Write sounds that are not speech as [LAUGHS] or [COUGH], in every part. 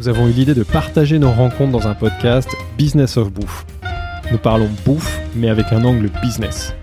Nous avons eu l'idée de partager nos rencontres dans un podcast Business of Bouffe. Nous parlons bouffe, mais avec un angle business.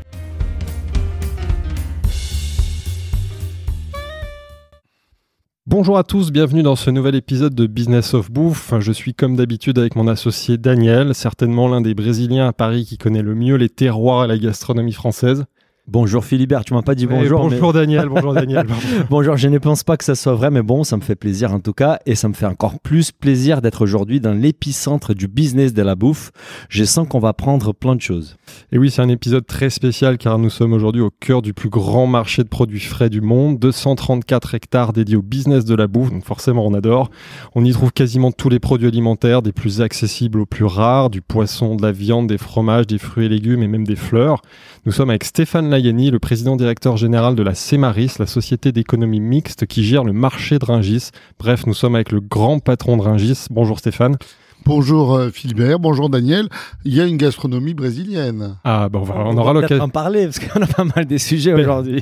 Bonjour à tous, bienvenue dans ce nouvel épisode de Business of Bouffe. Je suis comme d'habitude avec mon associé Daniel, certainement l'un des Brésiliens à Paris qui connaît le mieux les terroirs et la gastronomie française. Bonjour Philibert, tu m'as pas dit bonjour. mais- bonjour Daniel, bonjour Daniel. [LAUGHS] Bonjour, je ne pense pas que ça soit vrai, mais bon, ça me fait plaisir en tout cas, et ça me fait encore plus plaisir d'être aujourd'hui dans l'épicentre du business de la bouffe. Je sens qu'on va prendre plein de choses. Et oui, c'est un épisode très spécial car nous sommes aujourd'hui au cœur du plus grand marché de produits frais du monde, 234 hectares dédiés au business de la bouffe, donc forcément on adore. On y trouve quasiment tous les produits alimentaires, des plus accessibles aux plus rares, du poisson, de la viande, des fromages, des fruits et légumes et même des fleurs. Nous sommes avec Stéphane Layani, le président directeur général de la CEMARIS, la société d'économie mixte qui gère le marché de Ringis. Bref, nous sommes avec le grand patron de Ringis. Bonjour Stéphane. Bonjour euh, Philibert, bonjour Daniel. Il y a une gastronomie brésilienne. Ah, bah on, va- on aura l'occasion. en parler, parce qu'on a pas mal des sujets aujourd'hui.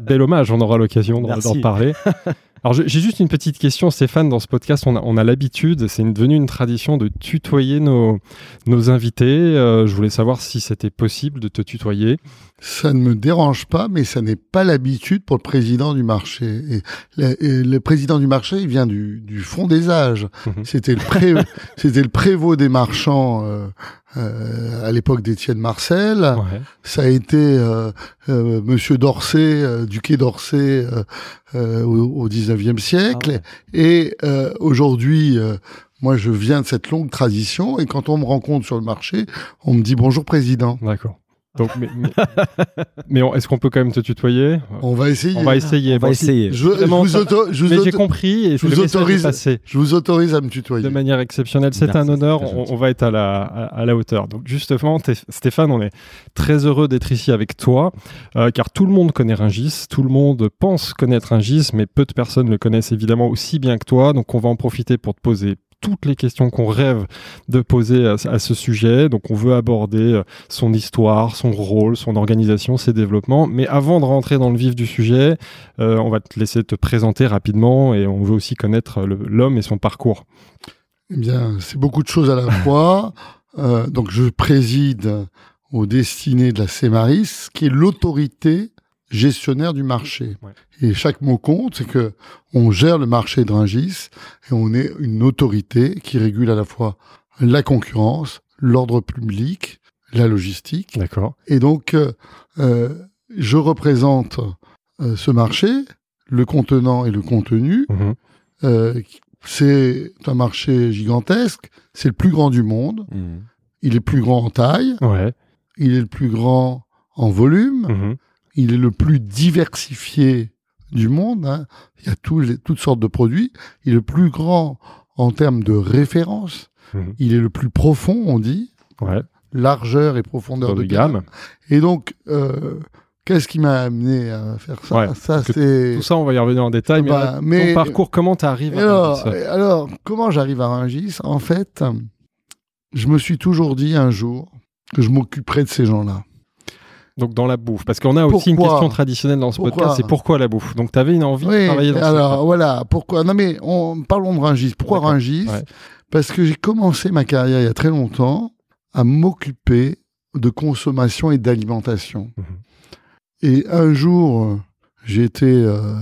bel hommage, on aura l'occasion d'en d'en parler. Alors j'ai juste une petite question, Stéphane. Dans ce podcast, on a, on a l'habitude, c'est devenu une tradition de tutoyer nos, nos invités. Euh, je voulais savoir si c'était possible de te tutoyer. Ça ne me dérange pas, mais ça n'est pas l'habitude pour le président du marché. Et le, et le président du marché, il vient du, du fond des âges. Mhm. C'était le, pré, [LAUGHS] c'était le prévôt des marchands euh, euh, à l'époque d'Étienne Marcel. Ouais. Ça a été euh, euh, Monsieur d'Orsay, euh, du quai d'Orsay au, au 19e siècle. Ah ouais. Et euh, aujourd'hui, euh, moi, je viens de cette longue tradition. Et quand on me rencontre sur le marché, on me dit bonjour président. D'accord. Donc, mais, mais- [LAUGHS] mais on- est-ce qu'on peut quand même te tutoyer? On va essayer. On va essayer. On va essayer. Je, vous auto- je vous Mais j'ai compris et je vous autorise- je vous autorise à me tutoyer. de manière exceptionnelle. C'est Merci, un honneur. On, va être à la, à, à la hauteur. Donc justement, Té- Stéphane, on est très heureux d'être ici avec toi, euh, car tout le monde connaît Ringis, tout le monde pense connaître Ringis, mais peu de personnes le connaissent évidemment aussi bien que toi. Donc on va en profiter pour te poser toutes les questions qu'on rêve de poser à, ce sujet. Donc on veut aborder euh, son histoire, son rôle, son organisation, ses développements. Mais avant de rentrer dans le vif du sujet, euh, on va te laisser te présenter rapidement et on veut aussi connaître le- l'homme et son parcours. Eh bien, c'est beaucoup de choses à la [LAUGHS] fois. Euh, donc, je préside aux destinées de la CEMARIS, qui est l'autorité gestionnaire du marché. Ouais. Et chaque mot compte, c'est que on gère le marché de Rungis et on est une autorité qui régule à la fois la concurrence, l'ordre public, la logistique. D'accord. Et donc, euh, euh, je représente euh, ce marché, le contenant et le contenu. Mhm. C'est un marché gigantesque, c'est le plus grand du monde, Mhm. il est plus grand en taille, Ouais. il est le plus grand en volume, Mhm. Il est le plus diversifié du monde, hein. il y a les- toutes sortes de produits, il est le plus grand en termes de référence, Mhm. il est le plus profond, on dit, Ouais. largeur et profondeur de de gamme. gamme. Et donc, euh, qu'est-ce qui m'a amené à faire ça? Ouais, Ça, c'est... Tout ça, on va y revenir en détail. Mais, Bah, là, mais- ton parcours, comment tu arrives à et alors, comment j'arrive à Rungis? En fait, je me suis toujours dit un jour que je m'occuperais de ces gens-là. Donc dans la bouffe, parce qu'on a aussi une question traditionnelle dans ce Pourquoi podcast, c'est pourquoi la bouffe? Donc tu avais une envie de Oui, travailler dans alors voilà, pourquoi? Non mais on, parlons de Rungis. Pourquoi Rungis? Ouais. Parce que j'ai commencé ma carrière il y a très longtemps à m'occuper de consommation et d'alimentation. Mhm. Et un jour, j'ai été euh,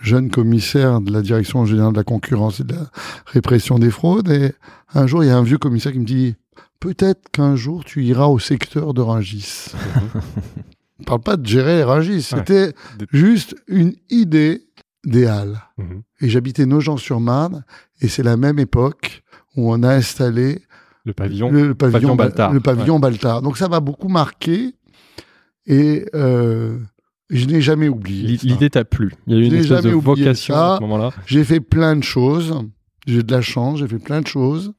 jeune commissaire de la direction générale de la concurrence et de la répression des fraudes. Et un jour, il y a un vieux commissaire qui me dit Peut-être qu'un jour, tu iras au secteur de Rungis. [LAUGHS] On ne parle pas de gérer Rungis, c'était juste une idée des halles. Mhm. Et j'habitais Nogent-sur-Marne, et c'est la même époque où on a installé Le pavillon. le, le pavillon, pavillon Ba- Baltard, Le pavillon Baltard. Donc ça m'a beaucoup marqué, et euh, je n'ai jamais oublié. L'idée t'a plu. Il y a eu une espèce de vocation ça. à ce moment-là. J'ai fait plein de choses. J'ai de la chance, j'ai fait plein de choses.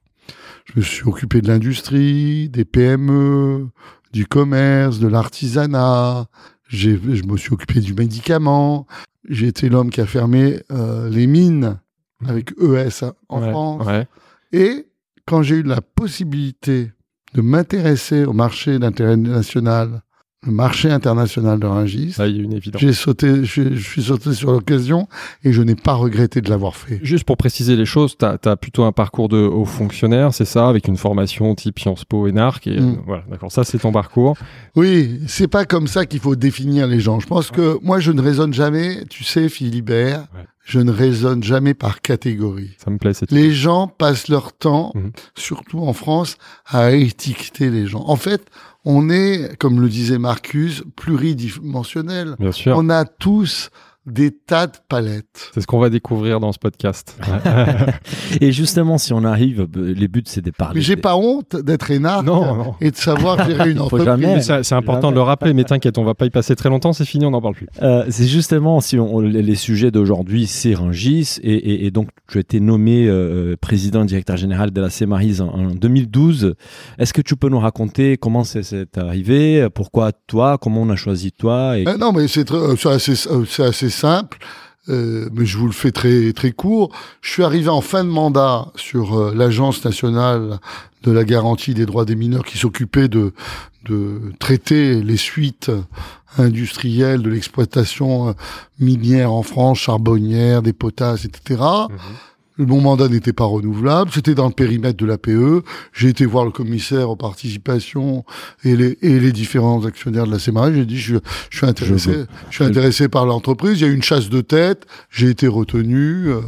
Je me suis occupé de l'industrie, des PME, du commerce, de l'artisanat. J'ai, je me suis occupé du médicament. J'ai été l'homme qui a fermé euh, les mines avec ES en Ouais, France. ouais. Et quand j'ai eu la possibilité de m'intéresser au marché d'intérêt national, le marché international de Rungis, Là, il y a une évidence. j'ai sauté, je, je suis sauté sur l'occasion et je n'ai pas regretté de l'avoir fait. Juste pour préciser les choses, tu as, plutôt un parcours de haut fonctionnaire, c'est ça, avec une formation type Sciences Po et NARC. Et, Mm. euh, voilà, d'accord, ça c'est ton parcours. Oui, c'est pas comme ça qu'il faut définir les gens. Je pense que moi, je ne raisonne jamais, tu sais, Philibert, Ouais. Je ne raisonne jamais par catégorie. Ça me plaît cette Les gens passent leur temps, Mhm. surtout en France, à étiqueter les gens. En fait, on est, comme le disait Marcus, pluridimensionnel. Bien sûr. On a tous des tas de palettes. C'est ce qu'on va découvrir dans ce podcast. [LAUGHS] Et justement, si on arrive, euh, les buts, c'est de parler. Mais j'ai pas honte d'être énarque non, non. et de savoir [LAUGHS] gérer une entreprise. jamais. Mais ça, C'est important de le rappeler, mais t'inquiète, on va pas y passer très longtemps, c'est fini, on n'en parle plus. Euh, c'est justement si on, les sujets d'aujourd'hui, c'est Rungis et, et, et donc tu as été nommé euh, président directeur général de la Cemarise en, en 2012. Est-ce que tu peux nous raconter comment c'est- c'est arrivé, pourquoi toi, comment on a choisi toi? Et... Euh, non, mais c'est très- euh, c'est assez, euh, c'est assez simple. Euh, mais je vous le fais très très court. Je suis arrivé en fin de mandat sur euh, l'agence nationale de la garantie des droits des mineurs qui s'occupait de de traiter les suites industrielles de l'exploitation euh, minière en France, charbonnière, des potasses, etc. Mon mandat n'était pas renouvelable, c'était dans le périmètre de l'APE. J'ai été voir le commissaire aux participations et les, et les différents actionnaires de la CMA. J'ai dit, je, je suis intéressé, je, suis intéressé par l'entreprise. Il y a eu une chasse de tête, j'ai été retenu. euh,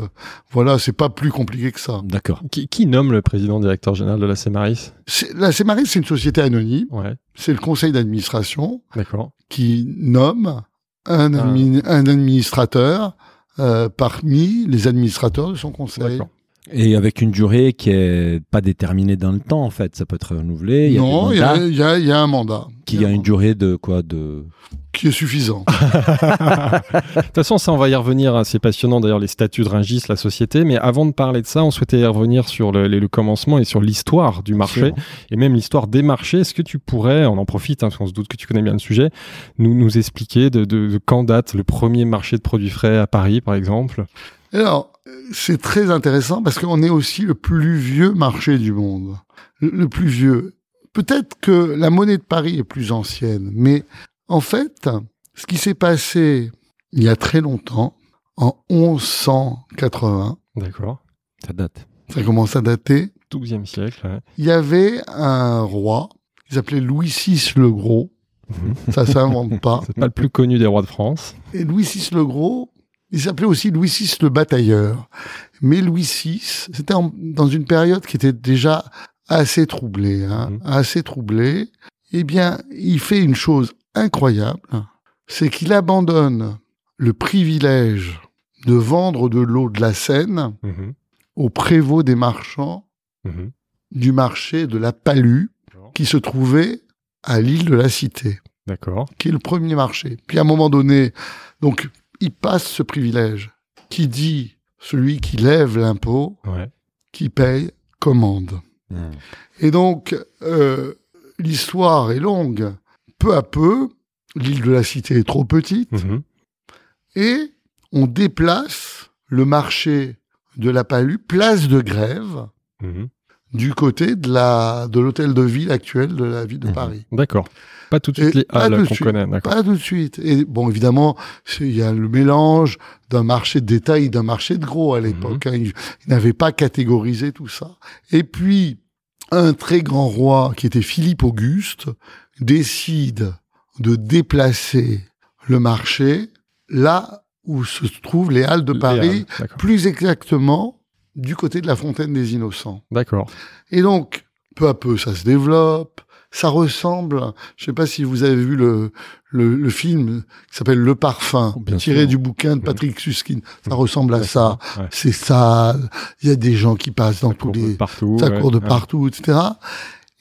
voilà, c'est pas plus compliqué que ça. D'accord. Qui, qui nomme le président directeur général de la Cemaris C'est- La CMA, c'est une société anonyme. Ouais, C'est le conseil d'administration d'accord. qui nomme un, Ah. un administrateur euh, parmi les administrateurs de son conseil. Et avec une durée qui est pas déterminée dans le temps en fait, ça peut être renouvelé. Il y a Non, y, y il y a un mandat qui a une durée de quoi de qui est suffisant. [LAUGHS] De toute façon, ça, on va y revenir. hein. C'est passionnant d'ailleurs les statuts de Rungis, la société. Mais avant de parler de ça, on souhaitait y revenir sur le, le commencement et sur l'histoire du marché et même l'histoire des marchés. Est-ce que tu pourrais, on en profite, hein, parce qu'on se doute que tu connais bien le sujet, nous, nous expliquer de, de- de quand date le premier marché de produits frais à Paris, par exemple? Alors, c'est très intéressant parce qu'on est aussi le plus vieux marché du monde. Le, le plus vieux. Peut-être que la monnaie de Paris est plus ancienne, mais en fait, ce qui s'est passé il y a très longtemps, en 1180, D'accord. ça date. ça commence à dater, 12e siècle. ouais. il y avait un roi, il s'appelait Louis VI le Gros, ça s'invente [LAUGHS] pas. C'est pas le plus connu des rois de France. Et Louis VI le Gros, il s'appelait aussi Louis VI le Batailleur. Mais Louis VI, c'était dans une période qui était déjà assez troublée, hein, Mhm. assez troublée. Eh bien, il fait une chose incroyable, c'est qu'il abandonne le privilège de vendre de l'eau de la Seine Mhm. au prévôt des marchands Mhm. du marché de la Palue, qui se trouvait à l'île de la Cité D'accord. qui est le premier marché. Puis à un moment donné, donc il passe ce privilège. Qui dit celui qui lève l'impôt, Ouais. qui paye, commande. Et donc euh, l'histoire est longue. Peu à peu, l'île de la Cité est trop petite Mhm. et on déplace le marché de la Palue, place de grève, Mhm. du côté de la de l'hôtel de ville actuel de la ville de Mhm. Paris. D'accord. Pas tout de Et suite les pas halles qu'on connaît. D'accord. Pas tout de suite. Et bon, évidemment, il y a le mélange d'un marché de détail et d'un marché de gros à l'époque. hein. Ils, ils n'avaient pas catégorisé tout ça. Et puis, un très grand roi qui était Philippe Auguste décide de déplacer le marché là où se trouvent les halles de Paris, halles, plus exactement du côté de la Fontaine des Innocents. D'accord. Et donc, peu à peu, ça se développe. Ça ressemble, je sais pas si vous avez vu le, le, le film qui s'appelle Le Parfum, Bien tiré sûr. du bouquin de Patrick Susskind. Ça ressemble à ça. Ouais. C'est sale. Il y a des gens qui passent dans Ça tous les, partout. ça ouais. court de partout, etc.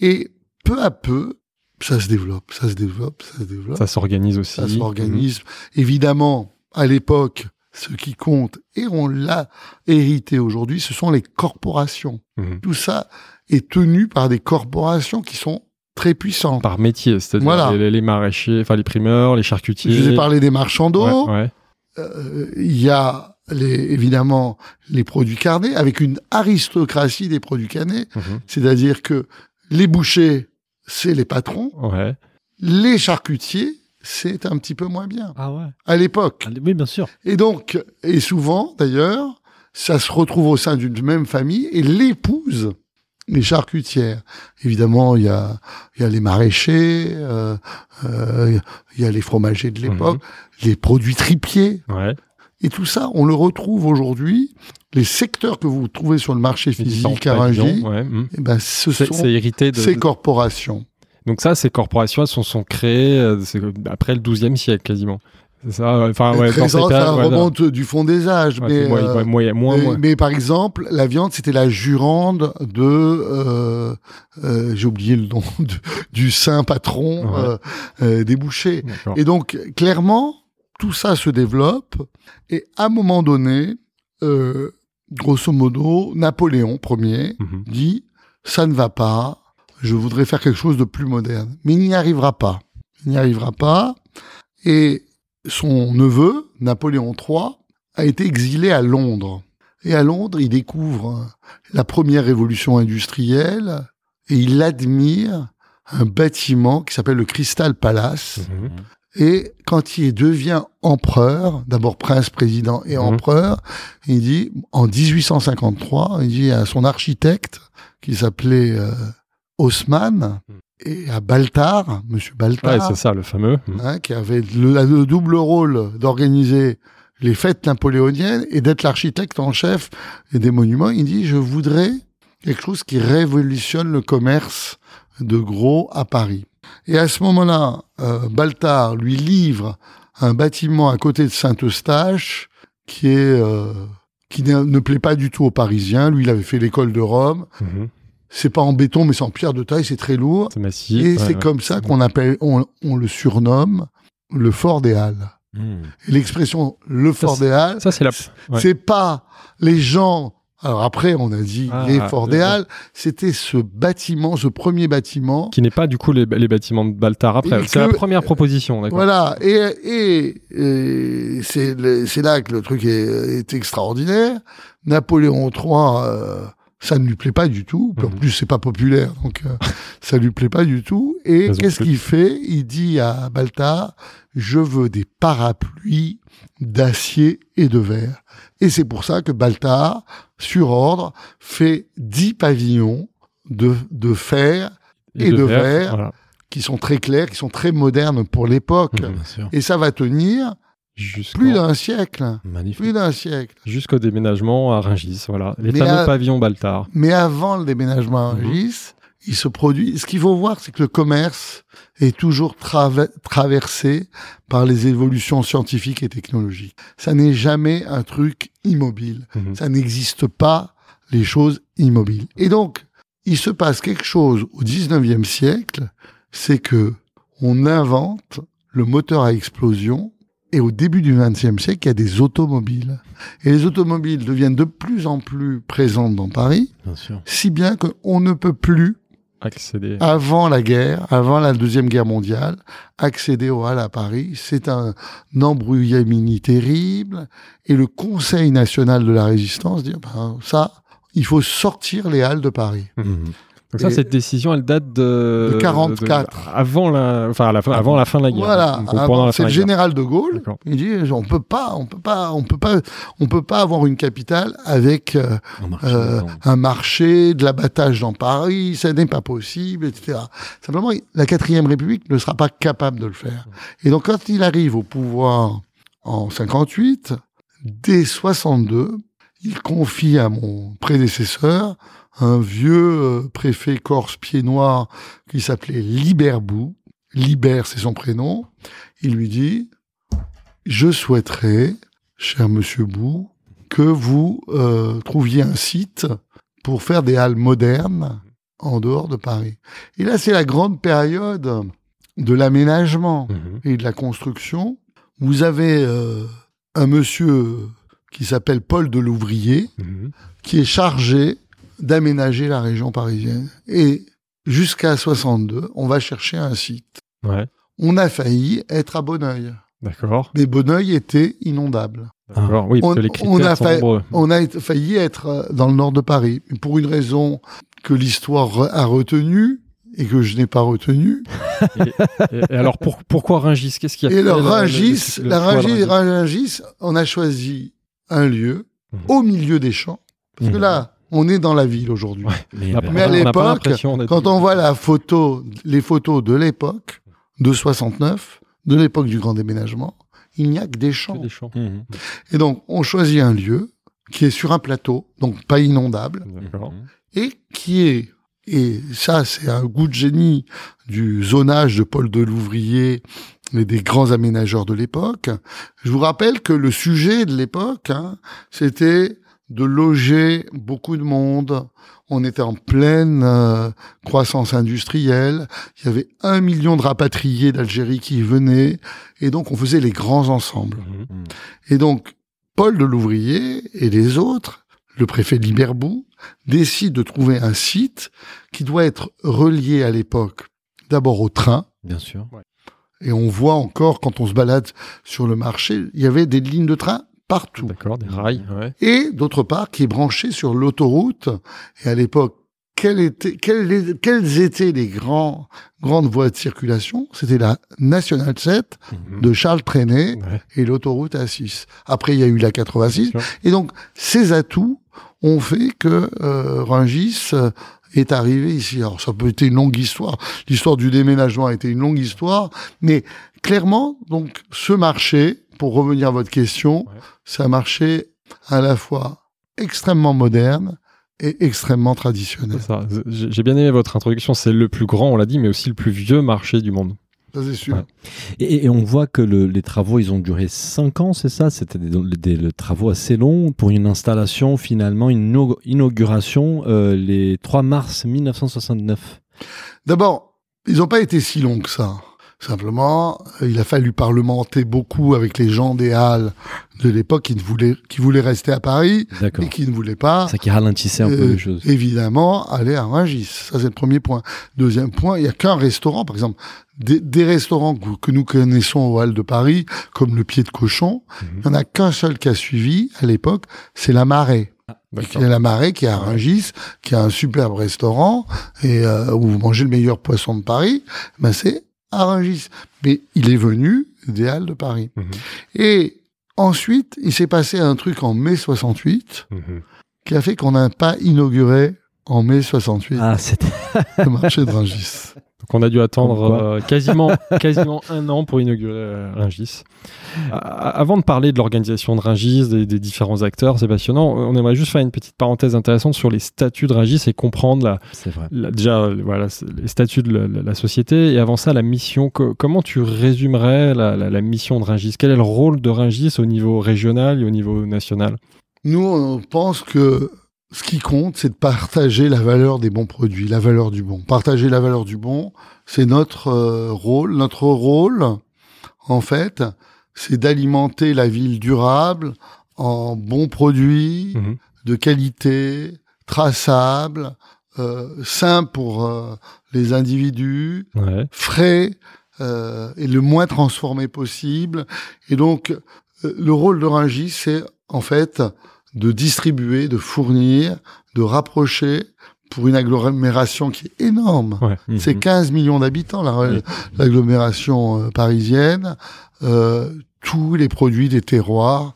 Et peu à peu, ça se développe, ça se développe, ça se développe. Ça s'organise aussi. Ça s'organise. Évidemment, à l'époque, ce qui compte, et on l'a hérité aujourd'hui, ce sont les corporations. Mhm. Tout ça est tenu par des corporations qui sont très puissantes. Par métier, c'est-à-dire Voilà. les, les maraîchers, enfin les primeurs, les charcutiers. Je vous ai parlé des marchands d'eau. Ouais, ouais. Euh, Il y a les, évidemment les produits carnés, avec une aristocratie des produits carnés. Mhm. C'est-à-dire que les bouchers, c'est les patrons. Ouais. Les charcutiers, c'est un petit peu moins bien. Ah ouais. À l'époque. Oui, bien sûr. Et donc, et souvent d'ailleurs, ça se retrouve au sein d'une même famille et l'épouse les charcutières. Évidemment, il y a, il y a les maraîchers, euh, euh, il y a les fromagers de l'époque, les produits tripiers. Ouais. Et tout ça, on le retrouve aujourd'hui. Les secteurs que vous trouvez sur le marché physique à Rungis, ouais, mhm. eh ben, ce C'est sont hérité de. ces corporations. Donc ça, ces corporations, elles sont, sont créées euh, après le XIIe siècle quasiment. C'est ça. Enfin, ouais, dans ça ouais, remonte du fond des âges. ouais, mais, euh, moins, mais, moins. mais par exemple, la viande, c'était la jurande de, euh, euh, j'ai oublié le nom, de- du saint patron des bouchers. Et donc, clairement, tout ça se développe. Et à un moment donné, grosso modo, Napoléon Ier Mhm. dit ça ne va pas, je voudrais faire quelque chose de plus moderne. Mais il n'y arrivera pas. Il n'y arrivera pas. Et son neveu, Napoléon III, a été exilé à Londres. Et à Londres, il découvre la première révolution industrielle et il admire un bâtiment qui s'appelle le Crystal Palace. Mhm. Et quand il devient empereur, d'abord prince, président et Mhm. empereur, il dit, en 1853, il dit à son architecte, qui s'appelait euh, Haussmann, et à Baltar, monsieur Ouais, Baltar, c'est ça, le fameux. Mhm. hein, qui avait le, le double rôle d'organiser les fêtes napoléoniennes et d'être l'architecte en chef des monuments, il dit, je voudrais quelque chose qui révolutionne le commerce de gros à Paris. Et à ce moment-là, euh, Baltar lui livre un bâtiment à côté de Saint-Eustache qui est euh, qui ne, ne plaît pas du tout aux Parisiens. Lui, il avait fait l'école de Rome. Mhm. C'est pas en béton, mais c'est en pierre de taille. C'est très lourd. C'est massif. Et ouais, c'est ouais. comme ça qu'on appelle, on, on le surnomme le Fort des Halles. Et l'expression le Fort des Halles, Ça, c'est la. ouais. c'est pas les gens. Alors après, on a dit Ah, les ah, Forts des Halles. C'était ce bâtiment, ce premier bâtiment Qui n'est pas du coup les, les bâtiments de Baltar après. C'est la première proposition, d'accord. Voilà, et, et, et c'est là que le truc est, est extraordinaire. Napoléon III, euh, ça ne lui plaît pas du tout. En Mhm. plus, c'est pas populaire, donc euh, [LAUGHS] ça lui plaît pas du tout. Et qu'est-ce qu'il fait? Il dit à Baltar Je veux des parapluies d'acier et de verre. Et c'est pour ça que Baltar, sur ordre, fait 10 pavillons de, de fer et de verre. Voilà. qui sont très clairs, qui sont très modernes pour l'époque. Et ça va tenir plus d'un siècle. Magnifique. Plus d'un siècle. Jusqu'au déménagement à Rungis, voilà. Les Mais fameux à- pavillons Baltar. Mais avant le déménagement à Mhm. Rungis, il se produit. Ce qu'il faut voir, c'est que le commerce est toujours traversé par les évolutions scientifiques et technologiques. Ça n'est jamais un truc immobile. Mhm. Ça n'existe pas les choses immobiles. Et donc, il se passe quelque chose au 19e siècle, c'est que on invente le moteur à explosion et au début du 20e siècle, il y a des automobiles. Et les automobiles deviennent de plus en plus présentes dans Paris, Bien sûr. si bien qu'on ne peut plus, Accéder. avant la guerre, avant la Deuxième Guerre mondiale, accéder aux halles à Paris. C'est un embrouillamini terrible. Et le Conseil national de la résistance dit, ben, ça, il faut sortir les halles de Paris. Mhm. Donc ça, Et- cette décision, elle date de... De 44. de- avant la, enfin, la fin, avant la fin de la guerre. Voilà, la c'est le général de Gaulle. Il dit on peut pas, on peut pas, on peut pas, on peut pas avoir une capitale avec euh, Un marché euh, un marché, de l'abattage dans Paris, ça n'est pas possible, etc. Simplement, la quatrième République ne sera pas capable de le faire. Et donc, quand il arrive au pouvoir en 58, dès 62, il confie à mon prédécesseur un vieux euh, préfet corse pied noir qui s'appelait Liberbou. Liber, c'est son prénom. Il lui dit, je souhaiterais, cher monsieur Bou, que vous euh, trouviez un site pour faire des halles modernes en dehors de Paris. Et là, c'est la grande période de l'aménagement Mhm. et de la construction. Vous avez euh, un monsieur qui s'appelle Paul de Louvrier, Mhm. qui est chargé d'aménager la région parisienne. Et jusqu'à 62, on va chercher un site. Ouais, On a failli être à Bonneuil. d'accord. Mais Bonneuil était inondable. D'accord. Oui, parce On- que les on critères a sont fait- nombreux. On a failli être euh, dans le nord de Paris. Pour une raison que l'histoire re- a retenue et que je n'ai pas retenue. [LAUGHS] Et, et alors, pour- pourquoi Ringis Qu'est-ce qu'il y a Et le la Rungis, on a choisi un lieu Mhm. au milieu des champs. Parce que Mhm. là, on est dans la ville aujourd'hui. Ouais. Mais, ben, à l'époque, Quand on voit la photo, les photos de l'époque, de 69, de l'époque du grand déménagement, il n'y a que des Que champs. des champs. mhm. Et donc, on choisit un lieu qui est sur un plateau, donc pas inondable, D'accord. et qui est, et ça c'est un goût de génie du zonage de Paul de Louvrier et des grands aménageurs de l'époque. Je vous rappelle que le sujet de l'époque, hein, c'était de loger beaucoup de monde. On était en pleine euh, croissance industrielle. Il y avait un million de rapatriés d'Algérie qui venaient. Et donc, on faisait les grands ensembles. Mhm. Et donc, Paul de Louvrier et les autres, le préfet de Liberbou, décident de trouver un site qui doit être relié à l'époque d'abord au train. Bien sûr. Et on voit encore, quand on se balade sur le marché, il y avait des lignes de train partout. D'accord, des rails. Ouais. Et d'autre part, qui est branché sur l'autoroute. Et à l'époque, quelles étaient, quelles, quelles étaient les grands, grandes voies de circulation? C'était la Nationale 7 Mhm. de Charles Trenet Ouais, et l'autoroute A6. Après, il y a eu la 86. bien sûr. Et donc, ces atouts ont fait que euh, Rungis euh, est arrivé ici. Alors, ça peut être une longue histoire. L'histoire du déménagement a été une longue histoire, mais clairement, donc, ce marché, pour revenir à votre question, Ouais. c'est un marché à la fois extrêmement moderne et extrêmement traditionnel. J'ai bien aimé votre introduction. C'est le plus grand, on l'a dit, mais aussi le plus vieux marché du monde. Ça, c'est sûr. Ouais. Et, et on voit que le- les travaux, ils ont duré 5 ans, c'est ça? C'était des, des- des travaux assez longs pour une installation, finalement, une inau- inauguration euh, les 3 mars 1969. D'abord, ils n'ont pas été si longs que ça. Simplement, euh, il a fallu parlementer beaucoup avec les gens des Halles de l'époque qui, ne voulaient, qui voulaient rester à Paris et qui ne voulaient pas, Ça qui ralentissait un peu euh, les choses. évidemment, aller à Rungis. Ça, c'est le premier point. Deuxième point, il n'y a qu'un restaurant, par exemple, des, des restaurants que, que nous connaissons aux Halles de Paris, comme le Pied de Cochon, Mhm. il n'y en a qu'un seul qui a suivi à l'époque, c'est la Marée. D'accord. Il y a la Marée qui est à Rungis, qui a un superbe restaurant et euh, où vous mangez le meilleur poisson de Paris. Ben c'est à Rungis. Mais il est venu des Halles de Paris. Mhm. Et ensuite, il s'est passé un truc en mai 68 Mhm. qui a fait qu'on n'a pas inauguré en mai 68 Ah, c'était. le marché de Rungis. [LAUGHS] Donc on a dû attendre euh, quasiment, [LAUGHS] quasiment un an pour inaugurer euh, Ringis. Avant de parler de l'organisation de Ringis, des, des différents acteurs, c'est passionnant. On aimerait juste faire une petite parenthèse intéressante sur les statuts de Ringis et comprendre la, C'est vrai. la- déjà euh, voilà, les statuts de la, la- la société et avant ça la mission. Co- comment tu résumerais la, la- la mission de Ringis? Quel est le rôle de Ringis au niveau régional et au niveau national? Nous, on pense que ce qui compte, c'est de partager la valeur des bons produits, la valeur du bon. Partager la valeur du bon, c'est notre euh, rôle. Notre rôle, en fait, c'est d'alimenter la ville durable en bons produits, Mhm. de qualité, traçables, euh, simples pour euh, les individus, Ouais. frais et le moins transformé possible. Et donc, le rôle de Rungis, c'est en fait de distribuer, de fournir, de rapprocher pour une agglomération qui est énorme. Ouais. C'est 15 millions d'habitants, la- l'agglomération euh, parisienne. Euh, tous les produits des terroirs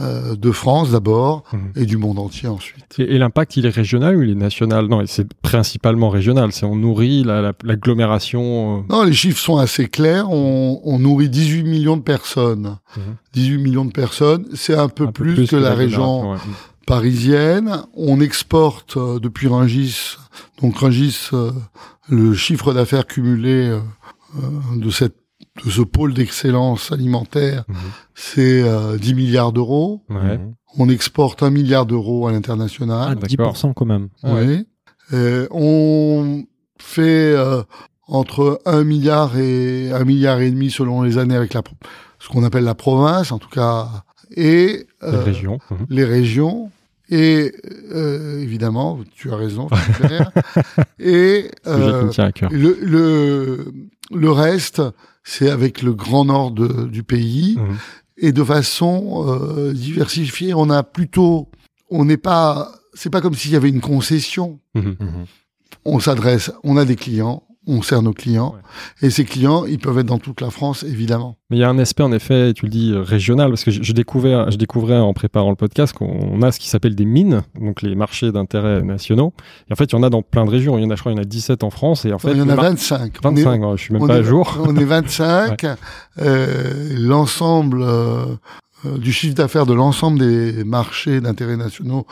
euh, de France d'abord Mhm. et du monde entier ensuite. Et, et l'impact, il est régional ou il est national? Non, c'est principalement régional. C'est on nourrit la- la- l'agglomération. euh, Non, les chiffres sont assez clairs. On, on nourrit 18 millions de personnes. Mhm. 18 millions de personnes, c'est un peu un peu plus, que, la région l'agglomération, ouais. parisienne. On exporte euh, depuis Rungis, donc Rungis, euh, le chiffre d'affaires cumulé euh, de cette de ce pôle d'excellence alimentaire, Mhm. c'est euh, 10 milliards d'euros. Ouais. On exporte un milliard d'euros à Ah, l'international. d'accord. 10% quand même. Ouais. Euh, on fait euh, entre un milliard et un milliard et demi selon les années avec la, ce qu'on appelle la province, en tout cas. et Les euh, régions. mhm. les régions. Et euh, évidemment, tu as raison, [LAUGHS] et euh, le, le, le reste, c'est avec le grand nord de- du pays Mhm. et de façon euh, diversifiée. On a plutôt, on n'est pas, c'est pas comme s'il y avait une concession. Mhm. On s'adresse, on a des clients, on sert nos clients, et ces clients, ils peuvent être dans toute la France, évidemment. Mais il y a un aspect, en effet, tu le dis, euh, régional, parce que je, je découvrais, je découvrais en préparant le podcast qu'on a ce qui s'appelle des mines, donc les marchés d'intérêt nationaux. Et en fait, il y en a dans plein de régions. Il y en a, je crois, il y en a 17 en France. Et en fait, il y en a mar- 25. On est- 25, je suis même pas est, à jour. On est 25. [LAUGHS] euh, l'ensemble euh, du chiffre d'affaires de l'ensemble des marchés d'intérêt nationaux,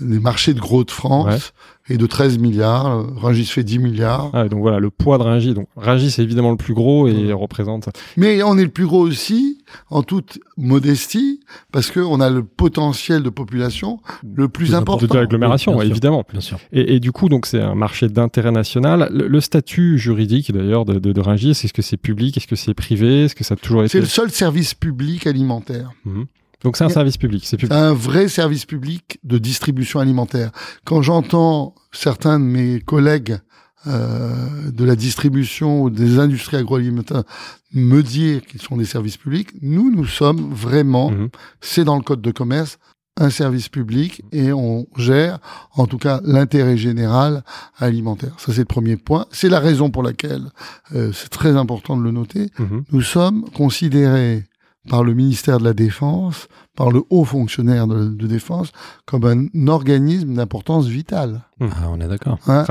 des marchés de gros de France, est de 13 milliards. Rungis fait 10 milliards. Ah, donc voilà, le poids de Rungis. Donc Rungis, c'est évidemment le plus gros et représente. Mais on est le plus gros aussi, en toute modestie, parce qu'on a le potentiel de population le plus Plus important. de l'agglomération, ouais, évidemment. Bien sûr. Et, et du coup, donc c'est un marché d'intérêt national. Le, le statut juridique d'ailleurs de, de, de Rungis, est-ce que c'est public, est-ce que c'est privé, est-ce que ça a toujours C'est été le seul service public alimentaire. Mhm. Donc c'est un service public, c'est public. C'est un vrai service public de distribution alimentaire. Quand j'entends certains de mes collègues euh, de la distribution ou des industries agroalimentaires me dire qu'ils sont des services publics, nous, nous sommes vraiment, Mhm. c'est dans le code de commerce, un service public et on gère en tout cas l'intérêt général alimentaire. Ça c'est le premier point. C'est la raison pour laquelle euh, c'est très important de le noter. Mhm. Nous sommes considérés par le ministère de la Défense, par le haut fonctionnaire de, de défense, comme un organisme d'importance vitale. Ah, on est d'accord. Hein,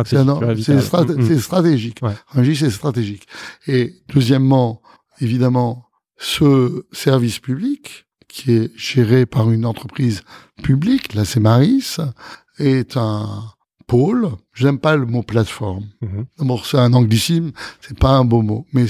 c'est strat- stratégique. Ouais. C'est stratégique. Et deuxièmement, évidemment, ce service public, qui est géré par une entreprise publique, la Cemaris, est un pôle. J'aime pas le mot plateforme. Mhm. D'abord, c'est un anglicisme, c'est pas un beau mot. Mais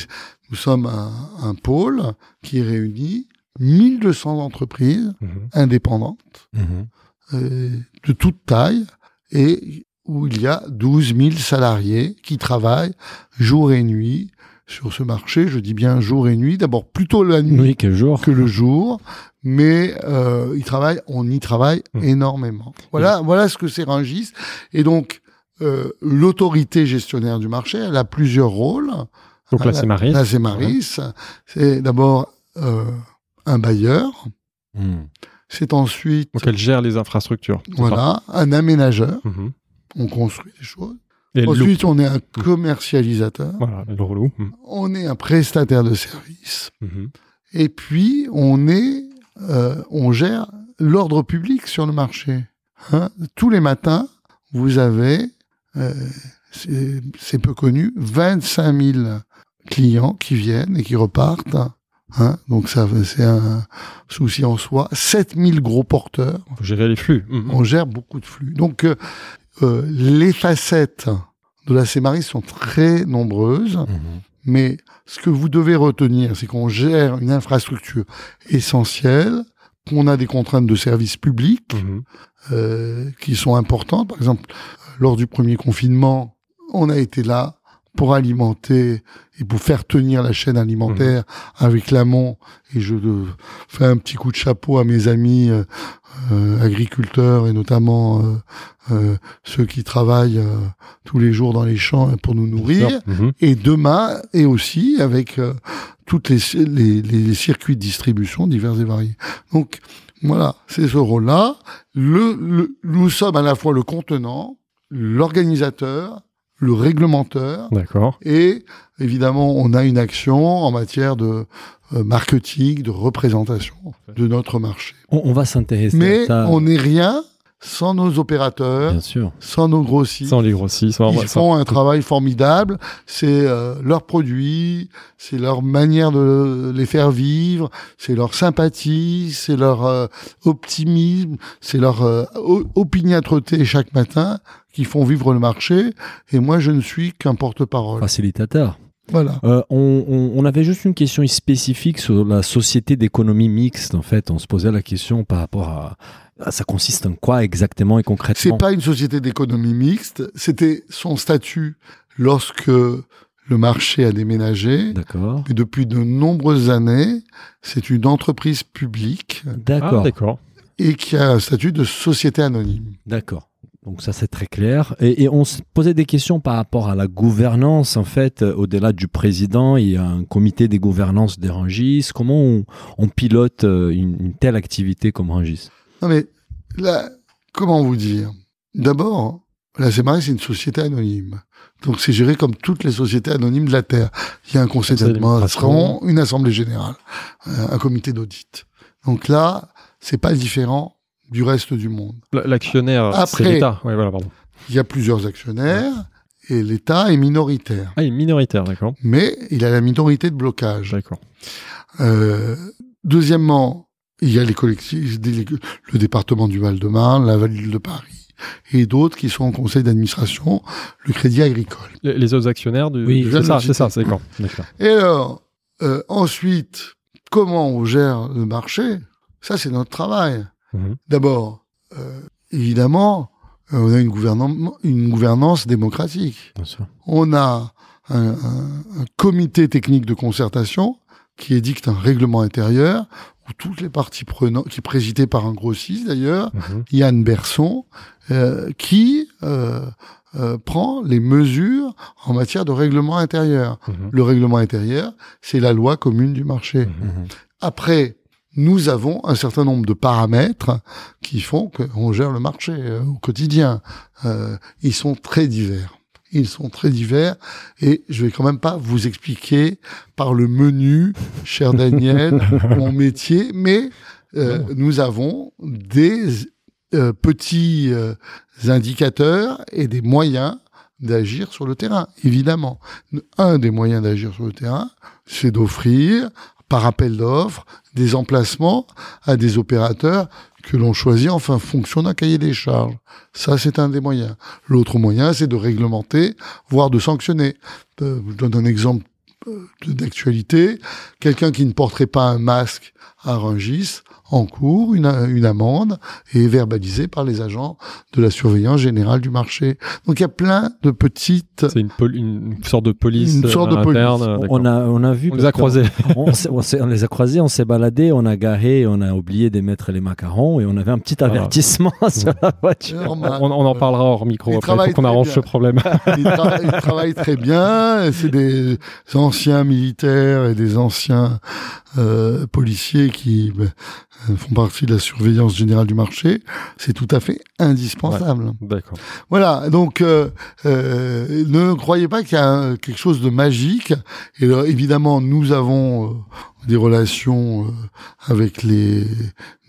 nous sommes un, un pôle qui réunit 1200 entreprises Mhm. indépendantes Mhm. euh, de toute taille et où il y a 12 000 salariés qui travaillent jour et nuit sur ce marché. Je dis bien jour et nuit. D'abord plutôt la nuit Oui, quel jour que le jour, mais euh, ils travaillent, on y travaille Mmh. énormément. Voilà, voilà ce que c'est Rungis. Et donc euh, l'autorité gestionnaire du marché, elle a plusieurs rôles. Donc là, Ah, c'est Marie. Là, c'est d'abord euh, un bailleur. Mhm. C'est ensuite Donc elle gère les infrastructures. ça voilà un aménageur. Mhm. On construit des choses. Et. Ensuite, on est un commercialisateur. Voilà, le relou. Mhm. On est un prestataire de services. Mhm. Et puis, on est, euh, on gère l'ordre public sur le marché. Hein Tous les matins, vous avez, euh, c'est peu connu, 25 000 clients qui viennent et qui repartent. Hein Donc ça, c'est un souci en soi. 7 000 gros porteurs. Faut gérer les flux. Mhm. On gère beaucoup de flux. Donc, euh, euh, les facettes de la Cémaris sont très nombreuses. Mhm. Mais ce que vous devez retenir, c'est qu'on gère une infrastructure essentielle, qu'on a des contraintes de service public Mhm. euh, qui sont importantes. Par exemple, lors du premier confinement, on a été là pour alimenter et pour faire tenir la chaîne alimentaire avec l'amont. Et je fais un petit coup de chapeau à mes amis euh, euh, agriculteurs et notamment euh, euh, ceux qui travaillent euh, tous les jours dans les champs pour nous nourrir Mhm. et demain et aussi avec toutes les, les, les circuits de distribution divers et variés. Donc voilà, c'est ce rôle-là. Le, le- nous sommes à la fois le contenant, l'organisateur, le réglementeur D'accord. et évidemment on a une action en matière de euh, marketing, de représentation de notre marché. On, on va s'intéresser Mais à ça. on n'est rien sans nos opérateurs, Bien sûr. sans nos grossistes. Sans les grossistes. sans- Ils sans- font un travail formidable. C'est euh, leurs produits, c'est leur manière de les faire vivre, c'est leur sympathie, c'est leur euh, optimisme, c'est leur euh, opiniâtreté chaque matin qui font vivre le marché. Et moi, je ne suis qu'un porte-parole. Facilitateur. Voilà. Euh, on, on- on avait juste une question spécifique sur la société d'économie mixte. En fait, on se posait la question par rapport à ça consiste en quoi exactement et C'est concrètement. pas une société d'économie mixte. C'était son statut lorsque le marché a déménagé. D'accord. Et depuis de nombreuses années, c'est une entreprise publique Ah, D'accord. d'accord. et qui a un statut de société anonyme. D'accord. Donc ça c'est très clair. Et, et on se posait des questions par rapport à la gouvernance. En fait, euh, au-delà du président, il y a un comité des gouvernances des Rungis. Comment on, on pilote euh, une, une telle activité comme Rungis Non mais là, comment vous dire? D'abord, la CMRI, c'est une société anonyme. Donc c'est géré comme toutes les sociétés anonymes de la Terre. Il y a un conseil d'administration, une assemblée générale, un un comité d'audit. Donc là, c'est pas différent du reste du monde. L'actionnaire, c'est Après- l'État. Ouais, voilà, pardon. Il y a plusieurs actionnaires et l'État est minoritaire. Ah, il est minoritaire, d'accord. Mais il a la minorité de blocage. D'accord. Euh, deuxièmement, il y a les collectifs, le département du Val-de-Marne, la ville de Paris et d'autres qui sont en conseil d'administration, le Crédit Agricole. Les, les autres actionnaires du. Oui, c'est ça, c'est ça, c'est d'accord. D'accord. Et alors, euh, ensuite, comment on gère le marché? Ça, c'est notre travail. Mhm. D'abord, euh, évidemment, euh, on a une, gouvernement- une gouvernance démocratique. Bien sûr. On a un, un- un comité technique de concertation qui édicte un règlement intérieur où toutes les parties prenantes, qui est présidé par un grossiste d'ailleurs, Mhm. Yann Berson, euh, qui euh, euh, prend les mesures en matière de règlement intérieur. Mhm. Le règlement intérieur, c'est la loi commune du marché. Mhm. Après, nous avons un certain nombre de paramètres qui font qu'on gère le marché euh, au quotidien. Euh, ils sont très divers. Ils sont très divers et je vais quand même pas vous expliquer par le menu, cher Daniel, [LAUGHS] mon métier, mais euh, nous avons des euh, petits euh, indicateurs et des moyens d'agir sur le terrain, évidemment. Un des moyens d'agir sur le terrain, c'est d'offrir, par appel d'offres, des emplacements à des opérateurs que l'on choisit en fin- fonction d'un cahier des charges. Ça, c'est un des moyens. L'autre moyen, c'est de réglementer, voire de sanctionner. Euh, je donne un exemple euh, d'actualité. Quelqu'un qui ne porterait pas un masque à Rungis encourt une, une amende et est verbalisé par les agents de la surveillance générale du marché. Donc il y a plein de petites... C'est une, une sorte de police Une sorte de euh, police. On a, on a vu. On les a croisés. On, s'est- on on les a croisés, on s'est baladé, on a garé, on a oublié de mettre les macarons et on avait un petit avertissement [LAUGHS] sur la voiture. Normal. On, on en parlera hors micro. Il Après, il faut qu'on arrange bien. ce problème. ils, tra- ils travaillent très bien. C'est des anciens militaires et des anciens euh, policiers qui euh, font partie de la surveillance générale du marché. C'est tout à fait indispensable. D'accord. Voilà. Donc, euh, euh, ne croyez pas qu'il y a un- quelque chose de magique. Et évidemment, nous avons euh, des relations avec les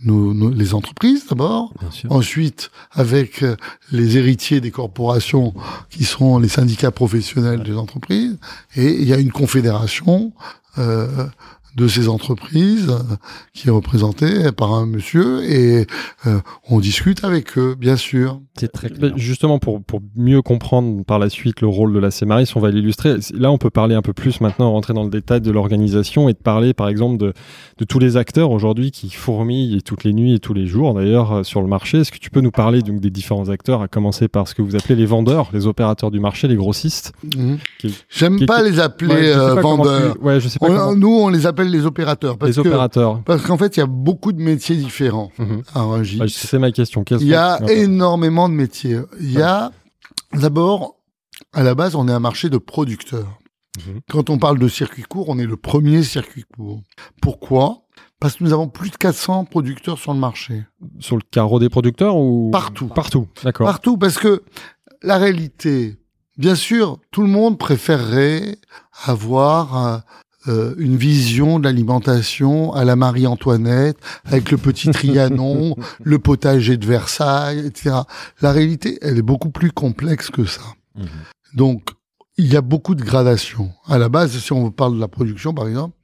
nos- nos- les entreprises d'abord. Bien sûr. Ensuite, avec les héritiers des corporations qui sont les syndicats professionnels des entreprises. Et il y a une confédération euh, de ces entreprises euh, qui est représentée par un monsieur et euh, on discute avec eux, bien sûr. C'est très clair. Justement, pour, pour mieux comprendre par la suite le rôle de la CMARIS, on va l'illustrer. Là, on peut parler un peu plus maintenant, rentrer dans le détail de l'organisation et de parler, par exemple, de, de tous les acteurs aujourd'hui qui fourmillent toutes les nuits et tous les jours, d'ailleurs, euh, sur le marché. Est-ce que tu peux nous parler donc, des différents acteurs, à commencer par ce que vous appelez les vendeurs, les opérateurs du marché, les grossistes? Mhm. J'aime pas qui- les appeler Ouais, je sais euh, pas comment vendeurs. tu- Ouais, je sais pas On- comment. nous, on les appelle les opérateurs parce Les que opérateurs. parce qu'en fait, il y a beaucoup de métiers différents Mhm. à Rungis. Ouais, c'est ma question. Il y a énormément de métiers. Il y a d'abord, à la base, on est un marché de producteurs. Mhm. Quand on parle de circuit court, on est le premier circuit court. Pourquoi? Parce que nous avons plus de 400 producteurs sur le marché. Sur le carreau des producteurs ou Partout. Partout. D'accord. Partout, parce que la réalité, bien sûr, tout le monde préférerait avoir euh, une vision de l'alimentation à la Marie-Antoinette, avec le petit Trianon, [LAUGHS] le potager de Versailles, etc. La réalité, elle est beaucoup plus complexe que ça. Mhm. Donc, il y a beaucoup de gradations. À la base, si on parle de la production, par exemple,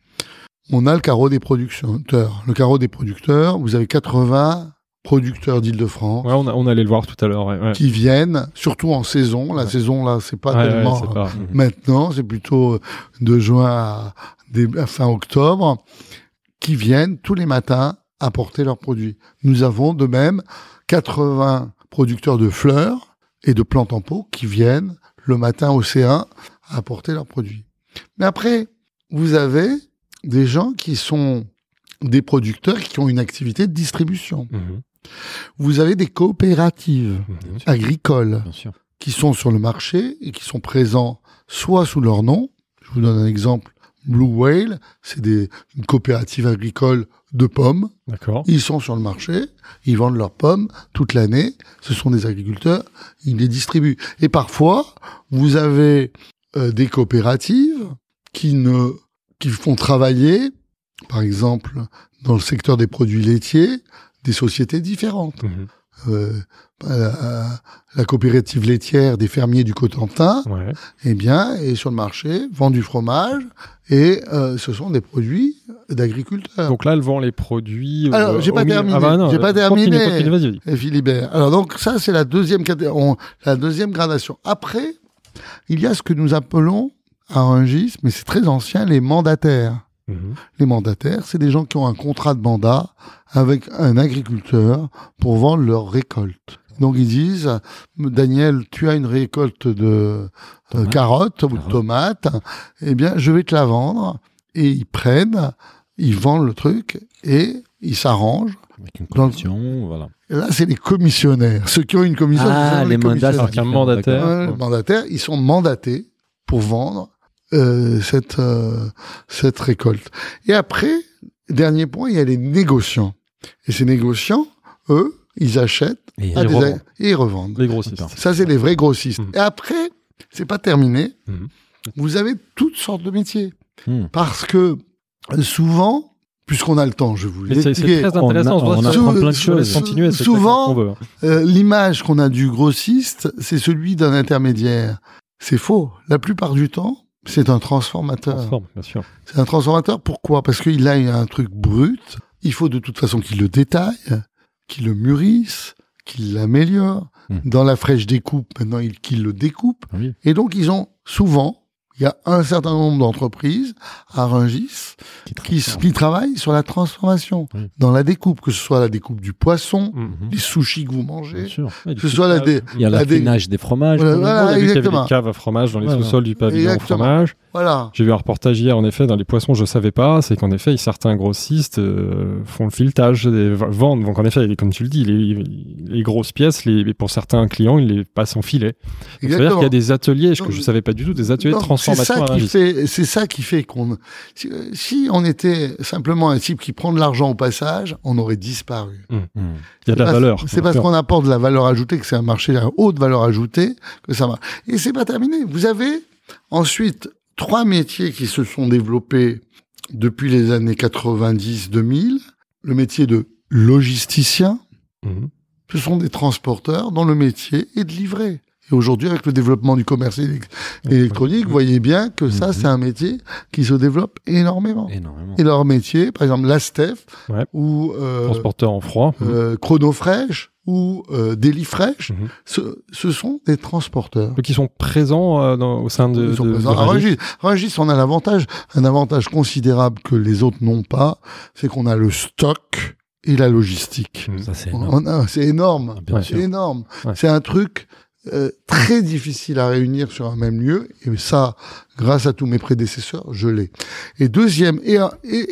on a le carreau des producteurs. Le carreau des producteurs, vous avez 80 producteurs d'Île-de-France Ouais, on, allait le voir tout à l'heure. ouais, ouais. qui viennent, surtout en saison. La saison, là, c'est pas tellement pas- [LAUGHS] maintenant, c'est plutôt de juin à, fin octobre, qui viennent tous les matins apporter leurs produits. Nous avons de même 80 producteurs de fleurs et de plantes en pot qui viennent le matin au C1 à apporter leurs produits. Mais après, vous avez des gens qui sont des producteurs qui ont une activité de distribution. Mhm. Vous avez des coopératives agricoles qui sont sur le marché et qui sont présents soit sous leur nom. Je vous donne un exemple. Blue Whale, c'est une coopérative agricole de pommes. D'accord. Ils sont sur le marché, ils vendent leurs pommes toute l'année. Ce sont des agriculteurs, ils les distribuent. Et parfois, vous avez euh, des coopératives qui ne, qui font travailler, par exemple, dans le secteur des produits laitiers, des sociétés différentes. Mhm. Euh, la, la coopérative laitière des fermiers du Cotentin, Ouais. eh bien, est sur le marché, vend du fromage, et euh, ce sont des produits d'agriculteurs. Donc là, elle vend les produits. euh, Alors, j'ai pas terminé. Ah bah J'ai pas terminé. Philibert. Alors donc ça c'est la deuxième on- la deuxième gradation. Après, il y a ce que nous appelons à Rungis, mais c'est très ancien, les mandataires. Mhm. Les mandataires, c'est des gens qui ont un contrat de mandat avec un agriculteur pour vendre leur récolte. Donc ils disent, Daniel, tu as une récolte de euh, Tomate. carottes ou de tomates, eh bien je vais te la vendre. Et ils prennent, ils vendent le truc et ils s'arrangent. Avec une le- commission, voilà. Et là, c'est les commissionnaires. Ceux qui ont une commission, Ah, ce sont les mandats, commissionnaires. Alors qu'un mandataire. Ouais, les mandataires, ils sont mandatés pour vendre euh, cette euh, cette récolte. Et après, dernier point, il y a les négociants. Et ces négociants, eux, ils achètent Et ils revendent. et ils revendent. Les grossistes. Ça, c'est les vrais grossistes. Mhm. Et après, c'est pas terminé. Mhm. Vous avez toutes sortes de métiers. Hmm. Parce que souvent, puisqu'on a le temps, je vous Mais c'est très On a- intéressant. on apprend plein de se- choses. Continuer, Souvent, qu'on veut. Euh, L'image qu'on a du grossiste, c'est celui d'un intermédiaire. C'est faux. La plupart du temps, c'est un transformateur. Transforme, bien sûr. C'est un transformateur. Pourquoi? Parce qu'il a un truc brut. Il faut de toute façon qu'il le détaille, qu'il le mûrisse, qu'il l'améliore. Hmm. Dans la fraîche découpe, maintenant, il- qu'il le découpe. Oui. Et donc, ils ont souvent, il y a un certain nombre d'entreprises à Rungis Qui qui, transforme. qui travaillent sur la transformation, Oui. dans la découpe, que ce soit la découpe du poisson, Mhm. les sushis que vous mangez. Ouais, que ce soit la dé- Il y a La dé- des fromages. Voilà, voilà. Exactement. des caves à fromage dans les Voilà. sous-sols du pavillon au fromage. Voilà. J'ai vu un reportage hier, en effet, dans les poissons, je savais pas, c'est qu'en effet, certains grossistes euh, font le filetage, des, vendent. Donc, en effet, comme tu le dis, les, les grosses pièces, les, pour certains clients, ils les passent en filet. Donc, Ça veut dire Exactement. qu'il y a des ateliers, je savais pas du tout, des ateliers Non, de transformation c'est à ça qui Rungis. fait, c'est ça qui fait qu'on, si, si on était simplement un type qui prend de l'argent au passage, on aurait disparu. Hmm. Il y a de la valeur. C'est parce qu'on apporte de la valeur ajoutée, que c'est un marché à haute valeur ajoutée, que ça marche. Et c'est pas terminé. Vous avez ensuite trois métiers qui se sont développés depuis les années 90-2000. Le métier de logisticien, Mhm. ce sont des transporteurs dont le métier est de livrer. Et aujourd'hui, avec le développement du commerce élec- électronique, vous voyez bien que ça, Mhm. c'est un métier qui se développe énormément. Énormément. Et leur métier, par exemple, l'ASTEF, Ouais. ou euh, Transporteur en froid. Euh, Chronofresh, ou euh, Delifresh, Mhm. ce, ce sont des transporteurs. Donc, ils sont présents euh, dans- au sein de. Ils sont de- présents de on a l'avantage, un avantage considérable que les autres n'ont pas, c'est qu'on a le stock et la logistique. Mhm. Ça, c'est énorme. C'est énorme. Sûr. C'est énorme. Ouais. C'est un truc euh, très difficile à réunir sur un même lieu. Et ça, grâce à tous mes prédécesseurs, je l'ai. Et deuxième et,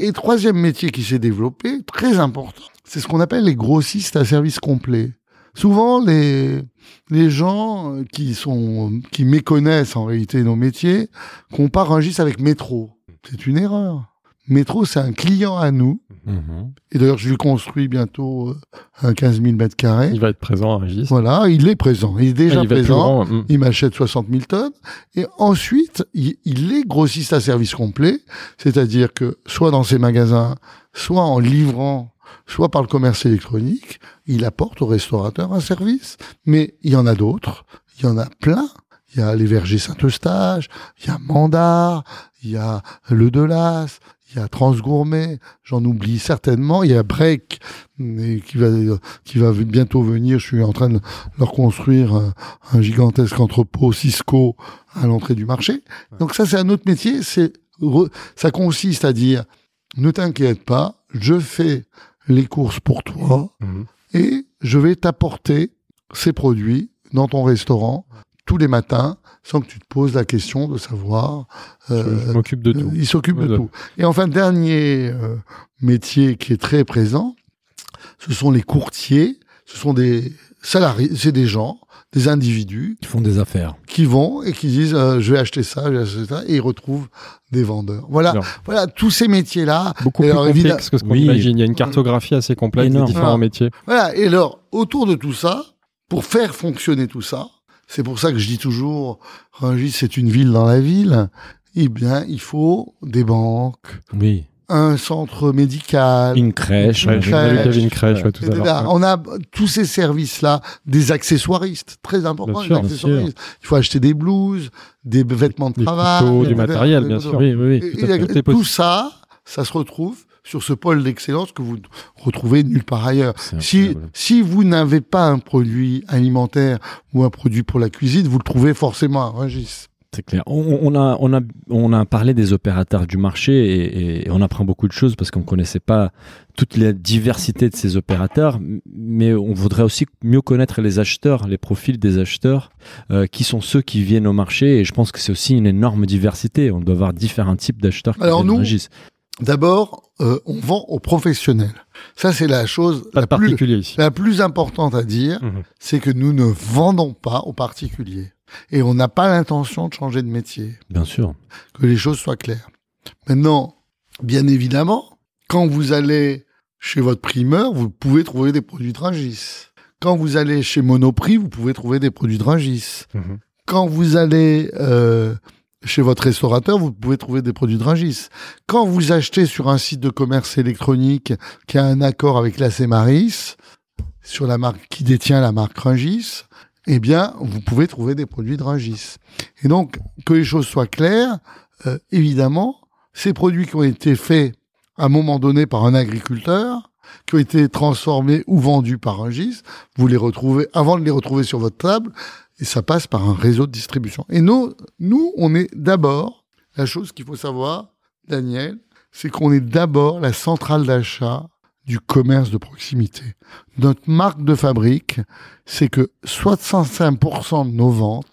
et troisième métier qui s'est développé, très important, c'est ce qu'on appelle les grossistes à service complet. Souvent, les, les gens qui sont, qui méconnaissent en réalité nos métiers, comparent Rungis avec Métro. C'est une erreur. Métro, c'est un client à nous. Mhm. Et d'ailleurs, je lui construis bientôt euh, un 15 000 mètres carrés. Il va être présent à Rungis. Voilà, il est présent. Il est déjà Ah, il présent. Mhm. Il m'achète 60 000 tonnes. Et ensuite, il, il est grossiste à service complet. C'est-à-dire que soit dans ses magasins, soit en livrant, soit par le commerce électronique, il apporte au restaurateur un service. Mais il y en a d'autres. Il y en a plein. Il y a les vergers Saint-Eustache, il y a Mandar, il y a Le Delas, il y a Transgourmet, j'en oublie certainement. Il y a Break, qui va, qui va bientôt venir. Je suis en train de leur construire un, un gigantesque entrepôt Cisco à l'entrée du marché. Donc ça, c'est un autre métier. C'est, ça consiste à dire, ne t'inquiète pas, je fais les courses pour toi Mhm. et je vais t'apporter ces produits dans ton restaurant tous les matins sans que tu te poses la question de savoir. Euh, je m'occupe de tout. il s'occupe de tout. Et enfin, dernier euh, métier qui est très présent, ce sont les courtiers. Ce sont des salariés, c'est des gens, des individus Ils font des affaires. qui vont et qui disent euh, je vais acheter ça, je vais acheter ça, et ils retrouvent des vendeurs. Voilà, voilà tous ces métiers-là. Beaucoup Et plus alors, complexe évidemment- que ce qu'on Oui. imagine. Il y a une cartographie assez complète Énorme. des différents Voilà. métiers. Voilà. Et alors, autour de tout ça, pour faire fonctionner tout ça, c'est pour ça que je dis toujours, Rungis, c'est une ville dans la ville. Eh bien, il faut des banques, Oui. Un centre médical. Une crèche. Une crèche, ouais, tout à. On a tous ces services-là, des accessoiristes, très important, Bien les sûr, bien accessoiristes. Il faut acheter des blouses, des vêtements de Des travail, couteaux, du matériel, bien sûr. Oui, oui, tout et. Tout tout ça, ça se retrouve sur ce pôle d'excellence que vous retrouvez nulle part ailleurs. Si, si vous n'avez pas un produit alimentaire ou un produit pour la cuisine, vous le trouvez forcément à Rungis. C'est clair. On, on a, on, a, on a parlé des opérateurs du marché et, et on apprend beaucoup de choses parce qu'on ne connaissait pas toute la diversité de ces opérateurs, mais on voudrait aussi mieux connaître les acheteurs, les profils des acheteurs, euh, qui sont ceux qui viennent au marché. Et je pense que c'est aussi une énorme diversité. On doit avoir différents types d'acheteurs qui Alors nous. D'abord, euh, on vend aux professionnels. Ça, c'est la chose la plus, la plus importante à dire. Mhm. c'est que nous ne vendons pas aux particuliers. Et on n'a pas l'intention de changer de métier. Bien sûr. Que les choses soient claires. Maintenant, bien évidemment, quand vous allez chez votre primeur, vous pouvez trouver des produits de Rungis. Quand vous allez chez Monoprix, vous pouvez trouver des produits de Rungis. Mhm. Quand vous allez euh, chez votre restaurateur, vous pouvez trouver des produits de Rungis. Quand vous achetez sur un site de commerce électronique qui a un accord avec la Cemaris, sur la marque qui détient la marque Rungis, eh bien, vous pouvez trouver des produits de Rungis. Et donc, que les choses soient claires, euh, évidemment, ces produits qui ont été faits à un moment donné par un agriculteur, qui ont été transformés ou vendus par Rungis, vous les retrouvez, avant de les retrouver sur votre table, et ça passe par un réseau de distribution. Et nous, nous, on est d'abord, la chose qu'il faut savoir, Daniel, c'est qu'on est d'abord la centrale d'achat du commerce de proximité. Notre marque de fabrique, c'est que 65% de nos ventes,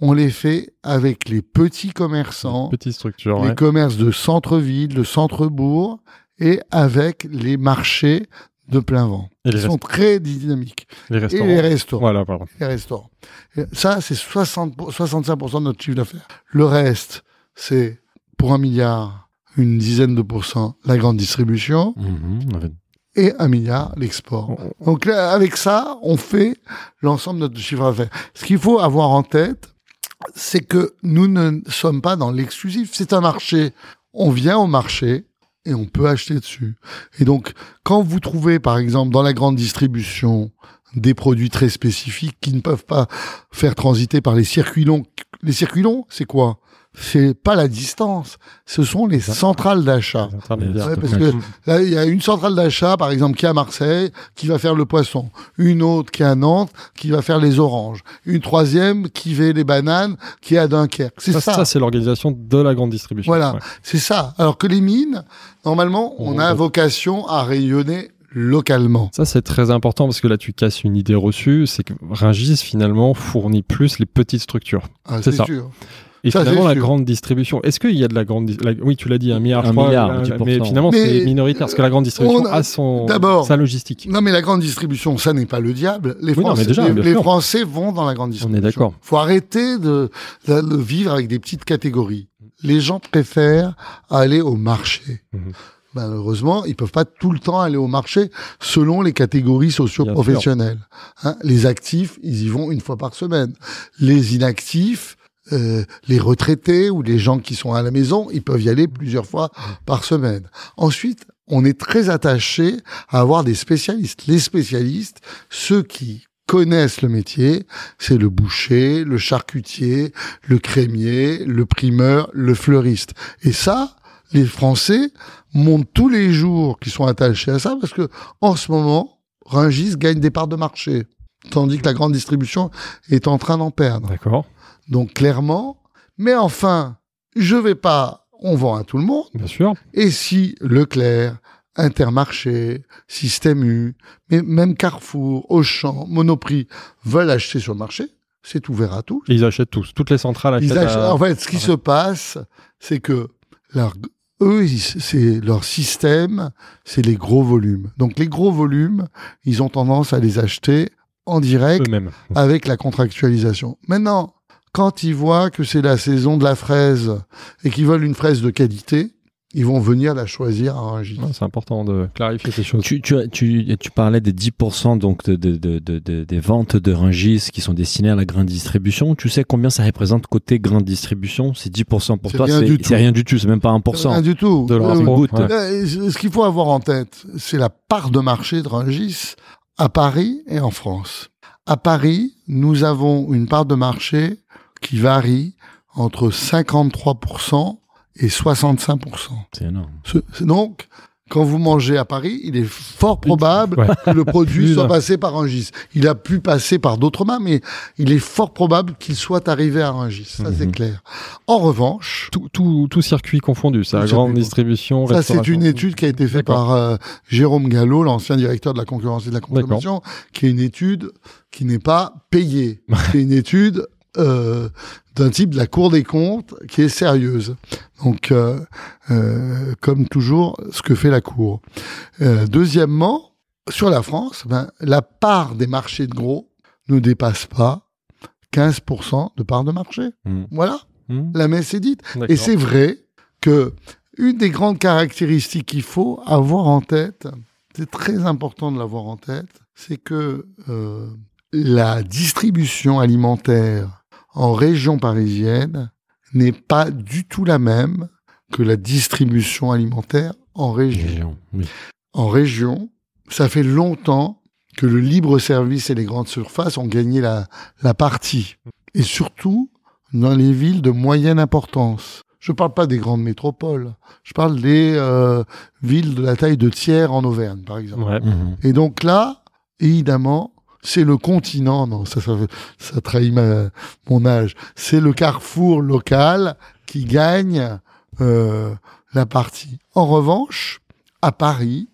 on les fait avec les petits commerçants, les ouais. commerces de centre-ville, de centre-bourg, et avec les marchés de plein vent. Et Ils sont très dynamiques. les Et restaurants. les restaurants Voilà, pardon. les restaurants. Et ça, c'est 60 pour- 65% de notre chiffre d'affaires. Le reste, c'est pour un milliard, une dizaine de pourcents, la grande distribution, Mhm. Et un milliard, l'export. On- Donc là, avec ça, on fait l'ensemble de notre chiffre d'affaires. Ce qu'il faut avoir en tête, c'est que nous ne sommes pas dans l'exclusif. C'est un marché. On vient au marché et on peut acheter dessus. Et donc, quand vous trouvez, par exemple, dans la grande distribution, des produits très spécifiques qui ne peuvent pas faire transiter par les circuits longs. Les circuits longs, c'est quoi? C'est pas la distance, ce sont les centrales d'achat. Ouais, parce que là, il y a une centrale d'achat, par exemple, qui est à Marseille, qui va faire le poisson. Une autre qui est à Nantes, qui va faire les oranges. Une troisième qui fait les bananes, qui est à Dunkerque. C'est Ça, ça. ça, c'est l'organisation de la grande distribution. Voilà. Ouais. C'est ça. Alors que les mines, normalement, on On a vocation à rayonner localement. Ça, c'est très important parce que là, tu casses une idée reçue. C'est que Rungis, finalement, fournit plus les petites structures. Ah, C'est c'est ça. sûr. Et Ça, finalement, la sûr. grande distribution. Est-ce qu'il y a de la grande. la- Oui, tu l'as dit, un milliard, Un je crois, milliard, euh, 10%. Mais finalement, Mais, c'est minoritaire parce que la grande distribution on a- a son. sa logistique. Non, mais la grande distribution, ça n'est pas le diable. Les, Oui, Français, déjà, les. Français vont dans la grande On distribution. est d'accord. faut arrêter de, de- de vivre avec des petites catégories. Les gens préfèrent aller au marché. Mhm. Malheureusement, ils peuvent pas tout le temps aller au marché selon les catégories socio-professionnelles. Hein, les actifs, ils y vont une fois par semaine. Les inactifs, euh, les retraités ou les gens qui sont à la maison, ils peuvent y aller plusieurs fois par semaine. Ensuite, on est très attaché à avoir des spécialistes. Les spécialistes, ceux qui connaissent le métier, c'est le boucher, le charcutier, le crémier, le primeur, le fleuriste. Et ça, les Français montrent tous les jours qu'ils sont attachés à ça parce que en ce moment, Rungis gagne des parts de marché, tandis que la grande distribution est en train d'en perdre. D'accord. Donc clairement, mais enfin, je vais pas, on vend à tout le monde. Bien sûr. Et si Leclerc, Intermarché, Système U, mais même Carrefour, Auchan, Monoprix veulent acheter sur le marché, c'est ouvert à tous. Et ils achètent tous. Toutes les centrales achètent. Ils achètent- à- En fait, ce qui Ouais. se passe, c'est que leur, eux, c'est leur système, c'est les gros volumes. Donc les gros volumes, ils ont tendance à les acheter en direct eux-mêmes. avec la contractualisation. Maintenant, quand ils voient que c'est la saison de la fraise et qu'ils veulent une fraise de qualité, ils vont venir la choisir à Rungis. Ouais, C'est important de clarifier ces choses. Tu, tu, as- tu, tu parlais des 10% donc de, de, de, de- de- des ventes de Rungis qui sont destinées à la grande distribution. Tu sais combien ça représente côté grande distribution? C'est 10% pour toi, rien c'est du tout. c'est rien du tout, c'est même pas Rien 1%. du tout. De leur Euh, ouais. Euh, Ce qu'il faut avoir en tête, c'est la part de marché de Rungis à Paris et en France. À Paris, nous avons une part de marché qui varie entre 53% et 65%. C'est énorme. Ce- Donc, quand vous mangez à Paris, il est fort probable Ouais. que le produit [LAUGHS] soit passé par Rungis. Il a pu passer par d'autres mains, mais il est fort probable qu'il soit arrivé à Rungis. Ça, c'est Mhm. clair. En revanche, Tout, tout, tout circuit confondu. Circuit grande distribution. Ça, c'est une étude qui a été faite par euh, Jérôme Gallo, l'ancien directeur de la concurrence et de la consommation, qui est une étude qui n'est pas payée. c'est une étude euh, d'un type de la Cour des comptes qui est sérieuse. Donc, euh, euh, comme toujours, ce que fait la Cour. Deuxièmement, sur la France, ben, la part des marchés de gros ne dépasse pas 15% de part de marché. Mm. Voilà, Hmm, la messe est dite. Et c'est vrai que une des grandes caractéristiques qu'il faut avoir en tête, c'est très important de l'avoir en tête, c'est que la distribution alimentaire en région parisienne n'est pas du tout la même que la distribution alimentaire en région. Région, oui. En région, ça fait longtemps que le libre service et les grandes surfaces ont gagné la, la partie. Et surtout dans les villes de moyenne importance. Je ne parle pas des grandes métropoles. Je parle des euh, villes de la taille de tiers en Auvergne, par exemple. Ouais. Mhm. Et donc là, évidemment, c'est le continent, non, ça, ça, trahit mon âge, c'est le carrefour local qui gagne euh, la partie. En revanche, à Paris,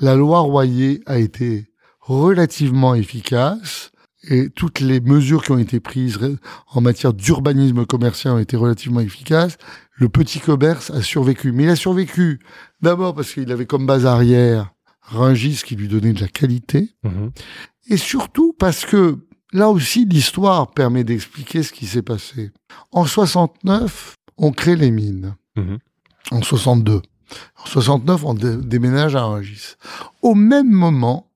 la loi Royer a été relativement efficace et toutes les mesures qui ont été prises en matière d'urbanisme commercial ont été relativement efficaces. Le petit commerce a survécu. Mais il a survécu d'abord parce qu'il avait comme base arrière Rungis qui lui donnait de la qualité Mhm. Et surtout parce que là aussi l'histoire permet d'expliquer ce qui s'est passé. En 69, on crée les mines. Mhm. En 62. En 69, on dé- déménage à Rungis. Au même moment,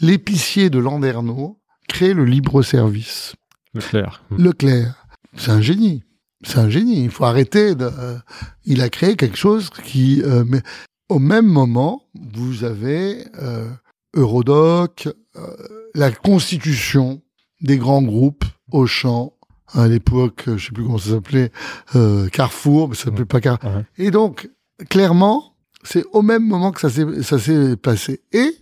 l'épicier de Landerneau crée le libre-service. Leclerc. Hmm. Leclerc, c'est un génie. C'est un génie. Il faut arrêter de. euh, il a créé quelque chose qui. euh, mais au même moment, vous avez euh, Eurodoc, euh, la constitution des grands groupes, Auchan, à l'époque, je sais plus comment ça s'appelait, euh, Carrefour, mais ça s'appelait pas Carrefour. Ouais. Et donc, clairement, c'est au même moment que ça s'est ça s'est passé. Et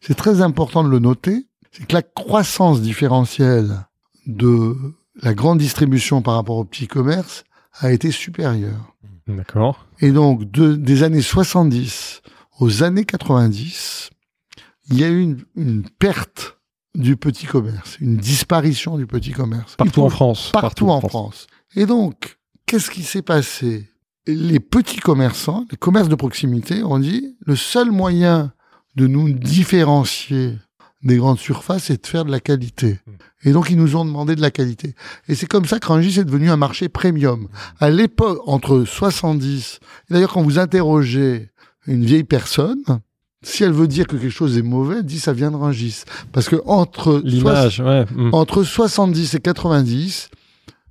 c'est très important de le noter, c'est que la croissance différentielle de la grande distribution par rapport au petit commerce a été supérieure. D'accord. Et donc, de- des années 70 aux années 90, il y a eu une, une perte du petit commerce, une disparition du petit commerce. Partout faut- en France. Partout, en France. Et donc, qu'est-ce qui s'est passé? Les petits commerçants, les commerces de proximité, ont dit le seul moyen de nous différencier des grandes surfaces, c'est de faire de la qualité. Et donc, ils nous ont demandé de la qualité. Et c'est comme ça que Rungis est devenu un marché premium. À l'époque, entre 70, et d'ailleurs, quand vous interrogez une vieille personne, si elle veut dire que quelque chose est mauvais, dit ça vient de Rungis. Parce que entre L'image, ouais. hmm. entre 70 et 90,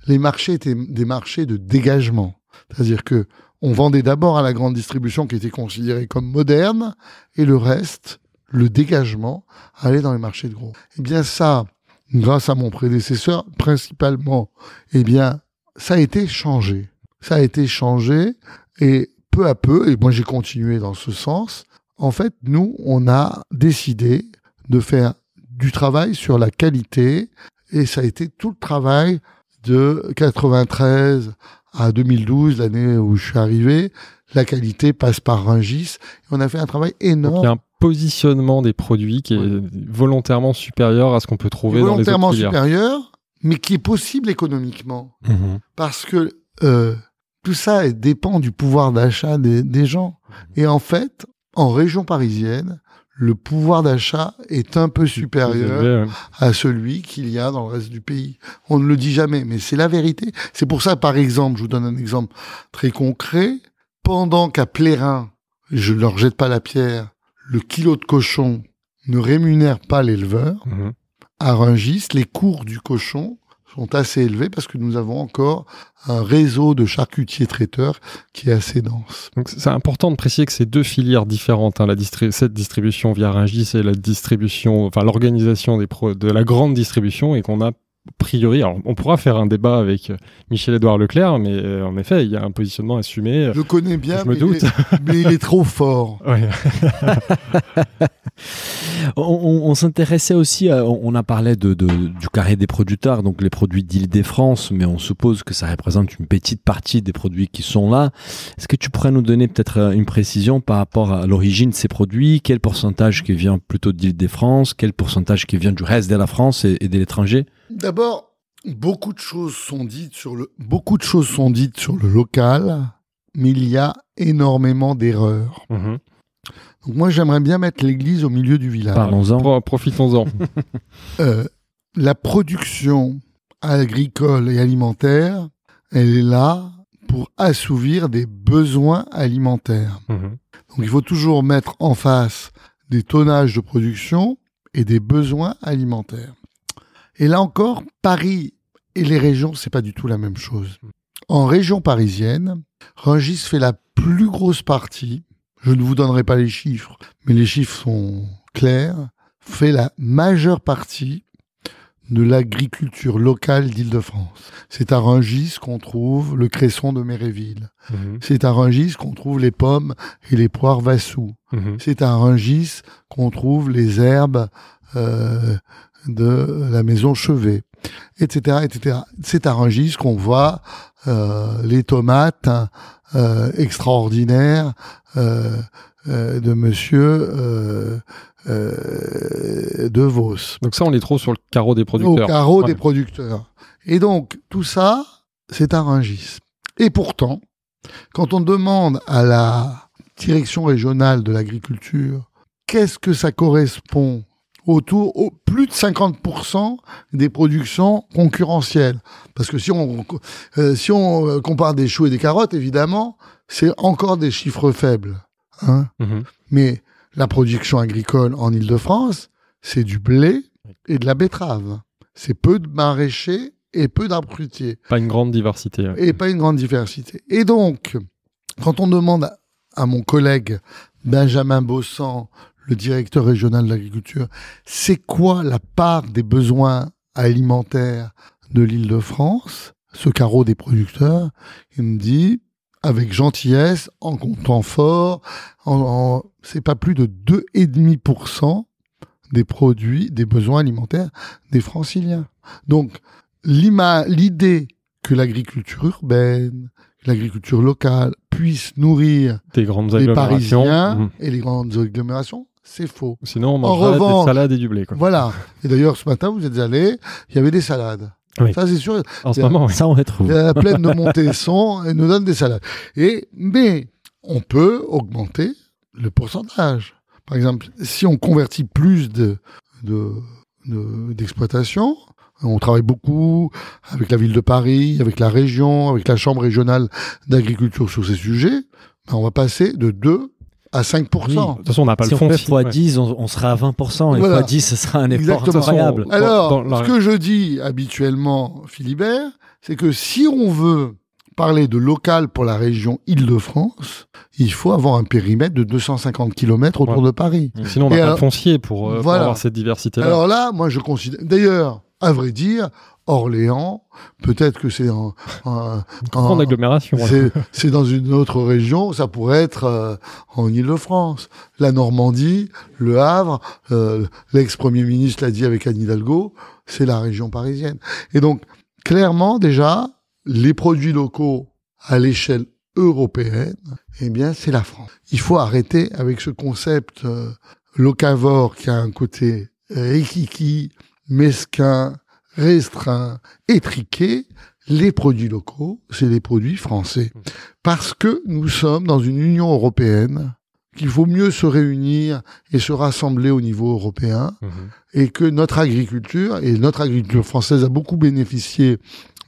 les marchés étaient des marchés de dégagement. C'est-à-dire que on vendait d'abord à la grande distribution qui était considérée comme moderne et le reste, le dégagement, allait dans les marchés de gros. Eh bien ça, grâce à mon prédécesseur, principalement, eh bien, ça a été changé. Ça a été changé et peu à peu, et moi j'ai continué dans ce sens, en fait, nous, on a décidé de faire du travail sur la qualité et ça a été tout le travail de 93 à 2012, l'année où je suis arrivé. La qualité passe par Rungis. Et on a fait un travail Donc, il y énorme, a un positionnement des produits qui est volontairement supérieur à ce qu'on peut trouver dans les autres volontairement supérieur, mais qui est possible économiquement. Mhm. Parce que euh, tout ça dépend du pouvoir d'achat des, des gens. Et en fait, en région parisienne, le pouvoir d'achat est un peu supérieur à celui qu'il y a dans le reste du pays. On ne le dit jamais, mais c'est la vérité. C'est pour ça, par exemple, je vous donne un exemple très concret. Pendant qu'à Plérin, je ne leur jette pas la pierre, le kilo de cochon ne rémunère pas l'éleveur, Mhm. à Rungis, les cours du cochon sont assez élevés parce que nous avons encore un réseau de charcutiers traiteurs qui est assez dense. Donc c'est important de préciser que c'est deux filières différentes, hein, la cette distribution via Rungis et la distribution, enfin l'organisation de la grande distribution et qu'on a a priori, alors on pourra faire un débat avec euh, Michel-Édouard Leclerc, mais euh, en effet, il y a un positionnement assumé. Je le connais bien, Je me mais, doute. Il est, [LAUGHS] mais il est trop fort. Ouais. [LAUGHS] On, on- on s'intéressait aussi, à- on on a parlé de, de- du carré des producteurs, donc les produits d'Île-des-France, mais on suppose que ça représente une petite partie des produits qui sont là. Est-ce que tu pourrais nous donner peut-être euh, une précision par rapport à l'origine de ces produits? Quel pourcentage qui vient plutôt d'Île-des-France? Quel pourcentage qui vient du reste de la France et, et de l'étranger? D'abord, beaucoup de choses sont dites sur le beaucoup de choses sont dites sur le local, mais il y a énormément d'erreurs. Mhm. Donc moi, j'aimerais bien mettre l'église au milieu du village. Parlons-en. Pro- Profitons-en. [LAUGHS] Euh, la production agricole et alimentaire, elle est là pour assouvir des besoins alimentaires. Mhm. Donc il faut toujours mettre en face des tonnages de production et des besoins alimentaires. Et là encore, Paris et les régions, c'est pas du tout la même chose. En région parisienne, Rungis fait la plus grosse partie. Je ne vous donnerai pas les chiffres, mais les chiffres sont clairs. Fait la majeure partie de l'agriculture locale d'Île-de-France. C'est à Rungis qu'on trouve le cresson de Méréville. Mhm. C'est à Rungis qu'on trouve les pommes et les poires Vassou. Mhm. C'est à Rungis qu'on trouve les herbes euh, de la maison Chevet, etc., etc. C'est à Rungis qu'on voit euh, les tomates euh, extraordinaires euh, euh, de Monsieur euh, euh, De Vos Donc ça, on les trouve sur le carreau des au producteurs. carreau Ouais. des producteurs. Et donc, tout ça, c'est à Rungis. Et pourtant, quand on demande à la direction régionale de l'agriculture qu'est-ce que ça correspond autour, au plus de 50% des productions concurrentielles. Parce que si on, euh, si on euh, compare des choux et des carottes, évidemment, c'est encore des chiffres faibles. Hein Mhm. mais la production agricole en Île-de-France, c'est du blé et de la betterave. C'est peu de maraîchers et peu d'arbres fruitiers. Pas une grande diversité. ouais. Et pas une grande diversité. Et donc, quand on demande à mon collègue Benjamin Bossan, le directeur régional de l'agriculture, c'est quoi la part des besoins alimentaires de l'Île-de-France, ce carreau des producteurs, il me dit, avec gentillesse, en comptant fort, en, en- c'est pas plus de 2,5% des produits, des besoins alimentaires des franciliens. Donc, l'idée que l'agriculture urbaine, l'agriculture locale puisse nourrir Des grandes les. Parisiens Mhm. et les grandes agglomérations, c'est faux. Sinon, on En mangerait revanche- des salades et du blé. Quoi. Voilà. [LAUGHS] Et d'ailleurs, ce matin, vous êtes allés, il y avait des salades. Oui. Ça, c'est sûr. En ce moment, oui. Ça, on les trouve. La plaine de Montesson et nous donne des salades. Et, mais on peut augmenter le pourcentage. Par exemple, si on convertit plus de, de, de- d'exploitation, on travaille beaucoup avec la ville de Paris, avec la région, avec la chambre régionale d'agriculture sur ces sujets, ben, on va passer de 2 à 5%. Oui, De toute façon, on n'a pas si le on fond. fait x10, on, on sera à 20%. Et Voilà. x10, ce sera un effort Exactement. incroyable. Alors, la- ce que je dis habituellement, Philibert, c'est que si on veut parler de local pour la région Île-de-France, il faut avoir un périmètre de 250 km autour Ouais. de Paris. Sinon, on n'a pas alors- de foncier pour, euh, pour avoir cette diversité-là. Alors là, moi, je considère. D'ailleurs, à vrai dire, Orléans, peut-être que c'est en, en- en- agglomération. c'est, c'est dans une autre région, ça pourrait être euh, en Île-de-France. La Normandie, Le Havre, euh, l'ex-premier ministre l'a dit avec Anne Hidalgo, c'est la région parisienne. Et donc, clairement, déjà, les produits locaux à l'échelle européenne, eh bien, c'est la France. Il faut arrêter avec ce concept euh, locavore qui a un côté rikiki, mesquin, restreint, étriqué. Les produits locaux, c'est les produits français. Parce que nous sommes dans une Union européenne qu'il faut mieux se réunir et se rassembler au niveau européen Mhm. et que notre agriculture, et notre agriculture française a beaucoup bénéficié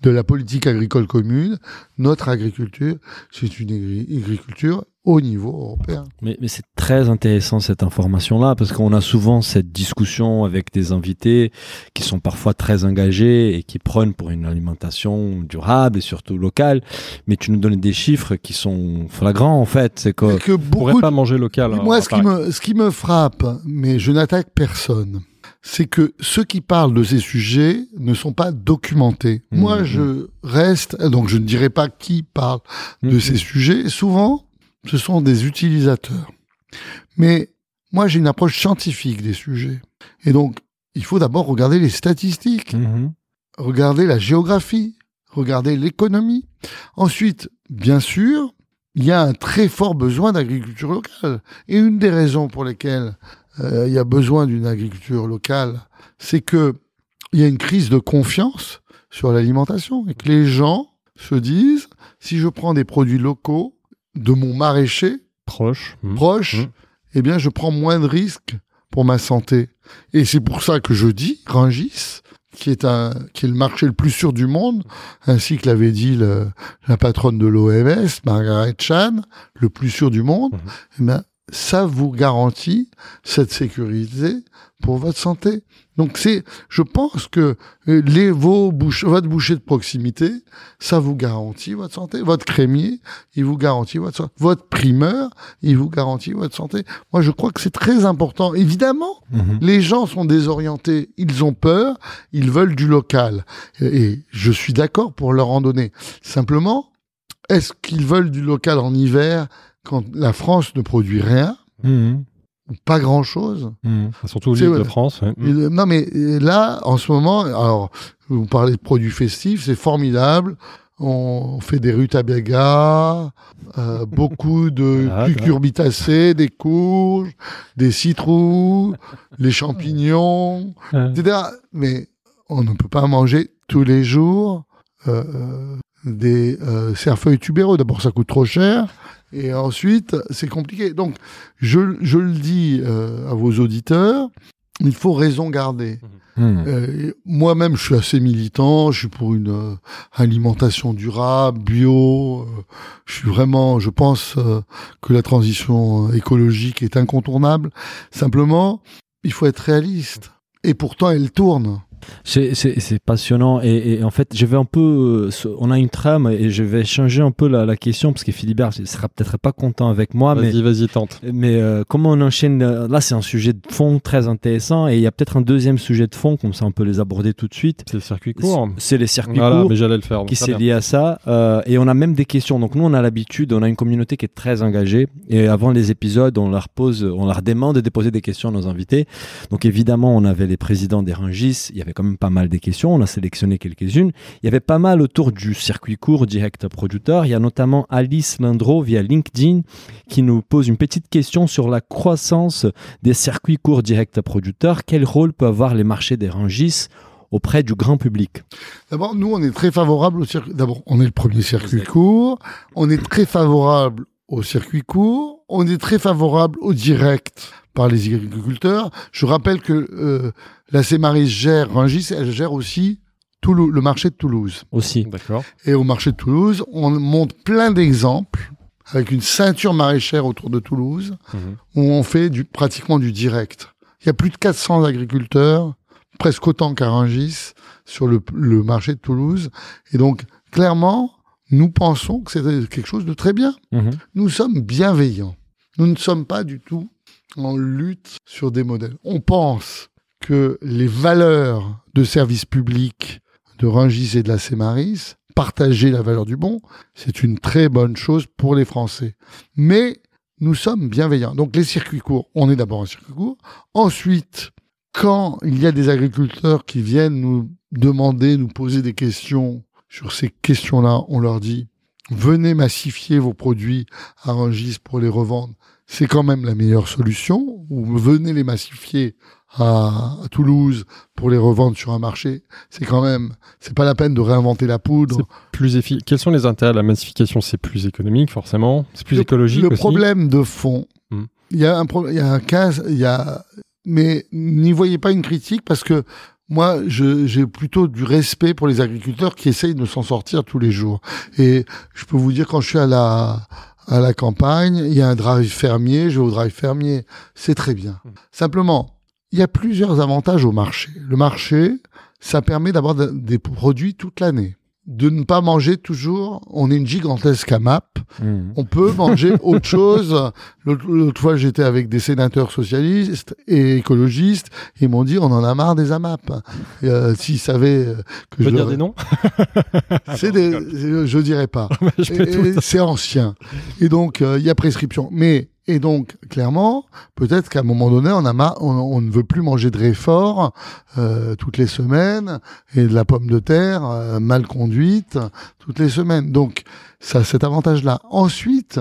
de la politique agricole commune, notre agriculture, c'est une agri- agriculture au niveau européen. Mais, mais c'est très intéressant cette information-là parce qu'on a souvent cette discussion avec des invités qui sont parfois très engagés et qui prônent pour une alimentation durable et surtout locale. Mais tu nous donnes des chiffres qui sont flagrants en fait. C'est que que On pourrait beaucoup pas manger local. Hein, Moi, ce qui, me, ce qui me frappe, mais je n'attaque personne, c'est que ceux qui parlent de ces sujets ne sont pas documentés. Mhm. Moi, je reste, donc je ne dirai pas qui parle de Mhm. ces sujets. Souvent, ce sont des utilisateurs. Mais moi, j'ai une approche scientifique des sujets. Et donc, il faut d'abord regarder les statistiques Mhm. regarder la géographie, regarder l'économie. Ensuite, bien sûr, il y a un très fort besoin d'agriculture locale. Et une des raisons pour lesquelles euh, il y a besoin d'une agriculture locale, c'est que il y a une crise de confiance sur l'alimentation et que les gens se disent si je prends des produits locaux de mon maraîcher proche. Mhm. proche, Mhm. eh bien, je prends moins de risques pour ma santé. Et c'est pour ça que je dis Rungis, qui est un, qui est le marché le plus sûr du monde, ainsi que l'avait dit le- la patronne de l'OMS, Margaret Chan, le plus sûr du monde, Mhm. eh bien, ça vous garantit cette sécurité pour votre santé. Donc c'est, je pense que euh, les vos bouches, votre boucher de proximité, ça vous garantit votre santé. Votre crémier, il vous garantit votre santé. Votre primeur, il vous garantit votre santé. Moi, je crois que c'est très important. Évidemment, Mhm. les gens sont désorientés, ils ont peur, ils veulent du local. Et, et je suis d'accord pour leur en donner. Simplement, est-ce qu'ils veulent du local en hiver quand la France ne produit rien Mhm. pas grand-chose Mhm. Surtout l'île de France. ouais. Le- Non, mais euh, là, en ce moment, alors, vous parlez de produits festifs, c'est formidable. On fait des rutabagas, euh, [LAUGHS] beaucoup de Voilà, cucurbitacées, des courges, des citrouilles, les champignons, Ouais. etc. Mais on ne peut pas manger tous les jours euh, euh, des euh, cerfeuils tubéreux. D'abord, ça coûte trop cher. Et ensuite, c'est compliqué. Donc, je, je le dis euh, à vos auditeurs, il faut raison garder. Mhm. Euh, Moi-même, je suis assez militant. Je suis pour une euh, alimentation durable, bio. euh, je suis vraiment, je pense euh, que la transition écologique est incontournable. Simplement, il faut être réaliste. Et pourtant, elle tourne. C'est- passionnant et, et en fait je vais un peu, euh, on a une trame et je vais changer un peu la, la question parce que Philibert il sera peut-être pas content avec moi mais Vas-y, vas-y, tente. Mais euh, comment on enchaîne euh, Là, c'est un sujet de fond très intéressant et il y a peut-être un deuxième sujet de fond, comme ça on peut les aborder tout de suite. C'est le circuit court. C'est les circuits Voilà, courts mais j'allais le faire. donc qui s'est lié à ça. euh, et on a même des questions. Donc nous, on a l'habitude, on a une communauté qui est très engagée. Et avant les épisodes, on leur pose, on leur demande de déposer des questions à nos invités. Donc évidemment, on avait les présidents des Rungis. Il y avait quand même pas mal des questions. On a sélectionné quelques-unes. Il y avait pas mal autour du circuit court direct producteur. Il y a notamment Alice Lindro via LinkedIn qui nous pose une petite question sur la croissance des circuits courts direct producteurs. Quel rôle peut avoir les marchés des Rungis auprès du grand public? D'abord, nous, on est très favorable au circuit. D'abord, on est le premier circuit court. On est très favorable au circuit court. On est très favorable au direct par les agriculteurs. Je rappelle que euh, la Cémaris gère Rungis, elle gère aussi Toulouse, le marché de Toulouse. aussi D'accord. Et au marché de Toulouse, on monte plein d'exemples avec une ceinture maraîchère autour de Toulouse Mhm. où on fait du, pratiquement du direct. Il y a plus de 400 agriculteurs, presque autant qu'à Rungis, sur le, le marché de Toulouse. Et donc, clairement, nous pensons que c'est quelque chose de très bien. Mhm. Nous sommes bienveillants. Nous ne sommes pas du tout en lutte sur des modèles. On pense que les valeurs de service public de Rungis et de la Cémaris, partager la valeur du bon, c'est une très bonne chose pour les Français. Mais nous sommes bienveillants. Donc les circuits courts, on est d'abord un circuit court. Ensuite, quand il y a des agriculteurs qui viennent nous demander, nous poser des questions sur ces questions-là, on leur dit venez massifier vos produits à Rungis pour les revendre. C'est quand même la meilleure solution. Ou venez les massifier à, à Toulouse pour les revendre sur un marché, c'est quand même, c'est pas la peine de réinventer la poudre. Plus effi- Quels sont les intérêts de la massification? C'est plus économique, forcément? C'est plus le, écologique Le aussi? problème de fond, Hmm. il y a un problème, il y a un cas, il y a, mais n'y voyez pas une critique parce que moi, je- j'ai plutôt du respect pour les agriculteurs qui essayent de s'en sortir tous les jours. Et je peux vous dire, quand je suis à la, à la campagne, il y a un drive fermier, je vais au drive fermier, c'est très bien. Hmm. Simplement, il y a plusieurs avantages au marché. Le marché, ça permet d'avoir de- des produits toute l'année. De ne pas manger toujours, on est une gigantesque AMAP, Mhm. on peut manger [LAUGHS] autre chose. L'autre l'autre fois, j'étais avec des sénateurs socialistes et écologistes. Ils m'ont dit, on en a marre des AMAP. Euh, S'ils savaient euh, que Tu peux je... dire des noms [LAUGHS] C'est des... Je, je dirais pas. [LAUGHS] Je C'est ancien. Et donc, euh, il y a prescription. Mais, et donc, clairement, peut-être qu'à un moment donné, on, a on, on ne veut plus manger de réfort euh, toutes les semaines et de la pomme de terre euh, mal conduite toutes les semaines. Donc, ça a cet avantage-là. Ensuite,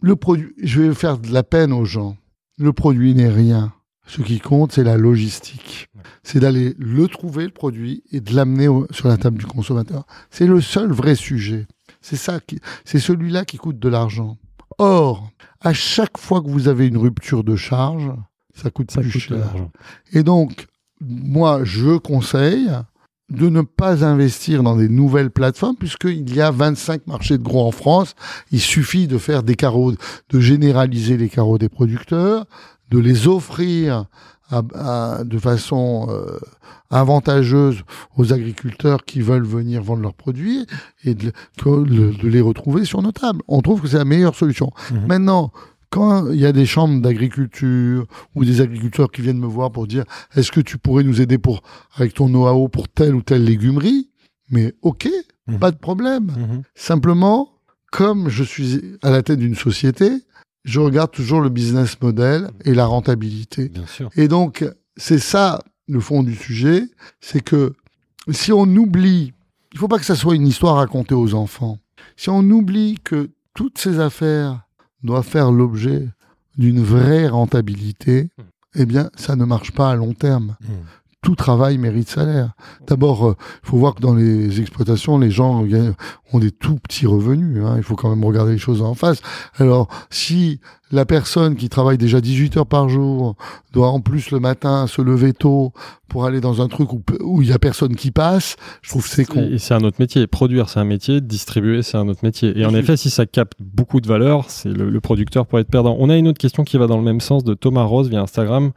le produit, je vais faire de la peine aux gens. Le produit n'est rien. Ce qui compte, c'est la logistique. C'est d'aller le trouver, le produit, et de l'amener sur la table du consommateur. C'est le seul vrai sujet. C'est ça qui, c'est celui-là qui coûte de l'argent. Or, à chaque fois que vous avez une rupture de charge, ça coûte Ça plus coûte cher. Et donc, moi, je conseille de ne pas investir dans des nouvelles plateformes puisqu'il y a 25 marchés de gros en France. Il suffit de faire des carreaux, de généraliser les carreaux des producteurs, de les offrir à- à- de façon euh, avantageuse aux agriculteurs qui veulent venir vendre leurs produits et de, que- de- de les retrouver sur nos tables. On trouve que c'est la meilleure solution. Mhm. Maintenant, quand il y a des chambres d'agriculture ou des agriculteurs qui viennent me voir pour dire est-ce que tu pourrais nous aider pour avec ton know-how pour telle ou telle légumerie? Mais ok Mhm. pas de problème Mhm. simplement comme je suis à la tête d'une société je regarde toujours le business model et la rentabilité Bien sûr. et donc c'est ça le fond du sujet c'est que si on oublie il faut pas que ça soit une histoire racontée aux enfants si on oublie que toutes ces affaires doivent faire l'objet d'une vraie rentabilité, eh bien, ça ne marche pas à long terme. Mhm. Tout travail mérite salaire. D'abord, il faut voir que dans les exploitations, les gens ont des tout petits revenus. hein. Il faut quand même regarder les choses en face. Alors, si la personne qui travaille déjà 18 heures par jour doit en plus le matin se lever tôt pour aller dans un truc où il y a personne qui passe, je trouve c'est con. C'est un autre métier. Produire, c'est un métier. Distribuer, c'est un autre métier. Et en effet, si ça capte beaucoup de valeur, c'est le, le producteur pour être perdant. On a une autre question qui va dans le même sens de Thomas Rose via Instagram,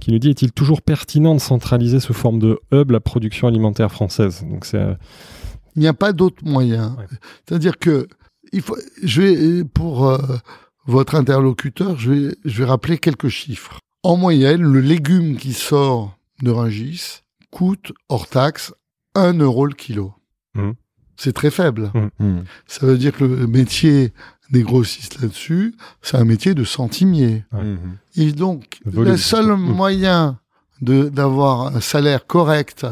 qui nous dit est-il toujours pertinent de centraliser sous forme de hub la production alimentaire française? Donc c'est euh, Il n'y a pas d'autre moyen. Ouais. C'est-à-dire que il faut, je vais pour euh, votre interlocuteur, je vais, je vais rappeler quelques chiffres. En moyenne, le légume qui sort de Rungis coûte hors taxe 1 euro le kilo. Mhm. C'est très faible. Mhm. Ça veut dire que le métier des grossistes là-dessus, c'est un métier de centimier. Et donc, Le seul moyen de d'avoir un salaire correct,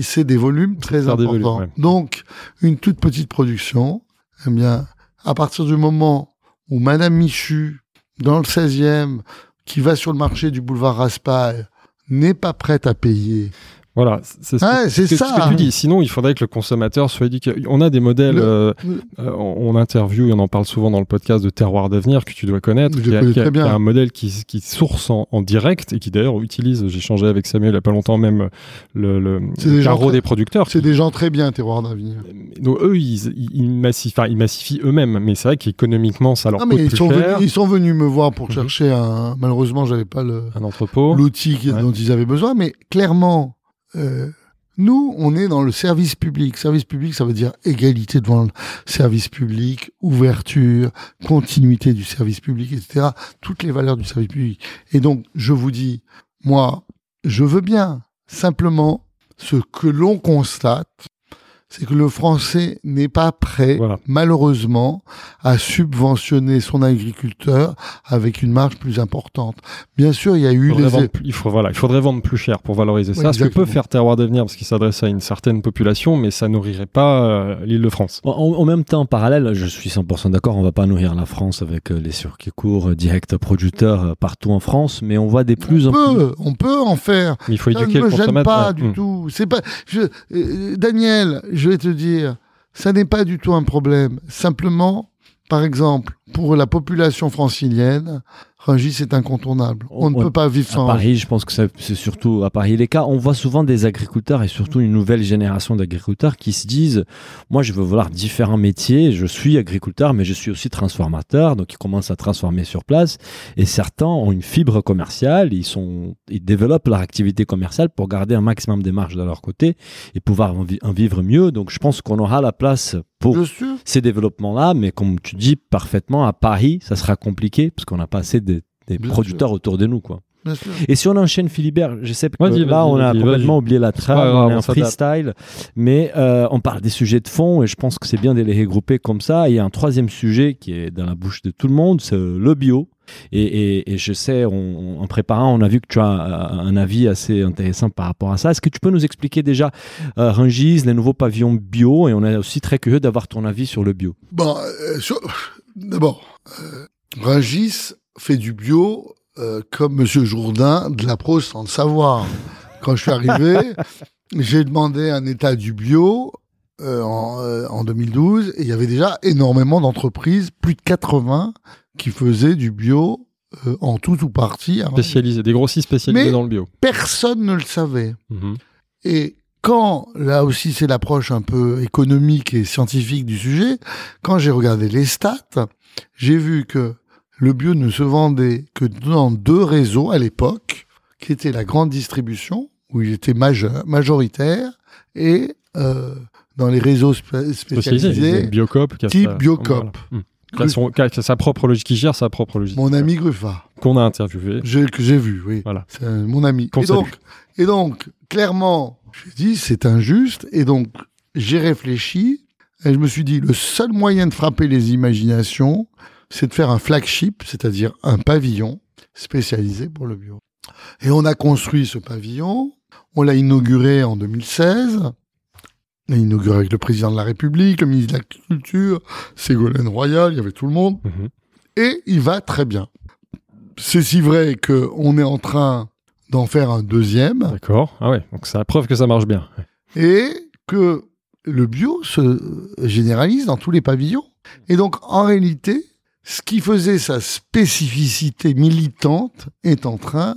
c'est des volumes très importants. volumes, ouais. Donc, une toute petite production, eh bien, à partir du moment où Madame Michu, dans le 16e, qui va sur le marché du boulevard Raspail, n'est pas prête à payer. Voilà, c'est ce, c'est ce que- tu dis. Sinon, il faudrait que le consommateur soit éduqué. On a des modèles, Le- euh, le- euh, on, interview et on en parle souvent dans le podcast de Terroir d'avenir que tu dois connaître. Je qui, a- qui a- très bien. qui a un modèle qui, qui source en, en direct et qui d'ailleurs utilise, j'ai changé avec Samuel il n'y a pas longtemps même, le, le, des gens carreau très- des producteurs. C'est des gens très bien, Terroir d'avenir. Donc eux, ils, ils, ils massifient, ils massifient eux-mêmes, mais c'est vrai qu'économiquement, ça leur Ah, coûte mais ils plus sont, cher. venus, ils sont venus me voir pour Mhm. chercher un. Malheureusement, j'avais pas le. Un entrepôt. l'outil Ouais. dont ils avaient besoin, mais clairement, euh, nous, on est dans le service public. Service public, ça veut dire égalité devant le service public, ouverture, continuité du service public, etc. Toutes les valeurs du service public. Et donc, je vous dis, moi, je veux bien. Simplement, ce que l'on constate, c'est que le français n'est pas prêt, Voilà. malheureusement, à subventionner son agriculteur avec une marge plus importante. Bien sûr, il y a eu Il faudrait, les... vendre plus, il, faut, voilà, il faudrait vendre plus cher pour valoriser Ouais, ça. Ce que peut exactement. faire Terroir d'avenir, parce qu'il s'adresse à une certaine population, mais ça nourrirait pas euh, l'île de France. En, en même temps, en parallèle, je suis 100% d'accord, on va pas nourrir la France avec euh, les circuits courts, euh, direct producteurs euh, partout en France, mais on voit des plus on en plus. peut, on peut en faire. Mais il faut Ça ne éduquer me le consommateur. pas ouais. du Mm. tout. C'est pas. Je, euh, Daniel, je vais te dire, ça n'est pas du tout un problème. Simplement, par exemple, pour la population francilienne, Rungis est incontournable. On ne peut pas vivre À sans. Paris, je pense que c'est surtout à Paris les cas. On voit souvent des agriculteurs et surtout une nouvelle génération d'agriculteurs qui se disent Moi, je veux voir différents métiers. Je suis agriculteur, mais je suis aussi transformateur. Donc, ils commencent à transformer sur place. Et certains ont une fibre commerciale. Ils, sont, ils développent leur activité commerciale pour garder un maximum des marges de leur côté et pouvoir en, vi- en vivre mieux. Donc, je pense qu'on aura la place pour ces développements-là. Mais comme tu dis parfaitement, à Paris, ça sera compliqué parce qu'on n'a pas assez de- des Bien producteurs autour de nous. quoi. Et si on enchaîne Philibert, je sais que Vas-y, là on a vas-y, complètement oublié la trame, on est en freestyle, mais euh, on parle des sujets de fond et je pense que c'est bien de les regrouper comme ça. Et il y a un troisième sujet qui est dans la bouche de tout le monde, c'est le bio. Et, et- et je sais, on- en préparant, on a vu que tu as euh, un avis assez intéressant par rapport à ça. Est-ce que tu peux nous expliquer déjà euh, Rungis, les nouveaux pavillons bio? Et on est aussi très curieux d'avoir ton avis sur le bio. Bon, euh, sur- [LAUGHS] d'abord, euh, Rungis fait du bio euh, comme Monsieur Jourdain de la prose sans le savoir. Quand je suis arrivé, [LAUGHS] j'ai demandé un état du bio euh, en, euh, en 2012 et il y avait déjà énormément d'entreprises, plus de 80, qui faisaient du bio euh, en tout ou partie. à Rungis. Spécialisé, des grossistes spécialisés Mais- dans le bio. Personne ne le savait. Mhm. Et quand, là aussi c'est l'approche un peu économique et scientifique du sujet, quand j'ai regardé les stats, j'ai vu que le bio ne se vendait que dans deux réseaux à l'époque, qui étaient la grande distribution, où il était majeur, majoritaire, et euh, dans les réseaux spé- Spécialisé, spécialisés, Biocop. type Biocop. voilà. Qui a son- qui a sa propre logique, qui gère sa propre logique. mon ami Gruffat, Qu'on a interviewé. que j'ai vu, oui. Voilà. C'est mon ami. Qu'on Et donc, et donc, clairement, j'ai dit, c'est injuste. Et donc, j'ai réfléchi et je me suis dit, le seul moyen de frapper les imaginations, c'est de faire un flagship, c'est-à-dire un pavillon spécialisé pour le bio. Et on a construit ce pavillon. On l'a inauguré en 2016. L'a inauguré avec le président de la République, le ministre de l'Agriculture, Ségolène Royal, il y avait tout le monde Mhm. et il va très bien. C'est si vrai que on est en train d'en faire un deuxième D'accord. Ah ouais, donc c'est la preuve que ça marche bien. et que le bio se généralise dans tous les pavillons. Et donc, en réalité, ce qui faisait sa spécificité militante est en train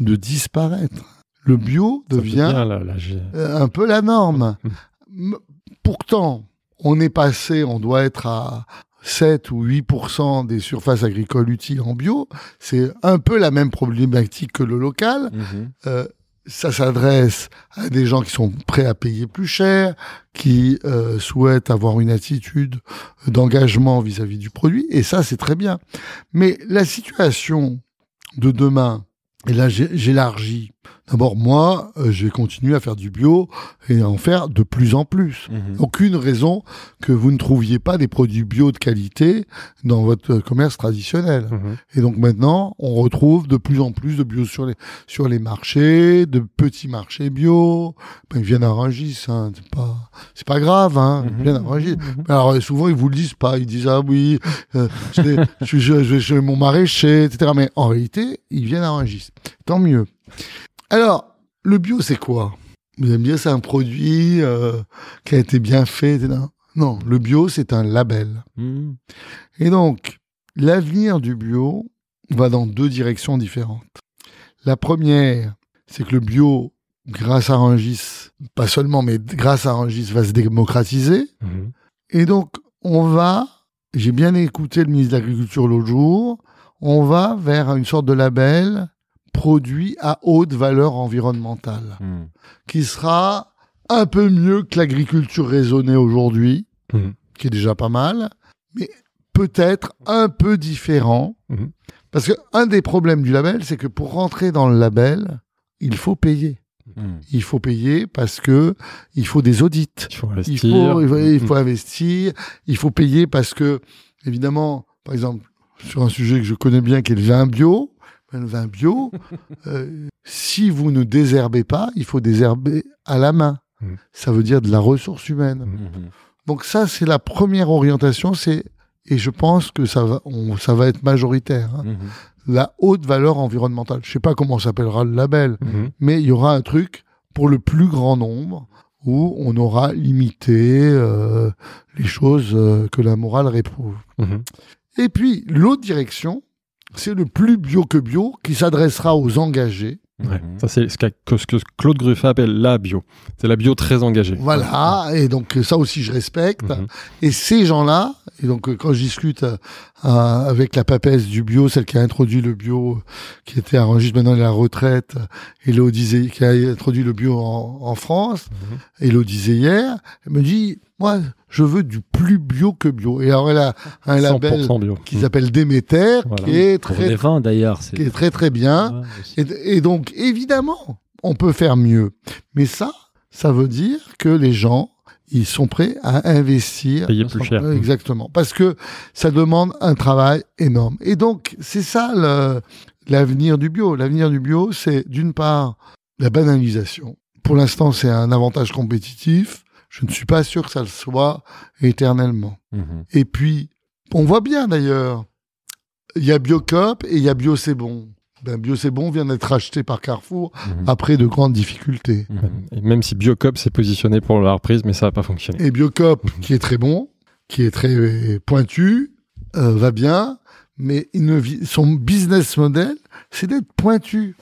de disparaître. Le bio devient la- la- un peu la norme. Pourtant, on est passé, on doit être à 7 ou 8% des surfaces agricoles utiles en bio. C'est un peu la même problématique que le local. Euh, ça s'adresse à des gens qui sont prêts à payer plus cher, qui euh, souhaitent avoir une attitude d'engagement vis-à-vis du produit, et ça c'est très bien. Mais la situation de demain, et là j'élargis, d'abord moi, euh, je vais continuer à faire du bio et à en faire de plus en plus. Mhm. Aucune raison que vous ne trouviez pas des produits bio de qualité dans votre euh, commerce traditionnel. Mhm. Et donc maintenant, on retrouve de plus en plus de bio sur les, sur les marchés, de petits marchés bio. Ben, ils viennent à Rungis, hein, c'est pas, c'est pas grave, hein, ils viennent à Rungis. Alors euh, souvent, ils vous le disent pas, ils disent, ah oui, euh, je, vais- je, je- je vais chez mon maraîcher, etc. Mais en réalité, ils viennent à Rungis. Tant mieux. Alors, le bio, c'est quoi? Vous allez me dire, c'est un produit euh, qui a été bien fait, etc. Non, le bio, c'est un label. Mhm. Et donc, l'avenir du bio va dans deux directions différentes. La première, c'est que le bio, grâce à Rungis, pas seulement, mais grâce à Rungis, va se démocratiser. Mhm. Et donc, on va, j'ai bien écouté le ministre de l'Agriculture l'autre jour, on va vers une sorte de label produit à haute valeur environnementale, Mhm. qui sera un peu mieux que l'agriculture raisonnée aujourd'hui, Mhm. qui est déjà pas mal, mais peut-être un peu différent. Mhm. Parce que un des problèmes du label, c'est que pour rentrer dans le label, il faut payer. Il faut payer parce que il faut des audits. Il faut Il investir. faut, il faut, il faut investir. Il faut payer parce que, évidemment, par exemple, sur un sujet que je connais bien, qui est le vin bio, le vin bio, [LAUGHS] euh, si vous ne désherbez pas, il faut désherber à la main. Mm. Ça veut dire de la ressource humaine. Mhm. Donc ça, c'est la première orientation. C'est et je pense que ça va, on- ça va être majoritaire. hein. Mhm. La haute valeur environnementale. Je sais pas comment s'appellera le label, mais il y aura un truc pour le plus grand nombre où on aura limité euh, les choses euh, que la morale réprouve. Et puis l'autre direction, c'est le plus bio que bio qui s'adressera aux engagés. Ouais. Ça, c'est ce, que, ce que Claude Gruffat appelle la bio. C'est la bio très engagée. Voilà, et donc ça aussi je respecte. Mhm. Et ces gens-là, et donc euh, quand je discute euh, euh, avec la papesse du bio, celle qui a introduit le bio, qui était à Rungis, maintenant à la retraite, Elodie disait, qui a introduit le bio en, en France, Mhm. Elodie disait hier, elle me dit, moi, je veux du plus bio que bio. Et alors elle a un label 100% bio. qui s'appelle Déméter, Voilà. qui est Pour très, les vins d'ailleurs. qui est très très bien. Ouais. Et, et donc, évidemment, on peut faire mieux. Mais ça, ça veut dire que les gens, ils sont prêts à investir. Payer plus cher. Euh, Exactement. Parce que ça demande un travail énorme. Et donc, c'est ça l'avenir du bio. L'avenir du bio, c'est d'une part la banalisation. Pour l'instant, c'est un avantage compétitif. Je ne suis pas sûr que ça le soit éternellement. Mhm. Et puis, on voit bien d'ailleurs, il y a Biocop et il y a Bio C'est Bon. Ben, Bio C'est Bon vient d'être acheté par Carrefour Mhm. après de grandes difficultés. Mhm. Et même si Biocop s'est positionné pour la reprise, mais ça n'a pas fonctionné. Et Biocop, qui est très bon, qui est très pointu, euh, va bien, mais il ne vit- son business model, c'est d'être pointu.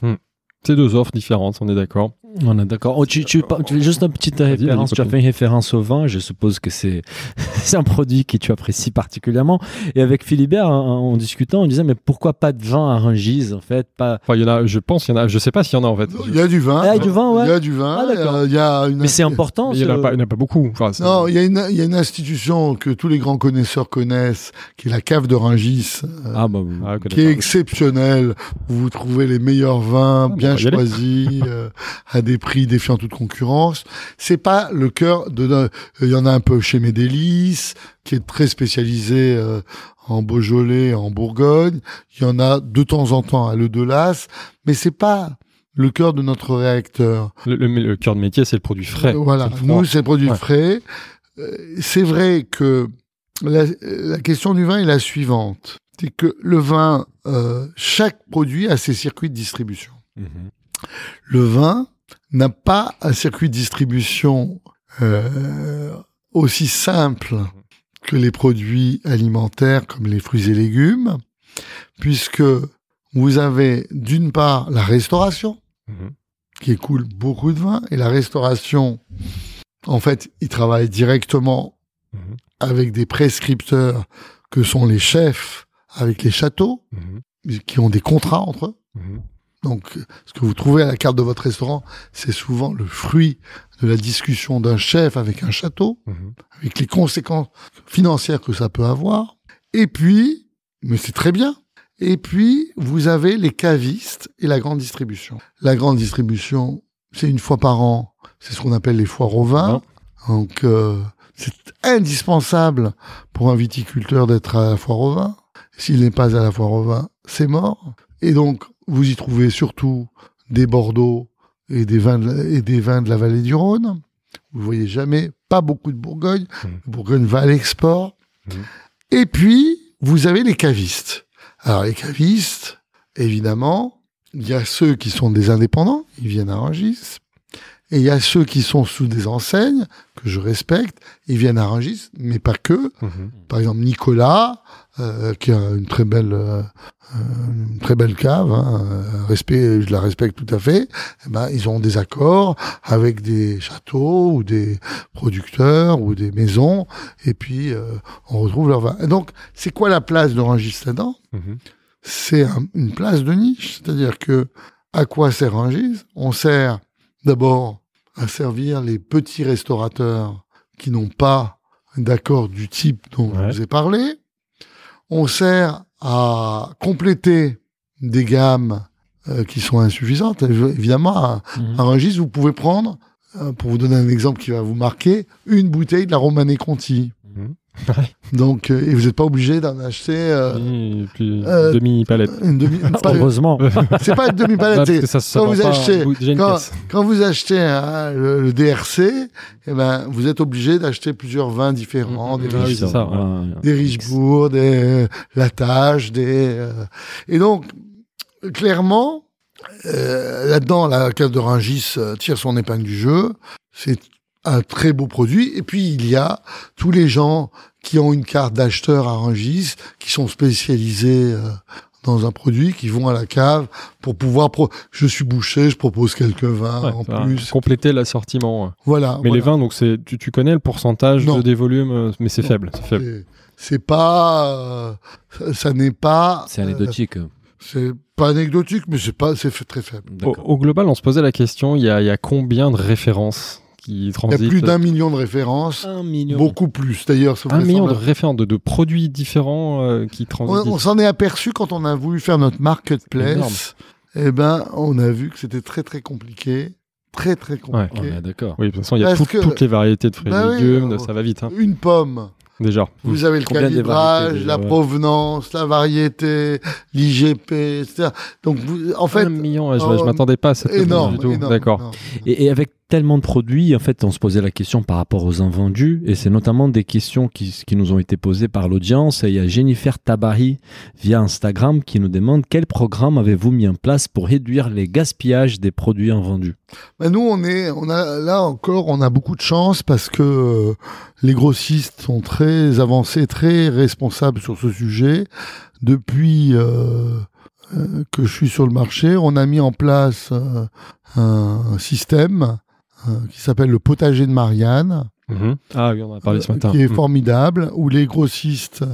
C'est deux offres différentes, on est d'accord. On est d'accord. Oh, tu, tu, juste une petite référence. Tu as fait une référence au vin. Je suppose que c'est c'est un produit que tu apprécies particulièrement. Et avec Philibert, en, en discutant, on disait mais pourquoi pas de vin à Rungis en fait pas... Enfin, il y en a, je pense, il y en a, je sais pas s'il y en a en fait. Il y a du vin. Ah, il y a du vin, ouais. Il y a du vin. Ah, d'accord. euh, il y a une Mais c'est important. Mais il n'y en, a ce- pas- il y en a pas beaucoup. Enfin, Non, il y, a une, il y a une institution que tous les grands connaisseurs connaissent, qui est la cave de Rungis, euh, Ah bah Ah, qui est exceptionnelle, où vous trouvez les meilleurs vins, Ah, bien choisis, euh, à des prix défiant toute concurrence. C'est pas le cœur de... Il y en a un peu chez Médélis, qui est très spécialisé euh, en Beaujolais, en Bourgogne. Il y en a de temps en temps à Le Delas, mais c'est pas le cœur de notre réacteur. Le, le- le cœur de métier, c'est le produit frais. Voilà, C'est le nous, c'est produit Ouais. frais. Euh, c'est vrai que la, la question du vin est la suivante. C'est que le vin, euh, chaque produit a ses circuits de distribution. Mhm. Le vin n'a pas un circuit de distribution euh, aussi simple que les produits alimentaires comme les fruits et légumes, puisque vous avez d'une part la restauration, Mhm. qui écoule beaucoup de vin, et la restauration, en fait, ils travaillent directement Mhm. avec des prescripteurs que sont les chefs avec les châteaux, Mhm. qui ont des contrats entre eux. Donc, ce que vous trouvez à la carte de votre restaurant, c'est souvent le fruit de la discussion d'un chef avec un château, Mhm. avec les conséquences financières que ça peut avoir. Et puis, mais c'est très bien. Et puis, vous avez les cavistes et la grande distribution. La grande distribution, c'est une fois par an. C'est ce qu'on appelle les foires au vin. Donc, euh, c'est indispensable pour un viticulteur d'être à la foire au vin. S'il n'est pas à la foire au vin, c'est mort. Et donc, vous y trouvez surtout des Bordeaux et des vins de la, et des vins de la vallée du Rhône. Vous voyez jamais, pas beaucoup de Bourgogne. Mhm. Bourgogne va à l'export. Mhm. Et puis, vous avez les cavistes. Alors, les cavistes, évidemment, il y a ceux qui sont des indépendants, ils viennent à Rungis. Et il y a ceux qui sont sous des enseignes, que je respecte, ils viennent à Rungis, mais pas que. Mhm. Par exemple, Nicolas, euh, qui a une très belle, euh, euh, une très belle cave, hein, euh, respect, je la respecte tout à fait. Eh ben, ils ont des accords avec des châteaux ou des producteurs ou des maisons, et puis euh, on retrouve leur vin. Et donc, c'est quoi la place de Rungis là-dedans? Mhm. C'est un- une place de niche, c'est-à-dire que à quoi sert Rungis On sert d'abord à servir les petits restaurateurs qui n'ont pas d'accord du type dont Ouais. je vous ai parlé. On sert à compléter des gammes euh, qui sont insuffisantes. Évidemment, un, un Rungis, vous pouvez prendre, euh, pour vous donner un exemple qui va vous marquer, une bouteille de la Romanée Conti. Mhm. Donc, euh, et vous n'êtes pas obligé d'en acheter euh, puis, Euh, demi-palette. une demi. [LAUGHS] Heureusement. [LAUGHS] C'est pas une demi-palette. ça, ça quand vous achetez- une quand- vous achetez hein, le, le DRC, eh ben, vous êtes obligé d'acheter plusieurs vins différents, des, Ah oui, riches, ça, ouais. Des Richebourg, des euh, Latache, des euh, et donc clairement euh, là-dedans la case de Rungis euh, tire son épingle du jeu. C'est un très beau produit. Et puis il y a tous les gens qui ont une carte d'acheteur à Rungis, qui sont spécialisés. euh, dans un produit, qui vont à la cave pour pouvoir. Pro je suis bouché, je propose quelques vins Ouais, en plus. Compléter l'assortiment. Voilà. Mais voilà. les vins, donc c'est, tu, tu connais le pourcentage Non. de, des volumes, euh, mais c'est faible, c'est faible. C'est- C'est pas, euh, ça, ça n'est pas. C'est euh, anecdotique. c'est pas anecdotique, mais c'est pas, c'est très faible. Au, au global, on se posait la question, il y a, il y a combien de références qui Il y a transitent plus d'un million de références, Un million. beaucoup plus d'ailleurs. Un million de références, de, de produits différents euh, qui On, transitent. on s'en est aperçu quand on a voulu faire notre marketplace. Eh ben, on a vu que c'était très très compliqué, très très compliqué. On est d'accord. Oui, de toute façon, il y a tout- que- toutes les variétés de fruits Bah et oui, légumes, euh, ça va vite, hein, Une pomme, déjà. vous avez le calibrage, déjà, la ouais. provenance, la variété, l'IGP, etc. Donc, vous, en fait, un million, ouais, je, je m'attendais pas à cette énorme, du tout. énorme, D'accord. Et, et avec tellement de produits, en fait, on se posait la question par rapport aux invendus, et c'est notamment des questions qui, nous ont été posées par l'audience. Il y a Jennifer Tabari via Instagram qui nous demande quel programme avez-vous mis en place pour réduire les gaspillages des produits invendus? Ben nous, on est, là encore, on a beaucoup de chance parce que euh, les grossistes sont très avancés, très responsables sur ce sujet. Depuis euh, euh, que je suis sur le marché, on a mis en place un système qui s'appelle le potager de Marianne, Mhm. Ah oui, on en a parlé ce euh, matin. qui est Mhm. formidable, où les grossistes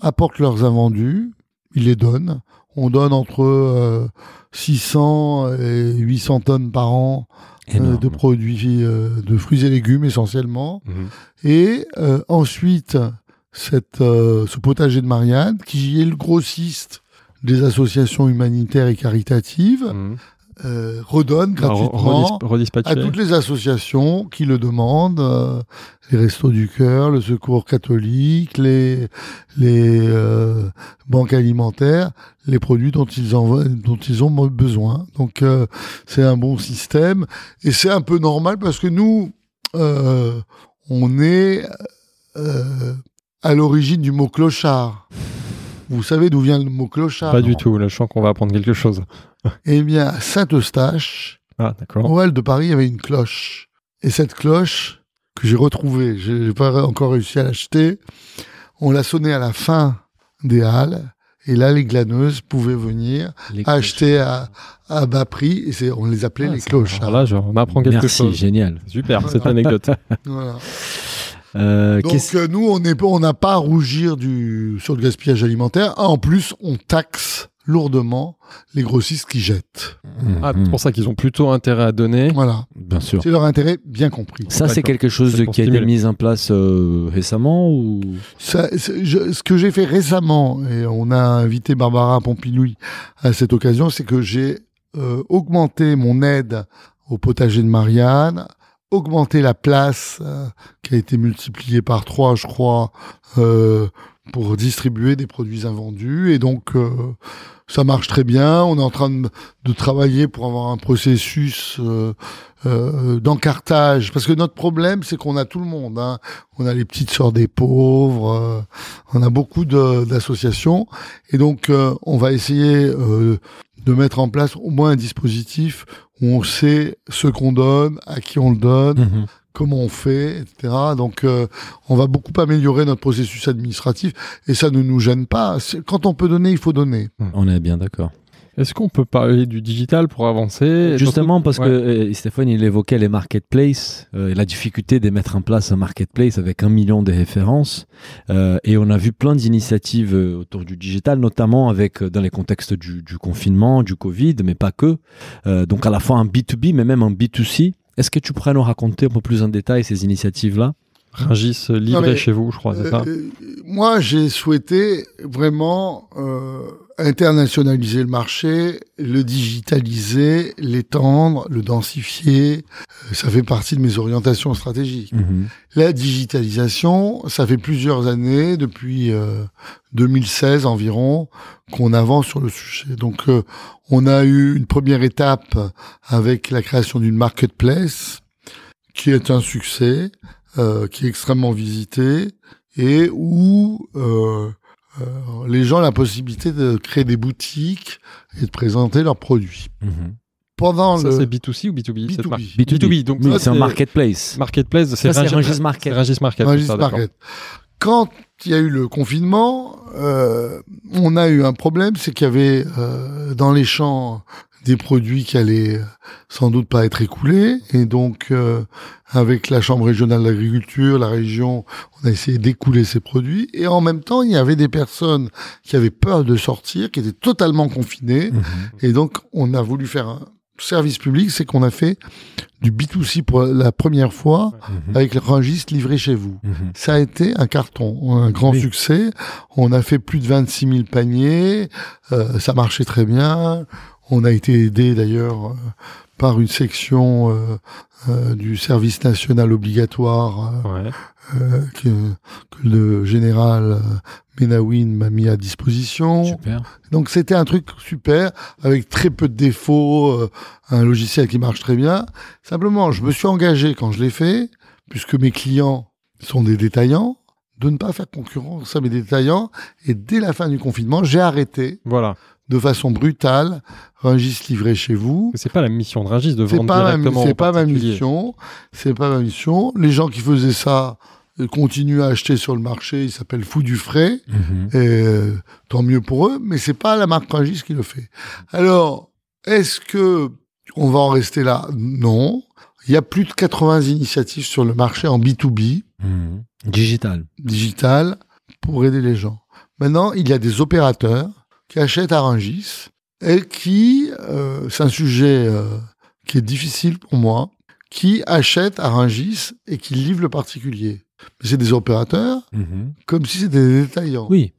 apportent leurs invendus, ils les donnent. On donne entre euh, 600 et 800 tonnes par an euh, de produits euh, de fruits et légumes essentiellement. Mhm. Et euh, ensuite, cette, euh, ce potager de Marianne, qui est le grossiste des associations humanitaires et caritatives. Euh, redonne re- gratuitement à toutes les associations qui le demandent, euh, les Restos du Cœur, le Secours catholique, les, les euh, banques alimentaires, les produits dont ils, en, dont ils ont besoin. Donc euh, c'est un bon système et c'est un peu normal parce que nous, on est à l'origine du mot clochard. Vous savez d'où vient le mot clochard Pas du tout, là, je sens qu'on va apprendre quelque chose. [LAUGHS] Eh bien, à Saint-Eustache, Ah, en Val de Paris, il y avait une cloche. Et cette cloche, que j'ai retrouvée, j'ai pas encore réussi à l'acheter, on l'a sonnée à la fin des halles. Et là, les glaneuses pouvaient venir Les acheter à, à bas prix. Et c'est, on les appelait Ah, les cloches. alors là, je- on apprend quelque Merci, chose. génial. Super, cette anecdote. [LAUGHS] Voilà. Euh, Donc, qu'est-ce- euh, nous, on n'a pas à rougir du, sur le gaspillage alimentaire. Ah, En plus, on taxe lourdement les grossistes qui jettent. Ah, Mhm. c'est pour ça qu'ils ont plutôt intérêt à donner. Voilà. Bien sûr. C'est leur intérêt bien compris. Ça, c'est quelque chose pour qui a été mis en place euh, récemment ou? Ça, c'est- je- ce que j'ai fait récemment, et on a invité Barbara Pompidou à cette occasion, c'est que j'ai euh, augmenté mon aide au potager de Marianne, augmenté la place euh, qui a été multipliée par trois, je crois, euh, pour distribuer des produits invendus. Et donc, euh, ça marche très bien. On est en train de, travailler pour avoir un processus euh, euh, d'encartage. Parce que notre problème, c'est qu'on a tout le monde. Hein. On a les petites sœurs des pauvres, euh, on a beaucoup d'associations. Et donc, euh, on va essayer euh, de mettre en place au moins un dispositif où on sait ce qu'on donne, à qui on le donne, comment on fait, etc. Donc, euh, on va beaucoup améliorer notre processus administratif et ça ne nous gêne pas. Quand on peut donner, il faut donner. On est bien d'accord. Est-ce qu'on peut parler du digital pour avancer? Justement, parce Ouais. que euh, Stéphane, il évoquait les marketplaces, euh, et la difficulté de mettre en place un marketplace avec un million de références. Euh, et on a vu plein d'initiatives autour du digital, notamment avec dans les contextes du, du confinement, du Covid, mais pas que. Euh, donc à la fois un B2B, mais même un B2C. Est-ce que tu pourrais nous raconter un peu plus en détail ces initiatives-là? Rungis euh, livré chez vous, je crois, c'est ça Euh, moi, j'ai souhaité vraiment euh, internationaliser le marché, le digitaliser, l'étendre, le densifier. Euh, Ça fait partie de mes orientations stratégiques. Mhm. La digitalisation, ça fait plusieurs années, depuis euh, 2016 environ, qu'on avance sur le sujet. Donc, euh, on a eu une première étape avec la création d'une marketplace, qui est un succès, euh, qui est extrêmement visité, et où euh, euh, les gens ont la possibilité de créer des boutiques et de présenter leurs produits. Mhm. Pendant Ça, le c'est B2C ou B2B cette B2B. marque B2B. B2B, donc Oui, c'est un marketplace. Marketplace, c'est Rungis Market. c'est Rungis Market. Ça. Market. Quand il y a eu le confinement, euh, on a eu un problème, c'est qu'il y avait euh, dans les champs des produits qui allaient euh, sans doute pas être écoulés, et donc euh, avec la chambre régionale d'agriculture, la région, on a essayé d'écouler ces produits, et en même temps il y avait des personnes qui avaient peur de sortir, qui étaient totalement confinées, Mhm. et donc on a voulu faire un service public, c'est qu'on a fait du B2C pour la première fois avec le registre livré chez vous. Mhm. Ça a été un carton, un grand Oui. succès. On a fait plus de 26 000 paniers. euh, ça marchait très bien. On a été aidé d'ailleurs euh, par une section euh, euh, du service national obligatoire Ouais. que, que le général Menawin m'a mis à disposition. Super. Donc c'était un truc super, avec très peu de défauts, un logiciel qui marche très bien. Simplement, je me suis engagé quand je l'ai fait, puisque mes clients sont des détaillants, de ne pas faire concurrence à mes détaillants. Et dès la fin du confinement, j'ai arrêté Voilà. De façon brutale Rungis livré chez vous. C'est pas la mission de Rungis de vendre pas directement c'est pas ma mission. C'est pas ma mission. Les gens qui faisaient ça euh, continuent à acheter sur le marché. Ils s'appellent Fou du Frais. Mhm. Et euh, tant mieux pour eux, mais c'est pas la marque Rungis qui le fait. Alors, est-ce que on va en rester là? Non. Il y a plus de 80 initiatives sur le marché en B2B, Mhm. Digital. digital, pour aider les gens. Maintenant, il y a des opérateurs qui achètent à Rungis et qui, euh, c'est un sujet euh, qui est difficile pour moi, qui achètent à Rungis et qui livrent le particulier. Mais c'est des opérateurs Mhm. comme si c'était des détaillants. Oui.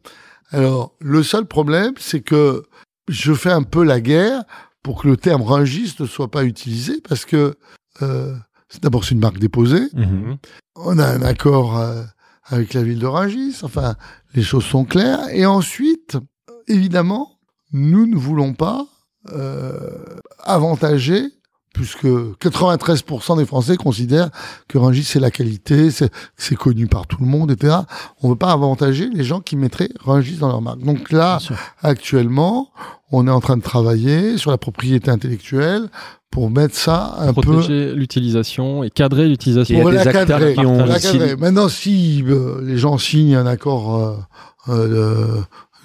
Alors, le seul problème, c'est que je fais un peu la guerre pour que le terme Rungis ne soit pas utilisé, parce que euh, c'est d'abord c'est une marque déposée. Mhm. On a un accord euh, avec la ville de Rungis. Enfin, les choses sont claires. Et ensuite, évidemment, nous ne voulons pas euh, avantager puisque 93% des Français considèrent que Rungis c'est la qualité, c'est connu par tout le monde, etc. On veut pas avantager les gens qui mettraient Rungis dans leur marque. Donc là, actuellement, on est en train de travailler sur la propriété intellectuelle pour mettre ça un peu Protéger l'utilisation et cadrer l'utilisation. On des l'a acteurs cadré, qui ont on l'a cadré. Maintenant, si euh, les gens signent un accord euh, euh,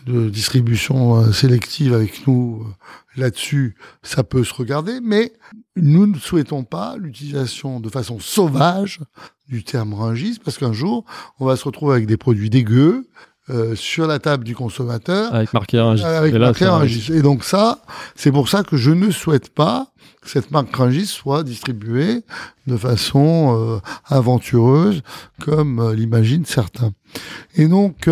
de, distribution euh, sélective avec nous euh, là-dessus, ça peut se regarder, mais nous ne souhaitons pas l'utilisation de façon sauvage du terme Rungis, parce qu'un jour, on va se retrouver avec des produits dégueux euh, sur la table du consommateur Avec marqué Rungis. avec Et là, marqué Rungis. Et donc ça, c'est pour ça que je ne souhaite pas que cette marque Rungis soit distribuée de façon euh, aventureuse, comme euh, l'imaginent certains. Et donc,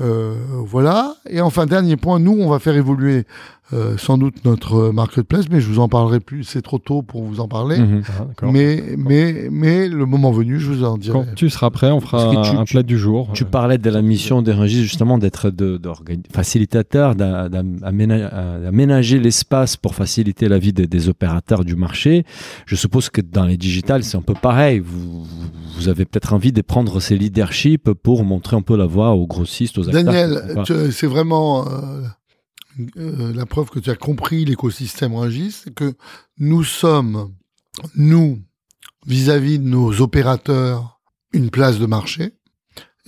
voilà. Et enfin, dernier point, nous, on va faire évoluer euh, sans doute notre marketplace, mais je vous en parlerai plus. C'est trop tôt pour vous en parler. Mhm. Ah. Mais, mais, mais le moment venu, je vous en dirai. Quand tu seras prêt, on fera tu- un plat du jour. Tu parlais de la mission des justement, d'être de, d'organi- facilitateur, euh, d'aménager l'espace pour faciliter la vie des, des opérateurs du marché. Je suppose que dans les digitales, c'est un peu pareil. Vous, vous avez peut-être envie de prendre ces leaderships pour montrer un peu la voie aux grossistes, aux acteurs. Daniel, c'est vraiment euh, euh, la preuve que tu as compris l'écosystème Rungis, c'est que nous sommes, nous, vis-à-vis de nos opérateurs, une place de marché,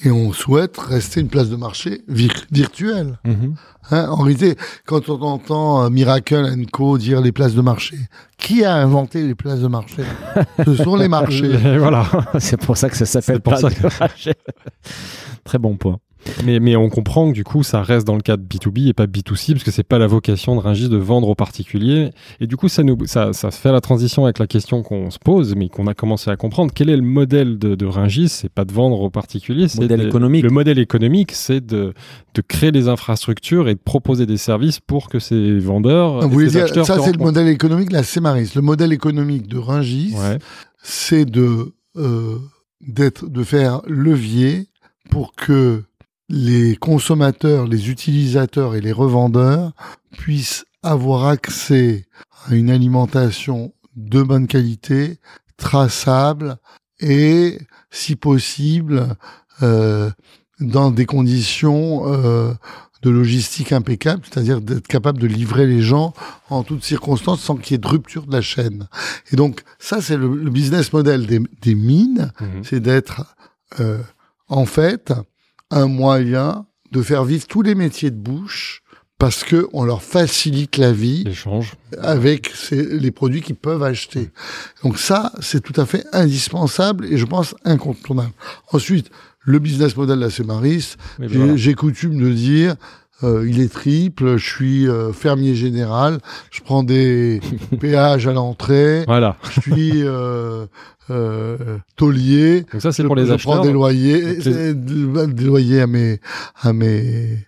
et on souhaite rester une place de marché vir- virtuelle. Mhm. Hein, en réalité, quand on entend euh, Miracle Co dire les places de marché, qui a inventé les places de marché? [LAUGHS] Ce sont les marchés. et voilà. [LAUGHS] c'est pour ça que ça s'appelle C'est pour place ça de marché. [LAUGHS] Très bon point. Mais, mais on comprend que du coup, ça reste dans le cadre B2B et pas B2C, parce que c'est pas la vocation de Rungis de vendre aux particuliers. Et du coup, ça nous, ça, ça fait la transition avec la question qu'on se pose, mais qu'on a commencé à comprendre. Quel est le modèle de, de Rungis C'est pas de vendre aux particuliers, c'est Modèle de- économique. Le modèle économique, c'est de, de créer des infrastructures et de proposer des services pour que ces vendeurs, Vous et voulez ces dire, acheteurs ça c'est le modèle économique de la Cemaris. Le modèle économique de Rungis, Ouais. c'est de euh, d'être de faire levier pour que les consommateurs, les utilisateurs et les revendeurs puissent avoir accès à une alimentation de bonne qualité, traçable et, si possible, euh, dans des conditions euh, de logistique impeccable, c'est-à-dire d'être capable de livrer les gens en toutes circonstances sans qu'il y ait de rupture de la chaîne. Et donc ça, c'est le, le business model des, des mines, Mhm. c'est d'être euh, en fait un moyen de faire vivre tous les métiers de bouche parce que on leur facilite la vie L'échange. avec ces- les produits qu'ils peuvent acheter. Donc ça, c'est tout à fait indispensable et je pense incontournable. Ensuite, le business model de la j'ai voilà. j'ai coutume de dire, euh, il est triple, je suis euh, fermier général, je prends des [LAUGHS] péages à l'entrée, Voilà. je suis euh, euh, taulier, Donc ça, c'est je, pour les je acheteurs. prends des loyers, les- des des loyers à mes à mes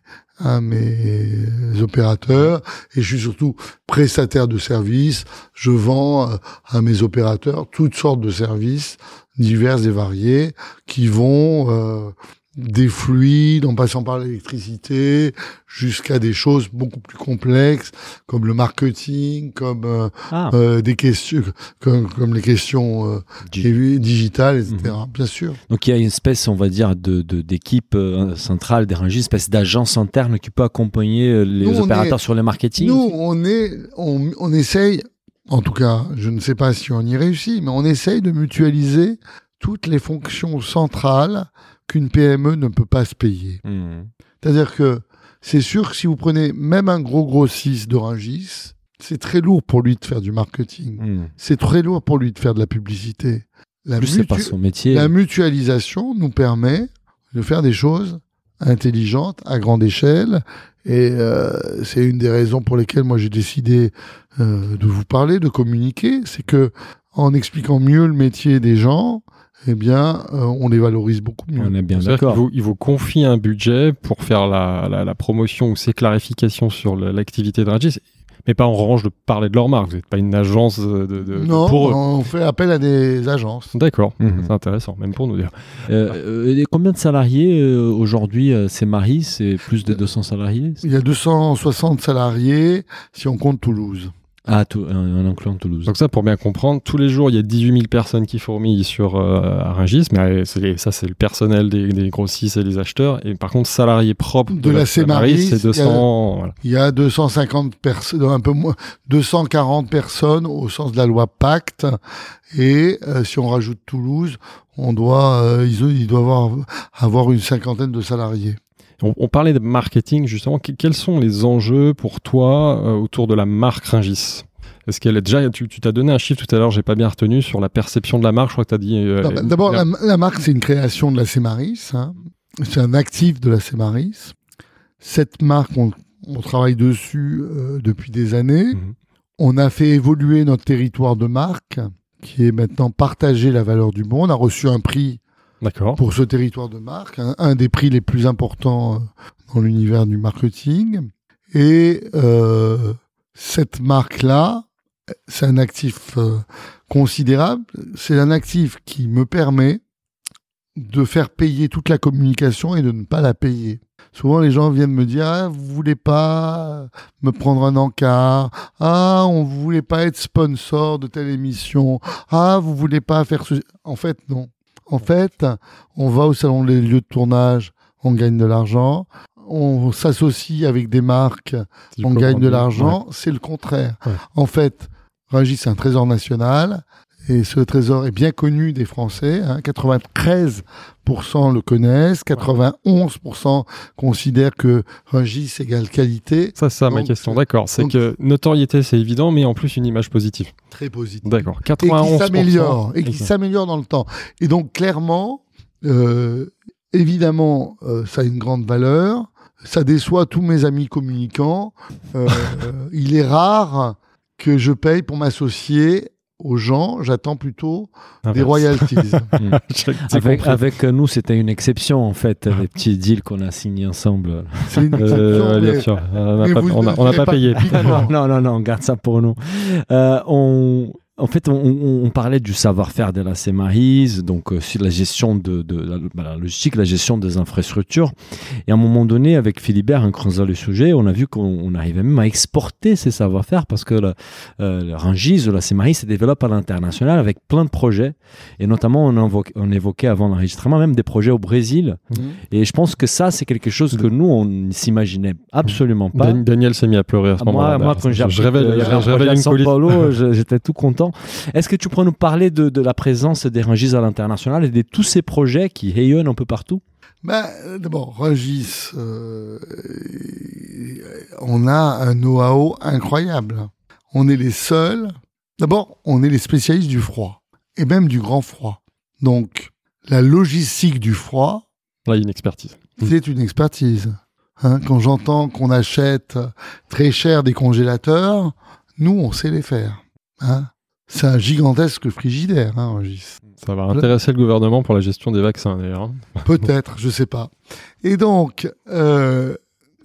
à mes opérateurs et je suis surtout prestataire de services. Je vends euh, à mes opérateurs toutes sortes de services divers et variés qui vont euh, des fluides en passant par l'électricité jusqu'à des choses beaucoup plus complexes comme le marketing, comme euh, Ah, euh, des questions comme, comme les questions euh, Di- digitales, etc. Mhm. Bien sûr. donc il y a une espèce, on va dire, de de- d'équipe euh, centrale des une espèce d'agence interne qui peut accompagner euh, les Nous, opérateurs est- sur le marketing. Nous, on est, on, on essaye, en tout cas, je ne sais pas si on y réussit, mais on essaye de mutualiser toutes les fonctions centrales qu'une PME ne peut pas se payer. Mhm. C'est-à-dire que c'est sûr que si vous prenez même un gros grossiste de Rungis, c'est très lourd pour lui de faire du marketing. Mhm. C'est très lourd pour lui de faire de la publicité. La, Plus c'est mutu- pas son métier. la mutualisation nous permet de faire des choses intelligentes à grande échelle. Et euh, c'est une des raisons pour lesquelles moi j'ai décidé euh, de vous parler, de communiquer. C'est que en expliquant mieux le métier des gens, eh bien, euh, on les valorise beaucoup mieux. On est bien d'accord. vous, il vous confie un budget pour faire la, la, la promotion ou ses clarifications sur l'activité de Rungis, mais pas en revanche de parler de leur marque. Vous n'êtes pas une agence de, de- de- non, pour eux. on fait appel à des agences. D'accord, Mhm. c'est intéressant, même pour nous dire. Euh, euh, et combien de salariés euh, aujourd'hui C'est Marie, c'est plus de 200 salariés Il y a 260 salariés si on compte Toulouse. Ah, tout, un, un incluant Toulouse. Donc ça, pour bien comprendre, tous les jours, il y a 18 000 personnes qui fourmillent sur euh, Rungis, mais euh, c'est- ça, c'est le personnel des, des grossistes et des acheteurs. Et par contre, salariés propres De la Cemaris, c'est il y a- 200... voilà. Il y a 250 personnes, un peu moins, 240 personnes au sens de la loi Pacte. Et euh, si on rajoute Toulouse, on doit, euh, ils, ils doivent avoir, avoir une cinquantaine de salariés. On, on parlait de marketing, justement. Que- quels sont les enjeux pour toi euh, autour de la marque Ringis? Est-ce qu'elle est déjà. Tu t'as donné un chiffre tout à l'heure, j'ai pas bien retenu, sur la perception de la marque. Je crois que tu as dit. euh, bah, D'abord, la- marque, c'est une création de la Cemaris. Hein. C'est un actif de la Cemaris. Cette marque, on, on travaille dessus euh, depuis des années. Mhm. On a fait évoluer notre territoire de marque, qui est maintenant partagé la valeur du monde. On a reçu un prix Pour ce territoire de marque, un, un des prix les plus importants euh, dans l'univers du marketing. Et euh, cette marque-là, c'est un actif euh, considérable. C'est un actif qui me permet de faire payer toute la communication et de ne pas la payer. Souvent, les gens viennent me dire ah, vous voulez pas me prendre un encart? Ah, on voulait pas être sponsor de telle émission Ah, vous voulez pas faire ce. En fait, non. En fait, on va au salon des lieux de tournage, on gagne de l'argent. On s'associe avec des marques, on gagne de l'argent. C'est le contraire. Ouais. En fait, Rungis, c'est un trésor national. Et ce trésor est bien connu des Français. Hein. 93% le connaissent. 91% considèrent que Rungis égale qualité. Ça, c'est ma question. D'accord. C'est que notoriété, c'est évident, mais en plus une image positive. Très positif. D'accord. et 91%. qui s'améliore et qui s'améliore dans le temps. Et donc clairement, euh, évidemment, euh, ça a une grande valeur. Ça déçoit tous mes amis communicants. Euh, euh, [LAUGHS] il est rare que je paye pour m'associer aux gens. J'attends plutôt des royalties. [LAUGHS] [LAUGHS] C'est Avec, avec nous, c'était une exception en fait, les petits deals qu'on a signés ensemble. C'est une [LAUGHS] Euh, exception, bien mais- sûr. On n'a pas, on a- on pas pas payé. non, non, non, on garde ça pour nous. Euh, on, en fait, on, on- on parlait du savoir-faire de la Semarise, donc euh, sur la gestion de, de la, bah, la logistique, la gestion des infrastructures. Et à un moment donné, avec Philibert, en creusant le sujet, on a vu qu'on on arrivait même à exporter ces savoir-faire parce que le, euh, le Rungis, la Semarise se développe à l'international avec plein de projets. Et notamment, on, invoque- on évoquait avant l'enregistrement même des projets au Brésil. Mhm. Et je pense que ça, c'est quelque chose que nous, on ne s'imaginait absolument pas. Dan- Daniel s'est mis à pleurer à ce Moi, moment-là. moi, quand j'ai je, je révèle une São. Paulo, j'étais tout content. Est-ce que tu pourrais nous parler de, de la présence des Rungis à l'international et de tous ces projets qui rayonnent un peu partout? Ben, euh, D'abord, Rungis, euh, on a un know-how incroyable. On est les seuls. D'abord, on est les spécialistes du froid et même du grand froid. Donc, la logistique du froid, Là, il y a une expertise. c'est une expertise. Hein, quand j'entends qu'on achète très cher des congélateurs, nous, on sait les faire. Hein. C'est un gigantesque frigidaire, hein. Ça va intéresser le gouvernement pour la gestion des vaccins, d'ailleurs. hein. [LAUGHS] Peut-être, je sais pas. Et donc, euh,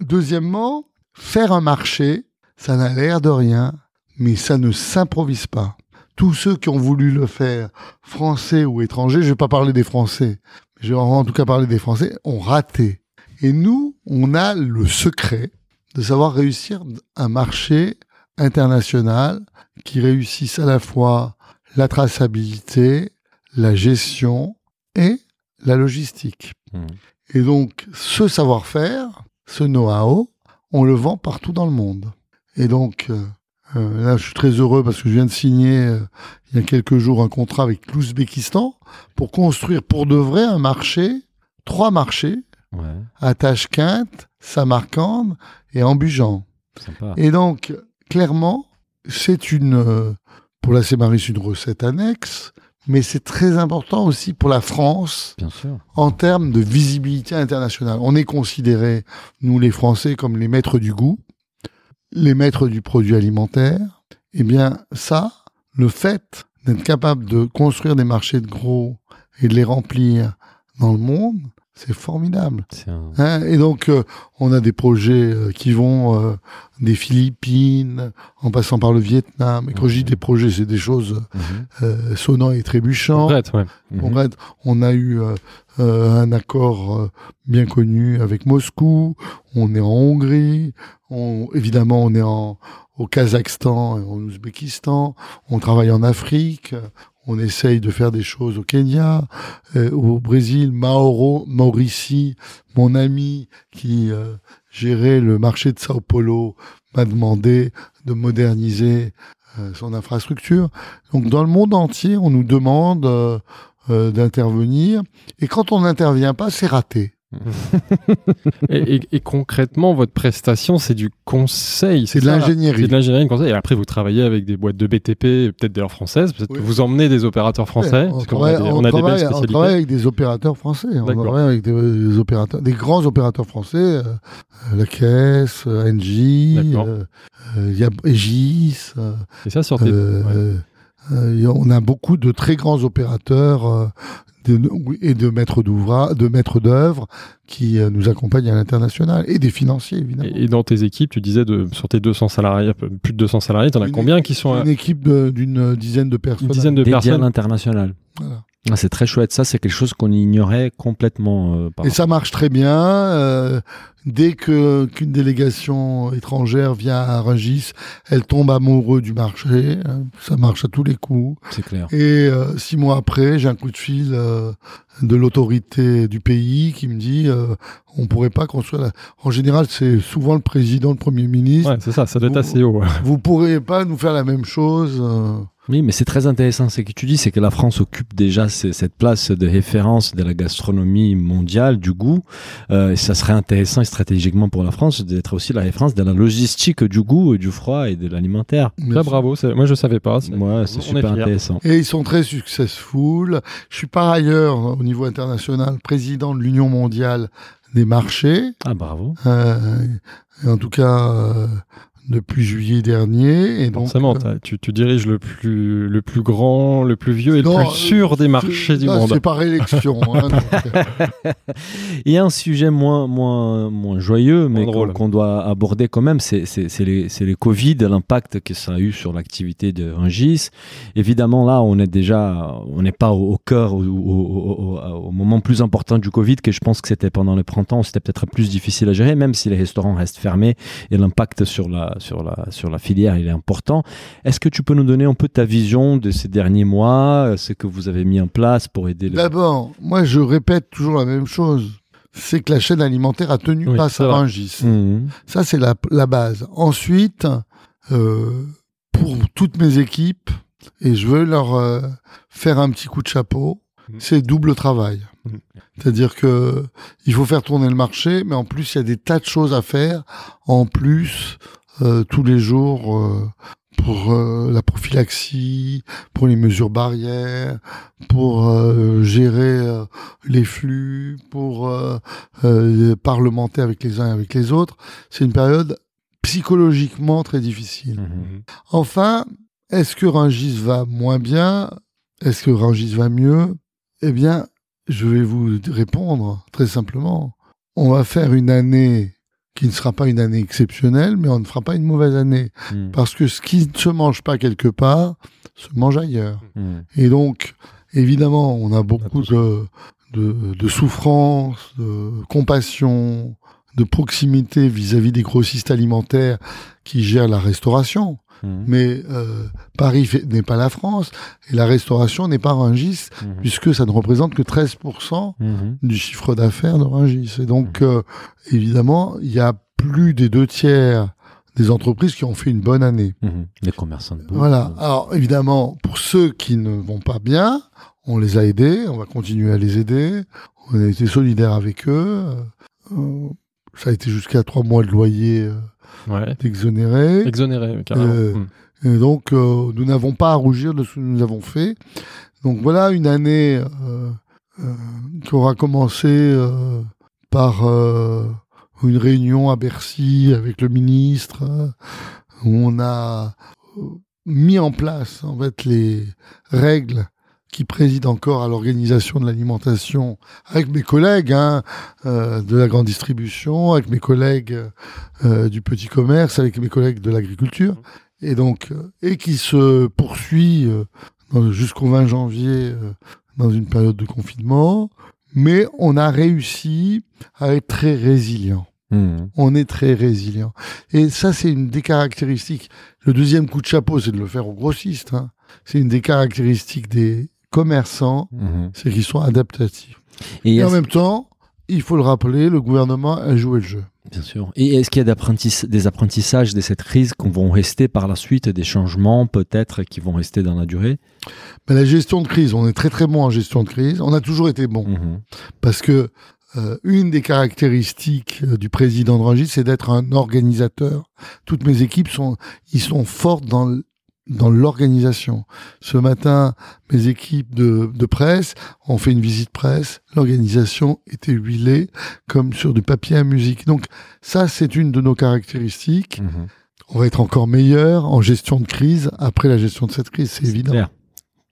deuxièmement, faire un marché, ça n'a l'air de rien, mais ça ne s'improvise pas. Tous ceux qui ont voulu le faire, français ou étrangers, je vais pas parler des Français, mais je vais en tout cas parler des Français, ont raté. Et nous, on a le secret de savoir réussir un marché international qui réussisse à la fois la traçabilité, la gestion et la logistique. Mhm. Et donc, ce savoir-faire, ce know-how, on le vend partout dans le monde. Et donc, euh, euh, là, je suis très heureux parce que je viens de signer euh, il y a quelques jours un contrat avec l'Ouzbékistan pour construire pour de vrai un marché, trois marchés, Ouais, à Tashkent, Samarcande et Ambujan. Et donc, clairement, c'est une, euh, pour la Sémaris, une recette annexe, mais c'est très important aussi pour la France Bien sûr. en termes de visibilité internationale. On est considérés, nous les Français, comme les maîtres du goût, les maîtres du produit alimentaire. Eh bien, ça, le fait d'être capable de construire des marchés de gros et de les remplir dans le monde, c'est formidable. Un... Hein, et donc, euh, on a des projets euh, qui vont euh, des Philippines, en passant par le Vietnam. Et quand je dis des projets, c'est des choses Mhm. euh, sonnant et trébuchant. Brett, ouais. Mhm. On a eu un accord bien connu avec Moscou. On est en Hongrie. On, évidemment, on est en, au Kazakhstan et en Ouzbékistan. On travaille en Afrique. On essaye de faire des choses au Kenya, euh, au Brésil. Mauro Maurici, mon ami qui euh, gérait le marché de Sao Paulo, m'a demandé de moderniser euh, son infrastructure. Donc dans le monde entier, on nous demande euh, d'intervenir. Et quand on n'intervient pas, c'est raté. Et, et- et concrètement, votre prestation, c'est du conseil. C'est de l'ingénierie. C'est de l'ingénierie conseil. Et après, vous travaillez avec des boîtes de BTP, peut-être d'ailleurs françaises. Peut-être Oui. que vous emmenez des opérateurs français. Ouais, on parce travaille, a des, on on a des travaille- belles on spécialités. travaille avec des opérateurs français. On travaille avec des, des opérateurs, des grands opérateurs français, euh, la Caisse, euh, euh, euh, y a euh, Et ça, sur ouais. euh, on a beaucoup de très grands opérateurs euh, de- et de maîtres d'ouvrage, de maîtres d'œuvre qui euh, nous accompagnent à l'international et des financiers évidemment. Et, et dans tes équipes, tu disais de, sur tes 200 salariés, plus de 200 salariés, t'en as Une combien qui sont à Une équipe d'une dizaine de personnes. une dizaine de Dédié à personnes l'international. Voilà. Ah, c'est très chouette. Ça, c'est quelque chose qu'on ignorait complètement. euh, par Et ça marche très bien. euh, dès que qu'une délégation étrangère vient à Rungis, elle tombe amoureuse du marché. hein, ça marche à tous les coups. C'est clair. Et euh, six mois après, j'ai un coup de fil euh, de l'autorité du pays qui me dit euh, on pourrait pas construire. La... En général, c'est souvent le président, le premier ministre. Ouais, c'est ça, ça doit être Vous- assez haut. ouais. Vous pourrez pas nous faire la même chose. euh, Oui, mais c'est très intéressant. Ce que tu dis, c'est que la France occupe déjà cette place de référence de la gastronomie mondiale, du goût. Euh, et ça serait intéressant stratégiquement pour la France d'être aussi la référence de la logistique du goût, du froid et de l'alimentaire. Très bravo. c'est- Moi, je savais pas. c'est- Ouais, c'est super intéressant. Et ils sont très successful. Je suis par ailleurs, au niveau international, président de l'Union mondiale des marchés. Ah, bravo. Euh, et en tout cas, euh, depuis juillet dernier. Et donc, Forcément, euh, tu, tu diriges le plus, le plus grand, le plus vieux et non, le euh, plus sûr des marchés du là, monde. C'est par élection. hein, [LAUGHS] euh, Il y a un sujet moins, moins, moins joyeux, mais qu'on doit aborder quand même, c'est les, Covid, l'impact que ça a eu sur l'activité de Rungis. Évidemment, là, on est déjà, on n'est pas au, au cœur, au, au- au- au moment plus important du Covid, que je pense que c'était pendant le printemps, c'était peut-être plus difficile à gérer, même si les restaurants restent fermés et l'impact sur la, sur, la, sur la filière, il est important. Est-ce que tu peux nous donner un peu ta vision de ces derniers mois, ce que vous avez mis en place pour aider le... D'abord, moi, je répète toujours la même chose. C'est que la chaîne alimentaire a tenu Oui, face à. Rungis. Mhm. Ça, c'est la, la base. Ensuite, euh, pour toutes mes équipes, et je veux leur euh, faire un petit coup de chapeau, Mhm. c'est double travail. Mhm. C'est-à-dire que il faut faire tourner le marché, mais en plus, il y a des tas de choses à faire. En plus, euh, tous les jours, euh, pour euh, la prophylaxie, pour les mesures barrières, pour euh, gérer euh, les flux, pour euh, euh, parlementer avec les uns et avec les autres. C'est une période psychologiquement très difficile. Mhm. Enfin, est-ce que Rungis va moins bien? Est-ce que Rungis va mieux? Eh bien, je vais vous répondre très simplement. On va faire une année qui ne sera pas une année exceptionnelle, mais on ne fera pas une mauvaise année. Mhm. Parce que ce qui ne se mange pas quelque part, se mange ailleurs. Mhm. Et donc, évidemment, on a beaucoup de, de, de souffrance, de compassion, de proximité vis-à-vis des grossistes alimentaires qui gèrent la restauration. Mhm. Mais euh, Paris n'est pas la France et la restauration n'est pas Rungis Mhm. puisque ça ne représente que 13% Mhm. du chiffre d'affaires de Rungis. Et donc, euh, évidemment, il y a plus des deux tiers des entreprises qui ont fait une bonne année. Les commerçants de bouffe. Voilà. Alors, évidemment, pour ceux qui ne vont pas bien, on les a aidés, on va continuer à les aider. On a été solidaires avec eux. Euh, ça a été jusqu'à trois mois de loyer euh, Ouais. Exonéré, carrément. Euh, Mm. Et donc, euh, nous n'avons pas à rougir de ce que nous avons fait. Donc voilà une année euh, qui aura commencé par une réunion à Bercy avec le ministre, où on a mis en place en fait les règles qui président encore à l'organisation de l'alimentation avec mes collègues hein, euh, de la grande distribution, avec mes collègues euh, du petit commerce, avec mes collègues de l'agriculture, et donc euh, et qui se poursuit euh, jusqu'au 20 janvier euh, dans une période de confinement. Mais on a réussi à être très résilient. Mhm. On est très résilient. Et ça, c'est une des caractéristiques. Le deuxième coup de chapeau, c'est de le faire aux grossistes. hein. C'est une des caractéristiques des commerçants, Mhm. c'est qu'ils sont adaptatifs. Et Et en même temps, il faut le rappeler, le gouvernement a joué le jeu. bien sûr. Et est-ce qu'il y a des apprentissages de cette crise qui vont rester par la suite, des changements peut-être qui vont rester dans la durée? Mais la gestion de crise, on est très très bon en gestion de crise. On a toujours été bon Mhm. parce que euh, une des caractéristiques euh, du président de Rungis, c'est d'être un organisateur. Toutes mes équipes sont, ils sont fortes dans dans l'organisation. Ce matin, mes équipes de, de presse ont fait une visite presse. L'organisation était huilée comme sur du papier à musique. Donc ça, c'est une de nos caractéristiques. Mhm. On va être encore meilleur en gestion de crise après la gestion de cette crise, c'est évident. clair.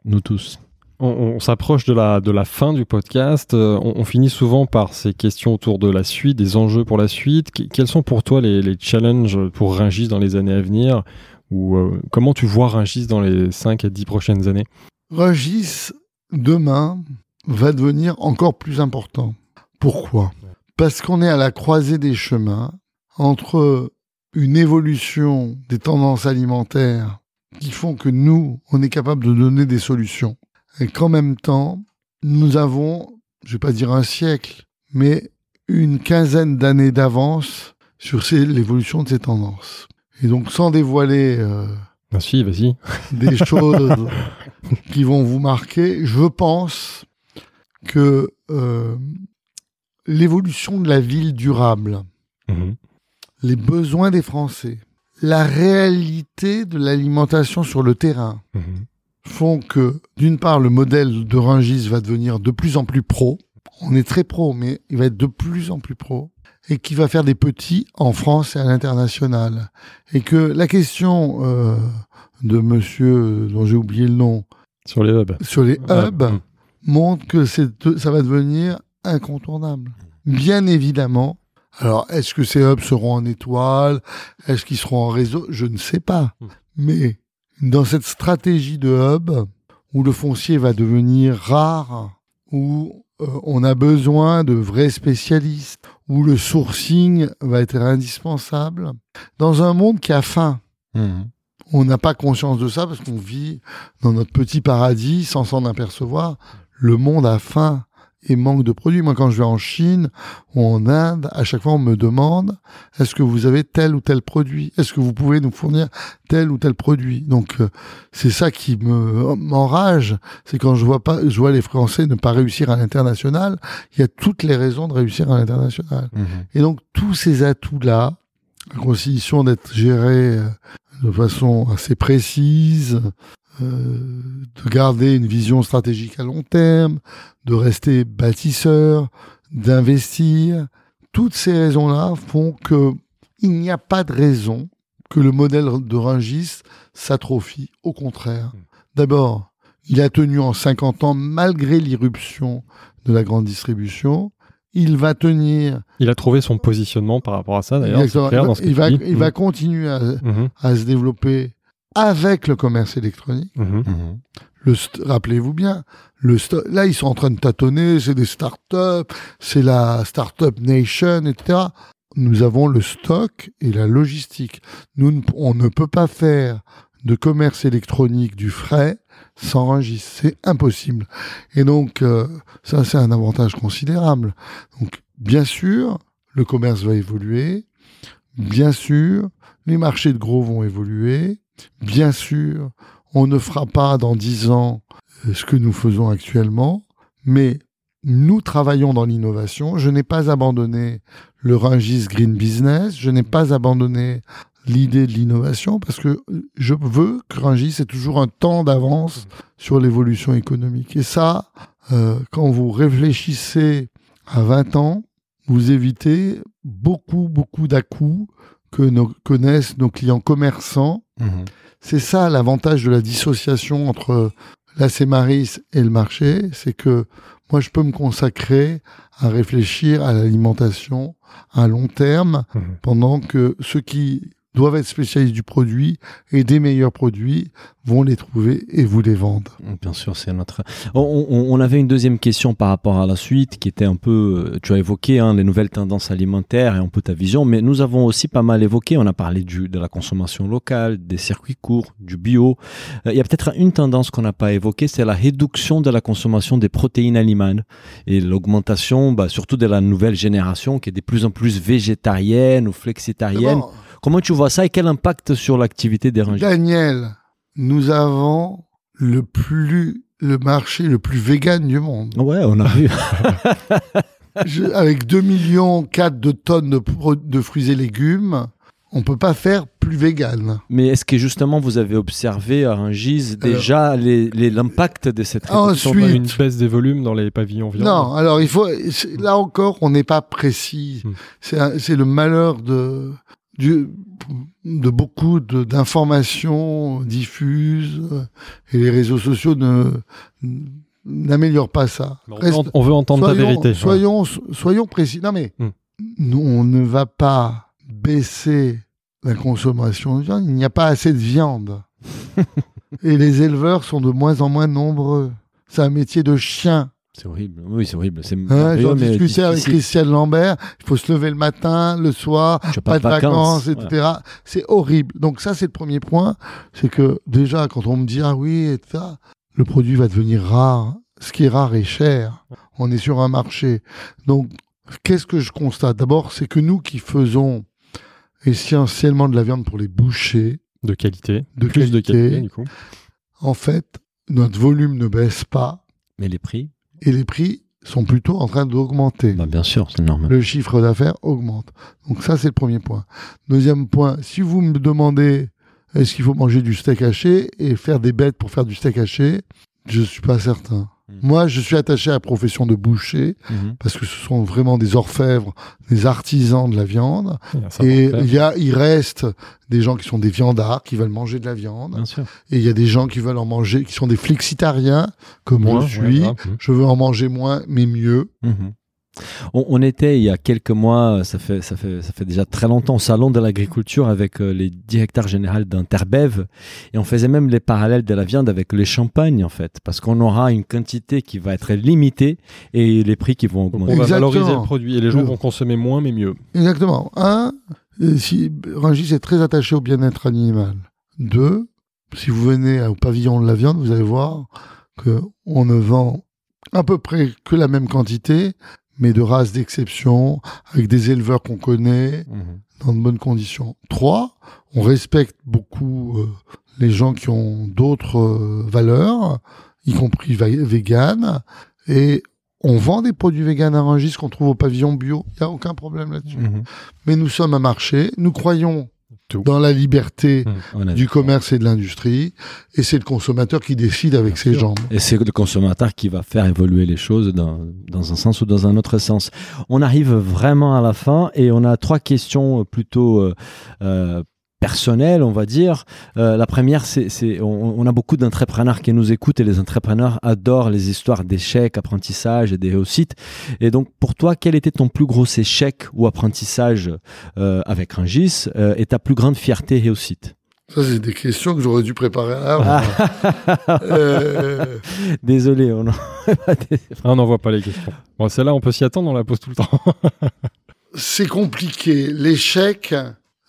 Nous tous. On, s'approche de la, fin du podcast. Euh, on, finit souvent par ces questions autour de la suite, des enjeux pour la suite. Qu- quels sont pour toi les, challenges pour Ringis dans les années à venir? Ou euh, comment tu vois Ringis dans les 5 à 10 prochaines années? Rungis, demain, va devenir encore plus important. Pourquoi? Parce qu'on est à la croisée des chemins entre une évolution des tendances alimentaires qui font que nous, on est capable de donner des solutions. Et qu'en même temps, nous avons, je vais pas dire un siècle, mais une quinzaine d'années d'avance sur l'évolution de ces tendances. Et donc, sans dévoiler euh, Ah si, vas-y. [LAUGHS] des choses qui vont vous marquer. Je pense que euh, l'évolution de la ville durable, Mhm. les besoins des Français, la réalité de l'alimentation sur le terrain Mhm. Font que, d'une part, le modèle de Rungis va devenir de plus en plus pro. On est très pro, mais il va être de plus en plus pro. Et qui va faire des petits en France et à l'international. Et que la question euh, de monsieur, dont j'ai oublié le nom, Sur les hubs. sur les hubs, Mhm. montre que ça va devenir incontournable. Bien évidemment. Alors, est-ce que ces hubs seront en étoile? Est-ce qu'ils seront en réseau? Je ne sais pas. Mm. Mais dans cette stratégie de hub, où le foncier va devenir rare, où euh, on a besoin de vrais spécialistes, où le sourcing va être indispensable, dans un monde qui a faim, Mhm. on n'a pas conscience de ça parce qu'on vit dans notre petit paradis sans s'en apercevoir. Le monde a faim et manque de produits. Moi, quand je vais en Chine ou en Inde, à chaque fois, on me demande est-ce que vous avez tel ou tel produit? Est-ce que vous pouvez nous fournir tel ou tel produit? Donc, euh, c'est ça qui me m'enrage. C'est quand je vois pas, je vois les Français ne pas réussir à l'international. Il y a toutes les raisons de réussir à l'international. Mhm. Et donc tous ces atouts-là, à condition d'être gérés euh, de façon assez précise, de garder une vision stratégique à long terme, de rester bâtisseur, d'investir, toutes ces raisons-là font que il n'y a pas de raison que le modèle de Rungis s'atrophie. Au contraire. D'abord, il a tenu en 50 ans malgré l'irruption de la grande distribution. Il va tenir Il a trouvé son positionnement par rapport à ça, d'ailleurs. Il va- il, il va continuer à, Mhm. à se développer avec le commerce électronique. Mhm. Mhm. Le Rappelez-vous bien, le là, ils sont en train de tâtonner, c'est des startups, c'est la startup nation, etc. Nous avons le stock et la logistique. Nous, ne- on ne peut pas faire de commerce électronique du frais sans Rungis. C'est impossible. Et donc, euh, ça, c'est un avantage considérable. Donc, bien sûr, le commerce va évoluer. Bien sûr, les marchés de gros vont évoluer. Bien sûr, on ne fera pas dans dix ans euh, ce que nous faisons actuellement, mais nous travaillons dans l'innovation. Je n'ai pas abandonné le Rungis Green Business, je n'ai pas abandonné l'idée de l'innovation parce que je veux que Rungis ait toujours un temps d'avance sur l'évolution économique. Et ça, euh, quand vous réfléchissez à 20 ans, vous évitez beaucoup, beaucoup d'à-coups que nos- connaissent nos clients commerçants Mhm. c'est ça l'avantage de la dissociation entre la Cémaris et le marché, c'est que moi je peux me consacrer à réfléchir à l'alimentation à long terme Mhm. pendant que ceux qui doivent être spécialistes du produit et des meilleurs produits vont les trouver et vous les vendre. Bien sûr, c'est notre. On, on- on avait une deuxième question par rapport à la suite qui était un peu. euh, Tu as évoqué hein, les nouvelles tendances alimentaires et un peu ta vision, mais nous avons aussi pas mal évoqué. On a parlé du, de la consommation locale, des circuits courts, du bio. Euh, Il y a peut-être une tendance qu'on n'a pas évoquée, c'est la réduction de la consommation des protéines animales et l'augmentation, bah, surtout de la nouvelle génération qui est de plus en plus végétarienne ou flexitarienne. D'abord, Comment tu vois ça et quel impact sur l'activité des rangers Daniel, nous avons le plus le marché le plus vegan du monde. Ouais, on a vu. [LAUGHS] Je- avec 2 millions 4 de tonnes de, fruits et légumes, on peut pas faire plus vegan. Mais est-ce que justement vous avez observé à Rungis déjà les- les- l'impact de cette réduction Ensuite, Une baisse des volumes dans les pavillons viande. Non, alors il faut là encore on n'est pas précis. Hmm. C'est le malheur de du, de beaucoup d'informations diffuses euh, et les réseaux sociaux ne n'améliorent pas ça. On, Reste- veut ent- on veut entendre ta soyons, vérité. Soyons, soyons précis. Non mais Hmm. nous, on ne va pas baisser la consommation de viande. Il n'y a pas assez de viande. [LAUGHS] Et les éleveurs sont de moins en moins nombreux. C'est un métier de chien. C'est horrible. Oui, c'est horrible. C'est Hein, merveilleux, J'en discutais avec. Christiane Lambert. Il faut se lever le matin, le soir, Tu as pas, de vacances, etc. Voilà. C'est horrible. Donc ça, c'est le premier point. C'est que déjà, quand on me dit ah oui, et ça, le produit va devenir rare. Ce qui est rare est cher. On est sur un marché. Donc, qu'est-ce que je constate? D'abord, c'est que nous qui faisons essentiellement de la viande pour les bouchers, De qualité. de Plus de qualité. qualité, du coup. En fait, notre volume ne baisse pas Mais les prix? Et les prix sont plutôt en train d'augmenter. bah, Bien sûr, c'est normal. Le chiffre d'affaires augmente. Donc ça, c'est le premier point. Deuxième point, si vous me demandez est-ce qu'il faut manger du steak haché et faire des bêtes pour faire du steak haché, je suis pas certain. Mm. Moi, je suis attaché à la profession de boucher Mhm. parce que ce sont vraiment des orfèvres, des artisans de la viande. Il Et il y a, il reste des gens qui sont des viandards, qui veulent manger de la viande. Bien sûr. Et il y a des gens qui veulent en manger, qui sont des flexitariens, comme Moins, je suis. Mhm. Je veux en manger moins, mais mieux. Mhm. On, on était il y a quelques mois, ça fait, ça fait, ça fait déjà très longtemps, au salon de l'agriculture avec euh, les directeurs généraux d'Interbev et on faisait même les parallèles de la viande avec les champagnes en fait, parce qu'on aura une quantité qui va être limitée et les prix qui vont Donc, augmenter. on va Exactement. valoriser le produit et les gens vont consommer moins mais mieux. Exactement. Un, euh, si Rungis est très attaché au bien-être animal. Deux, si vous venez au pavillon de la viande, vous allez voir que on ne vend à peu près que la même quantité, mais de races d'exception, avec des éleveurs qu'on connaît, Mhm. dans de bonnes conditions. Trois, on respecte beaucoup euh, les gens qui ont d'autres euh, valeurs, y compris véganes, et on vend des produits véganes à Rungis qu'on trouve au pavillon bio. Il n'y a aucun problème là-dessus. Mhm. Mais nous sommes un marché, nous croyons Tout. dans la liberté a- du commerce et de l'industrie, et c'est le consommateur qui décide avec ses sûr. jambes. Et c'est le consommateur qui va faire évoluer les choses dans, dans un sens ou dans un autre sens. On arrive vraiment à la fin et on a trois questions plutôt euh, personnelles, on va dire. Euh, la première, c'est, on, on a beaucoup d'entrepreneurs qui nous écoutent et les entrepreneurs adorent les histoires d'échecs, apprentissage et des réussites. Et donc, pour toi, quel était ton plus gros échec ou apprentissage euh, avec Rungis euh, et ta plus grande fierté et réussite? Ça, c'est des questions que j'aurais dû préparer avant. Euh, [LAUGHS] Désolé, on en- [LAUGHS] Ah, on n'en voit pas les questions. Bon, celle-là, on peut s'y attendre, on la pose tout le temps. [LAUGHS] c'est compliqué. L'échec,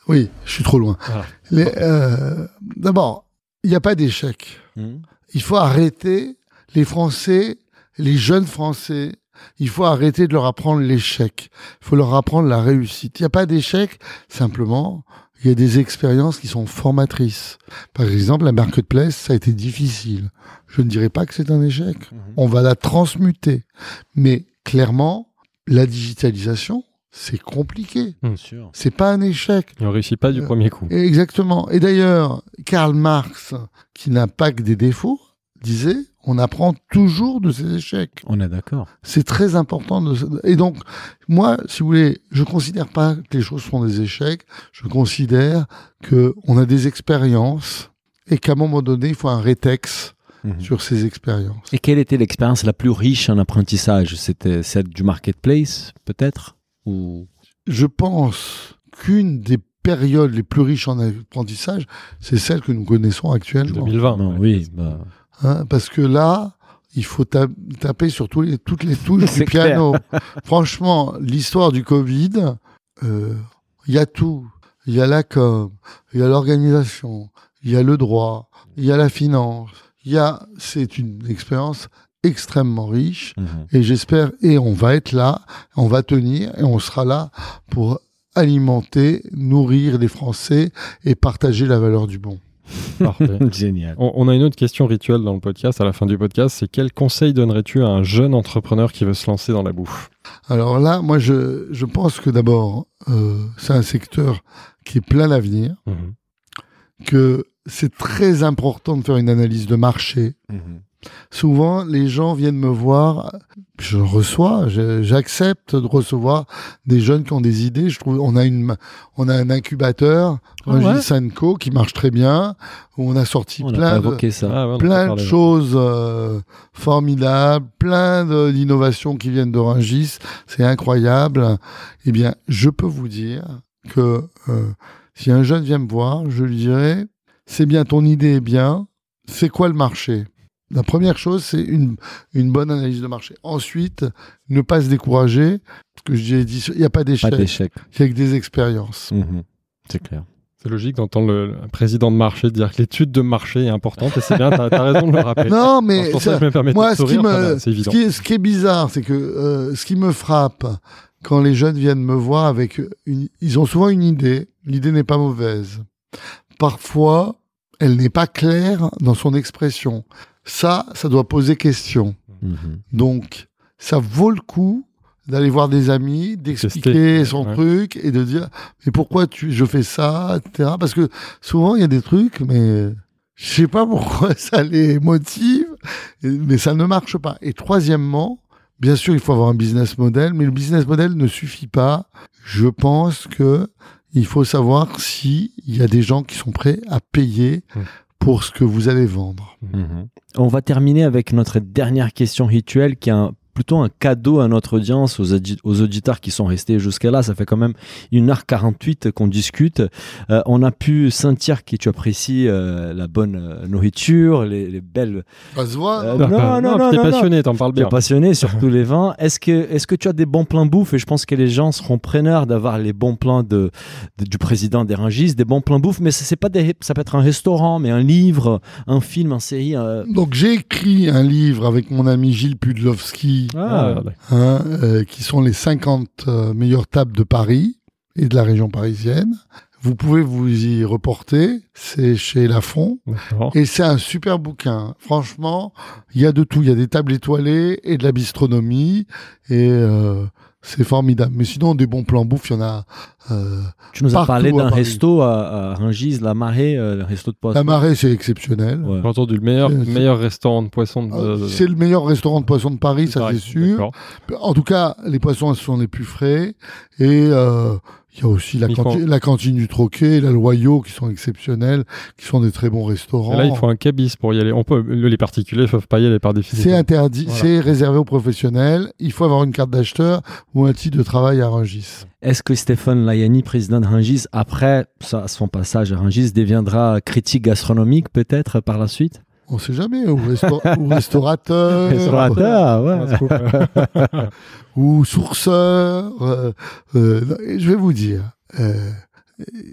oui, je suis trop loin. Voilà. Euh, D'abord, il n'y a pas d'échec. Hmm. Il faut arrêter les Français, les jeunes Français. Il faut arrêter de leur apprendre l'échec. Il faut leur apprendre la réussite. Il n'y a pas d'échec. Simplement, il y a des expériences qui sont formatrices. Par exemple, la marketplace, ça a été difficile. Je ne dirais pas que c'est un échec. On va la transmuter. Mais clairement, la digitalisation, c'est compliqué. Bien sûr. C'est pas un échec. Et on réussit pas du Euh, premier coup. Exactement. Et d'ailleurs, Karl Marx, qui n'a pas que des défauts, disait on apprend toujours de ses échecs. On est d'accord. C'est très important. De... Et donc, moi, si vous voulez, je considère pas que les choses sont des échecs. Je considère que on a des expériences et qu'à un moment donné, il faut un rétex Mhm. sur ces expériences. Et quelle était l'expérience la plus riche en apprentissage? C'était celle du marketplace, peut-être? Ou Je pense qu'une des périodes les plus riches en apprentissage, c'est celle que nous connaissons actuellement. 2020. Non, oui, bah, Hein, parce que là, il faut ta- taper sur tous les, toutes les touches [LAUGHS] du piano. Franchement, l'histoire du Covid, euh, il y a tout. Il y a la com, il y a l'organisation, il y a le droit, il y a la finance. Il y a, c'est une expérience extrêmement riche mhm. et j'espère, et on va être là, on va tenir et on sera là pour alimenter, nourrir les Français et partager la valeur du bon. [LAUGHS] Parfait. génial. On, on a une autre question rituelle dans le podcast, à la fin du podcast, c'est quel conseil donnerais-tu à un jeune entrepreneur qui veut se lancer dans la bouffe? Alors là, moi, je, je pense que d'abord, euh, c'est un secteur qui est plein d'avenir, Mhm. que c'est très important de faire une analyse de marché. Mhm. Souvent, les gens viennent me voir, je reçois, j'accepte de recevoir des jeunes qui ont des idées. Je trouve, on a une, on a un incubateur, Ah ouais qui marche très bien, où on a sorti On plein de, ça. Ah ouais, plein de choses euh, formidables, plein d'innovations qui viennent de Rungis, c'est incroyable. Eh bien, je peux vous dire que euh, si un jeune vient me voir, je lui dirais, c'est bien, ton idée est bien, c'est quoi le marché? La première chose, c'est une, une bonne analyse de marché. Ensuite, ne pas se décourager, parce que j'ai dit, il n'y a pas Pas d'échec, il y a que des expériences. Mhm. C'est clair. C'est logique d'entendre le, président de marché dire que l'étude de marché est importante et c'est bien, t'as as raison de le rappeler. Non, C'est mais pour ça, ça- que je me permets moi, de ce qui sourire, c'est Ce évident. qui, est, ce qui est bizarre, c'est que euh, ce qui me frappe quand les jeunes viennent me voir avec une, ils ont souvent une idée. L'idée n'est pas mauvaise. parfois, elle n'est pas claire dans son expression. Ça, ça doit poser question. Mhm. Donc, ça vaut le coup d'aller voir des amis, d'expliquer son ouais. truc et de dire mais pourquoi tu je fais ça, etc. Parce que souvent il y a des trucs, mais je sais pas pourquoi [LAUGHS] ça les motive, mais ça ne marche pas. Et troisièmement, bien sûr il faut avoir un business model, mais le business model ne suffit pas. Je pense que il faut savoir si il y a des gens qui sont prêts à payer. Pour ce que vous allez vendre. Mhm. On va terminer avec notre dernière question rituelle qui est un- plutôt un cadeau à notre audience, aux, aux auditeurs qui sont restés jusqu'à là. Ça fait quand même 1h48 qu'on discute. Euh, on a pu sentir que tu apprécies euh, la bonne euh, nourriture, les, les belles... Ça se voit. Euh, non [LAUGHS] non, non, non, t'es passionné, t'en parles Tu es bien. passionné, surtout [LAUGHS] les vins. Est-ce que, est-ce que tu as des bons plans bouffe? Et je pense que les gens seront preneurs d'avoir les bons plans de, de- du président des Rungis, des bons plans bouffe. Mais ça, c'est pas des, ça peut être un restaurant, mais un livre, un film, une série. euh, Donc j'ai écrit un livre avec mon ami Gilles Pudlowski, Ah, hein, euh, qui sont les 50 euh, meilleures tables de Paris et de la région parisienne. Vous pouvez vous y reporter, c'est chez Lafon. d'accord. Et c'est un super bouquin. Franchement, il y a de tout. Il y a des tables étoilées et de la bistronomie. Et euh, c'est formidable. Mais sinon, des bons plans bouffe, il y en a. euh, tu nous as Partout parlé d'un resto à, à Rungis, la Marée, euh, le resto de poisson. la marée, c'est exceptionnel. Ouais. J'ai entendu le meilleur, meilleur restaurant de poisson de, Euh, de- C'est le meilleur restaurant de poisson de Paris, de ça c'est sûr. En tout cas, les poissons sont les plus frais. Et euh, il y a aussi la, cantine du Troquet, la Loyau, qui sont exceptionnels, qui sont des très bons restaurants. Et là, il faut un cabis pour y aller. On peut, les particuliers ne peuvent pas y aller par définition. C'est interdit, Voilà. c'est réservé aux professionnels. Il faut avoir une carte d'acheteur ou un titre de travail à Rungis. Est-ce que Stéphane Layani, président de Rungis, après son passage à Rungis, deviendra critique gastronomique peut-être par la suite? On sait jamais, ou, [LAUGHS] restaurateur, Restaurateur, ouais. [LAUGHS] Ou sourceur. euh, euh, je vais vous dire, euh,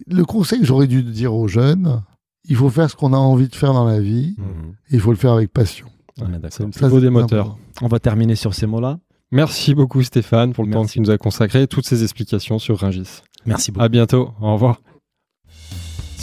le conseil que j'aurais dû dire aux jeunes, il faut faire ce qu'on a envie de faire dans la vie, Mhm. et il faut le faire avec passion. On est C'est le plus beau des moteurs. important. On va terminer sur ces mots-là. Merci beaucoup Stéphane pour le temps que tu nous as consacré et toutes ces explications sur Ringis. Merci beaucoup. À bientôt, au revoir.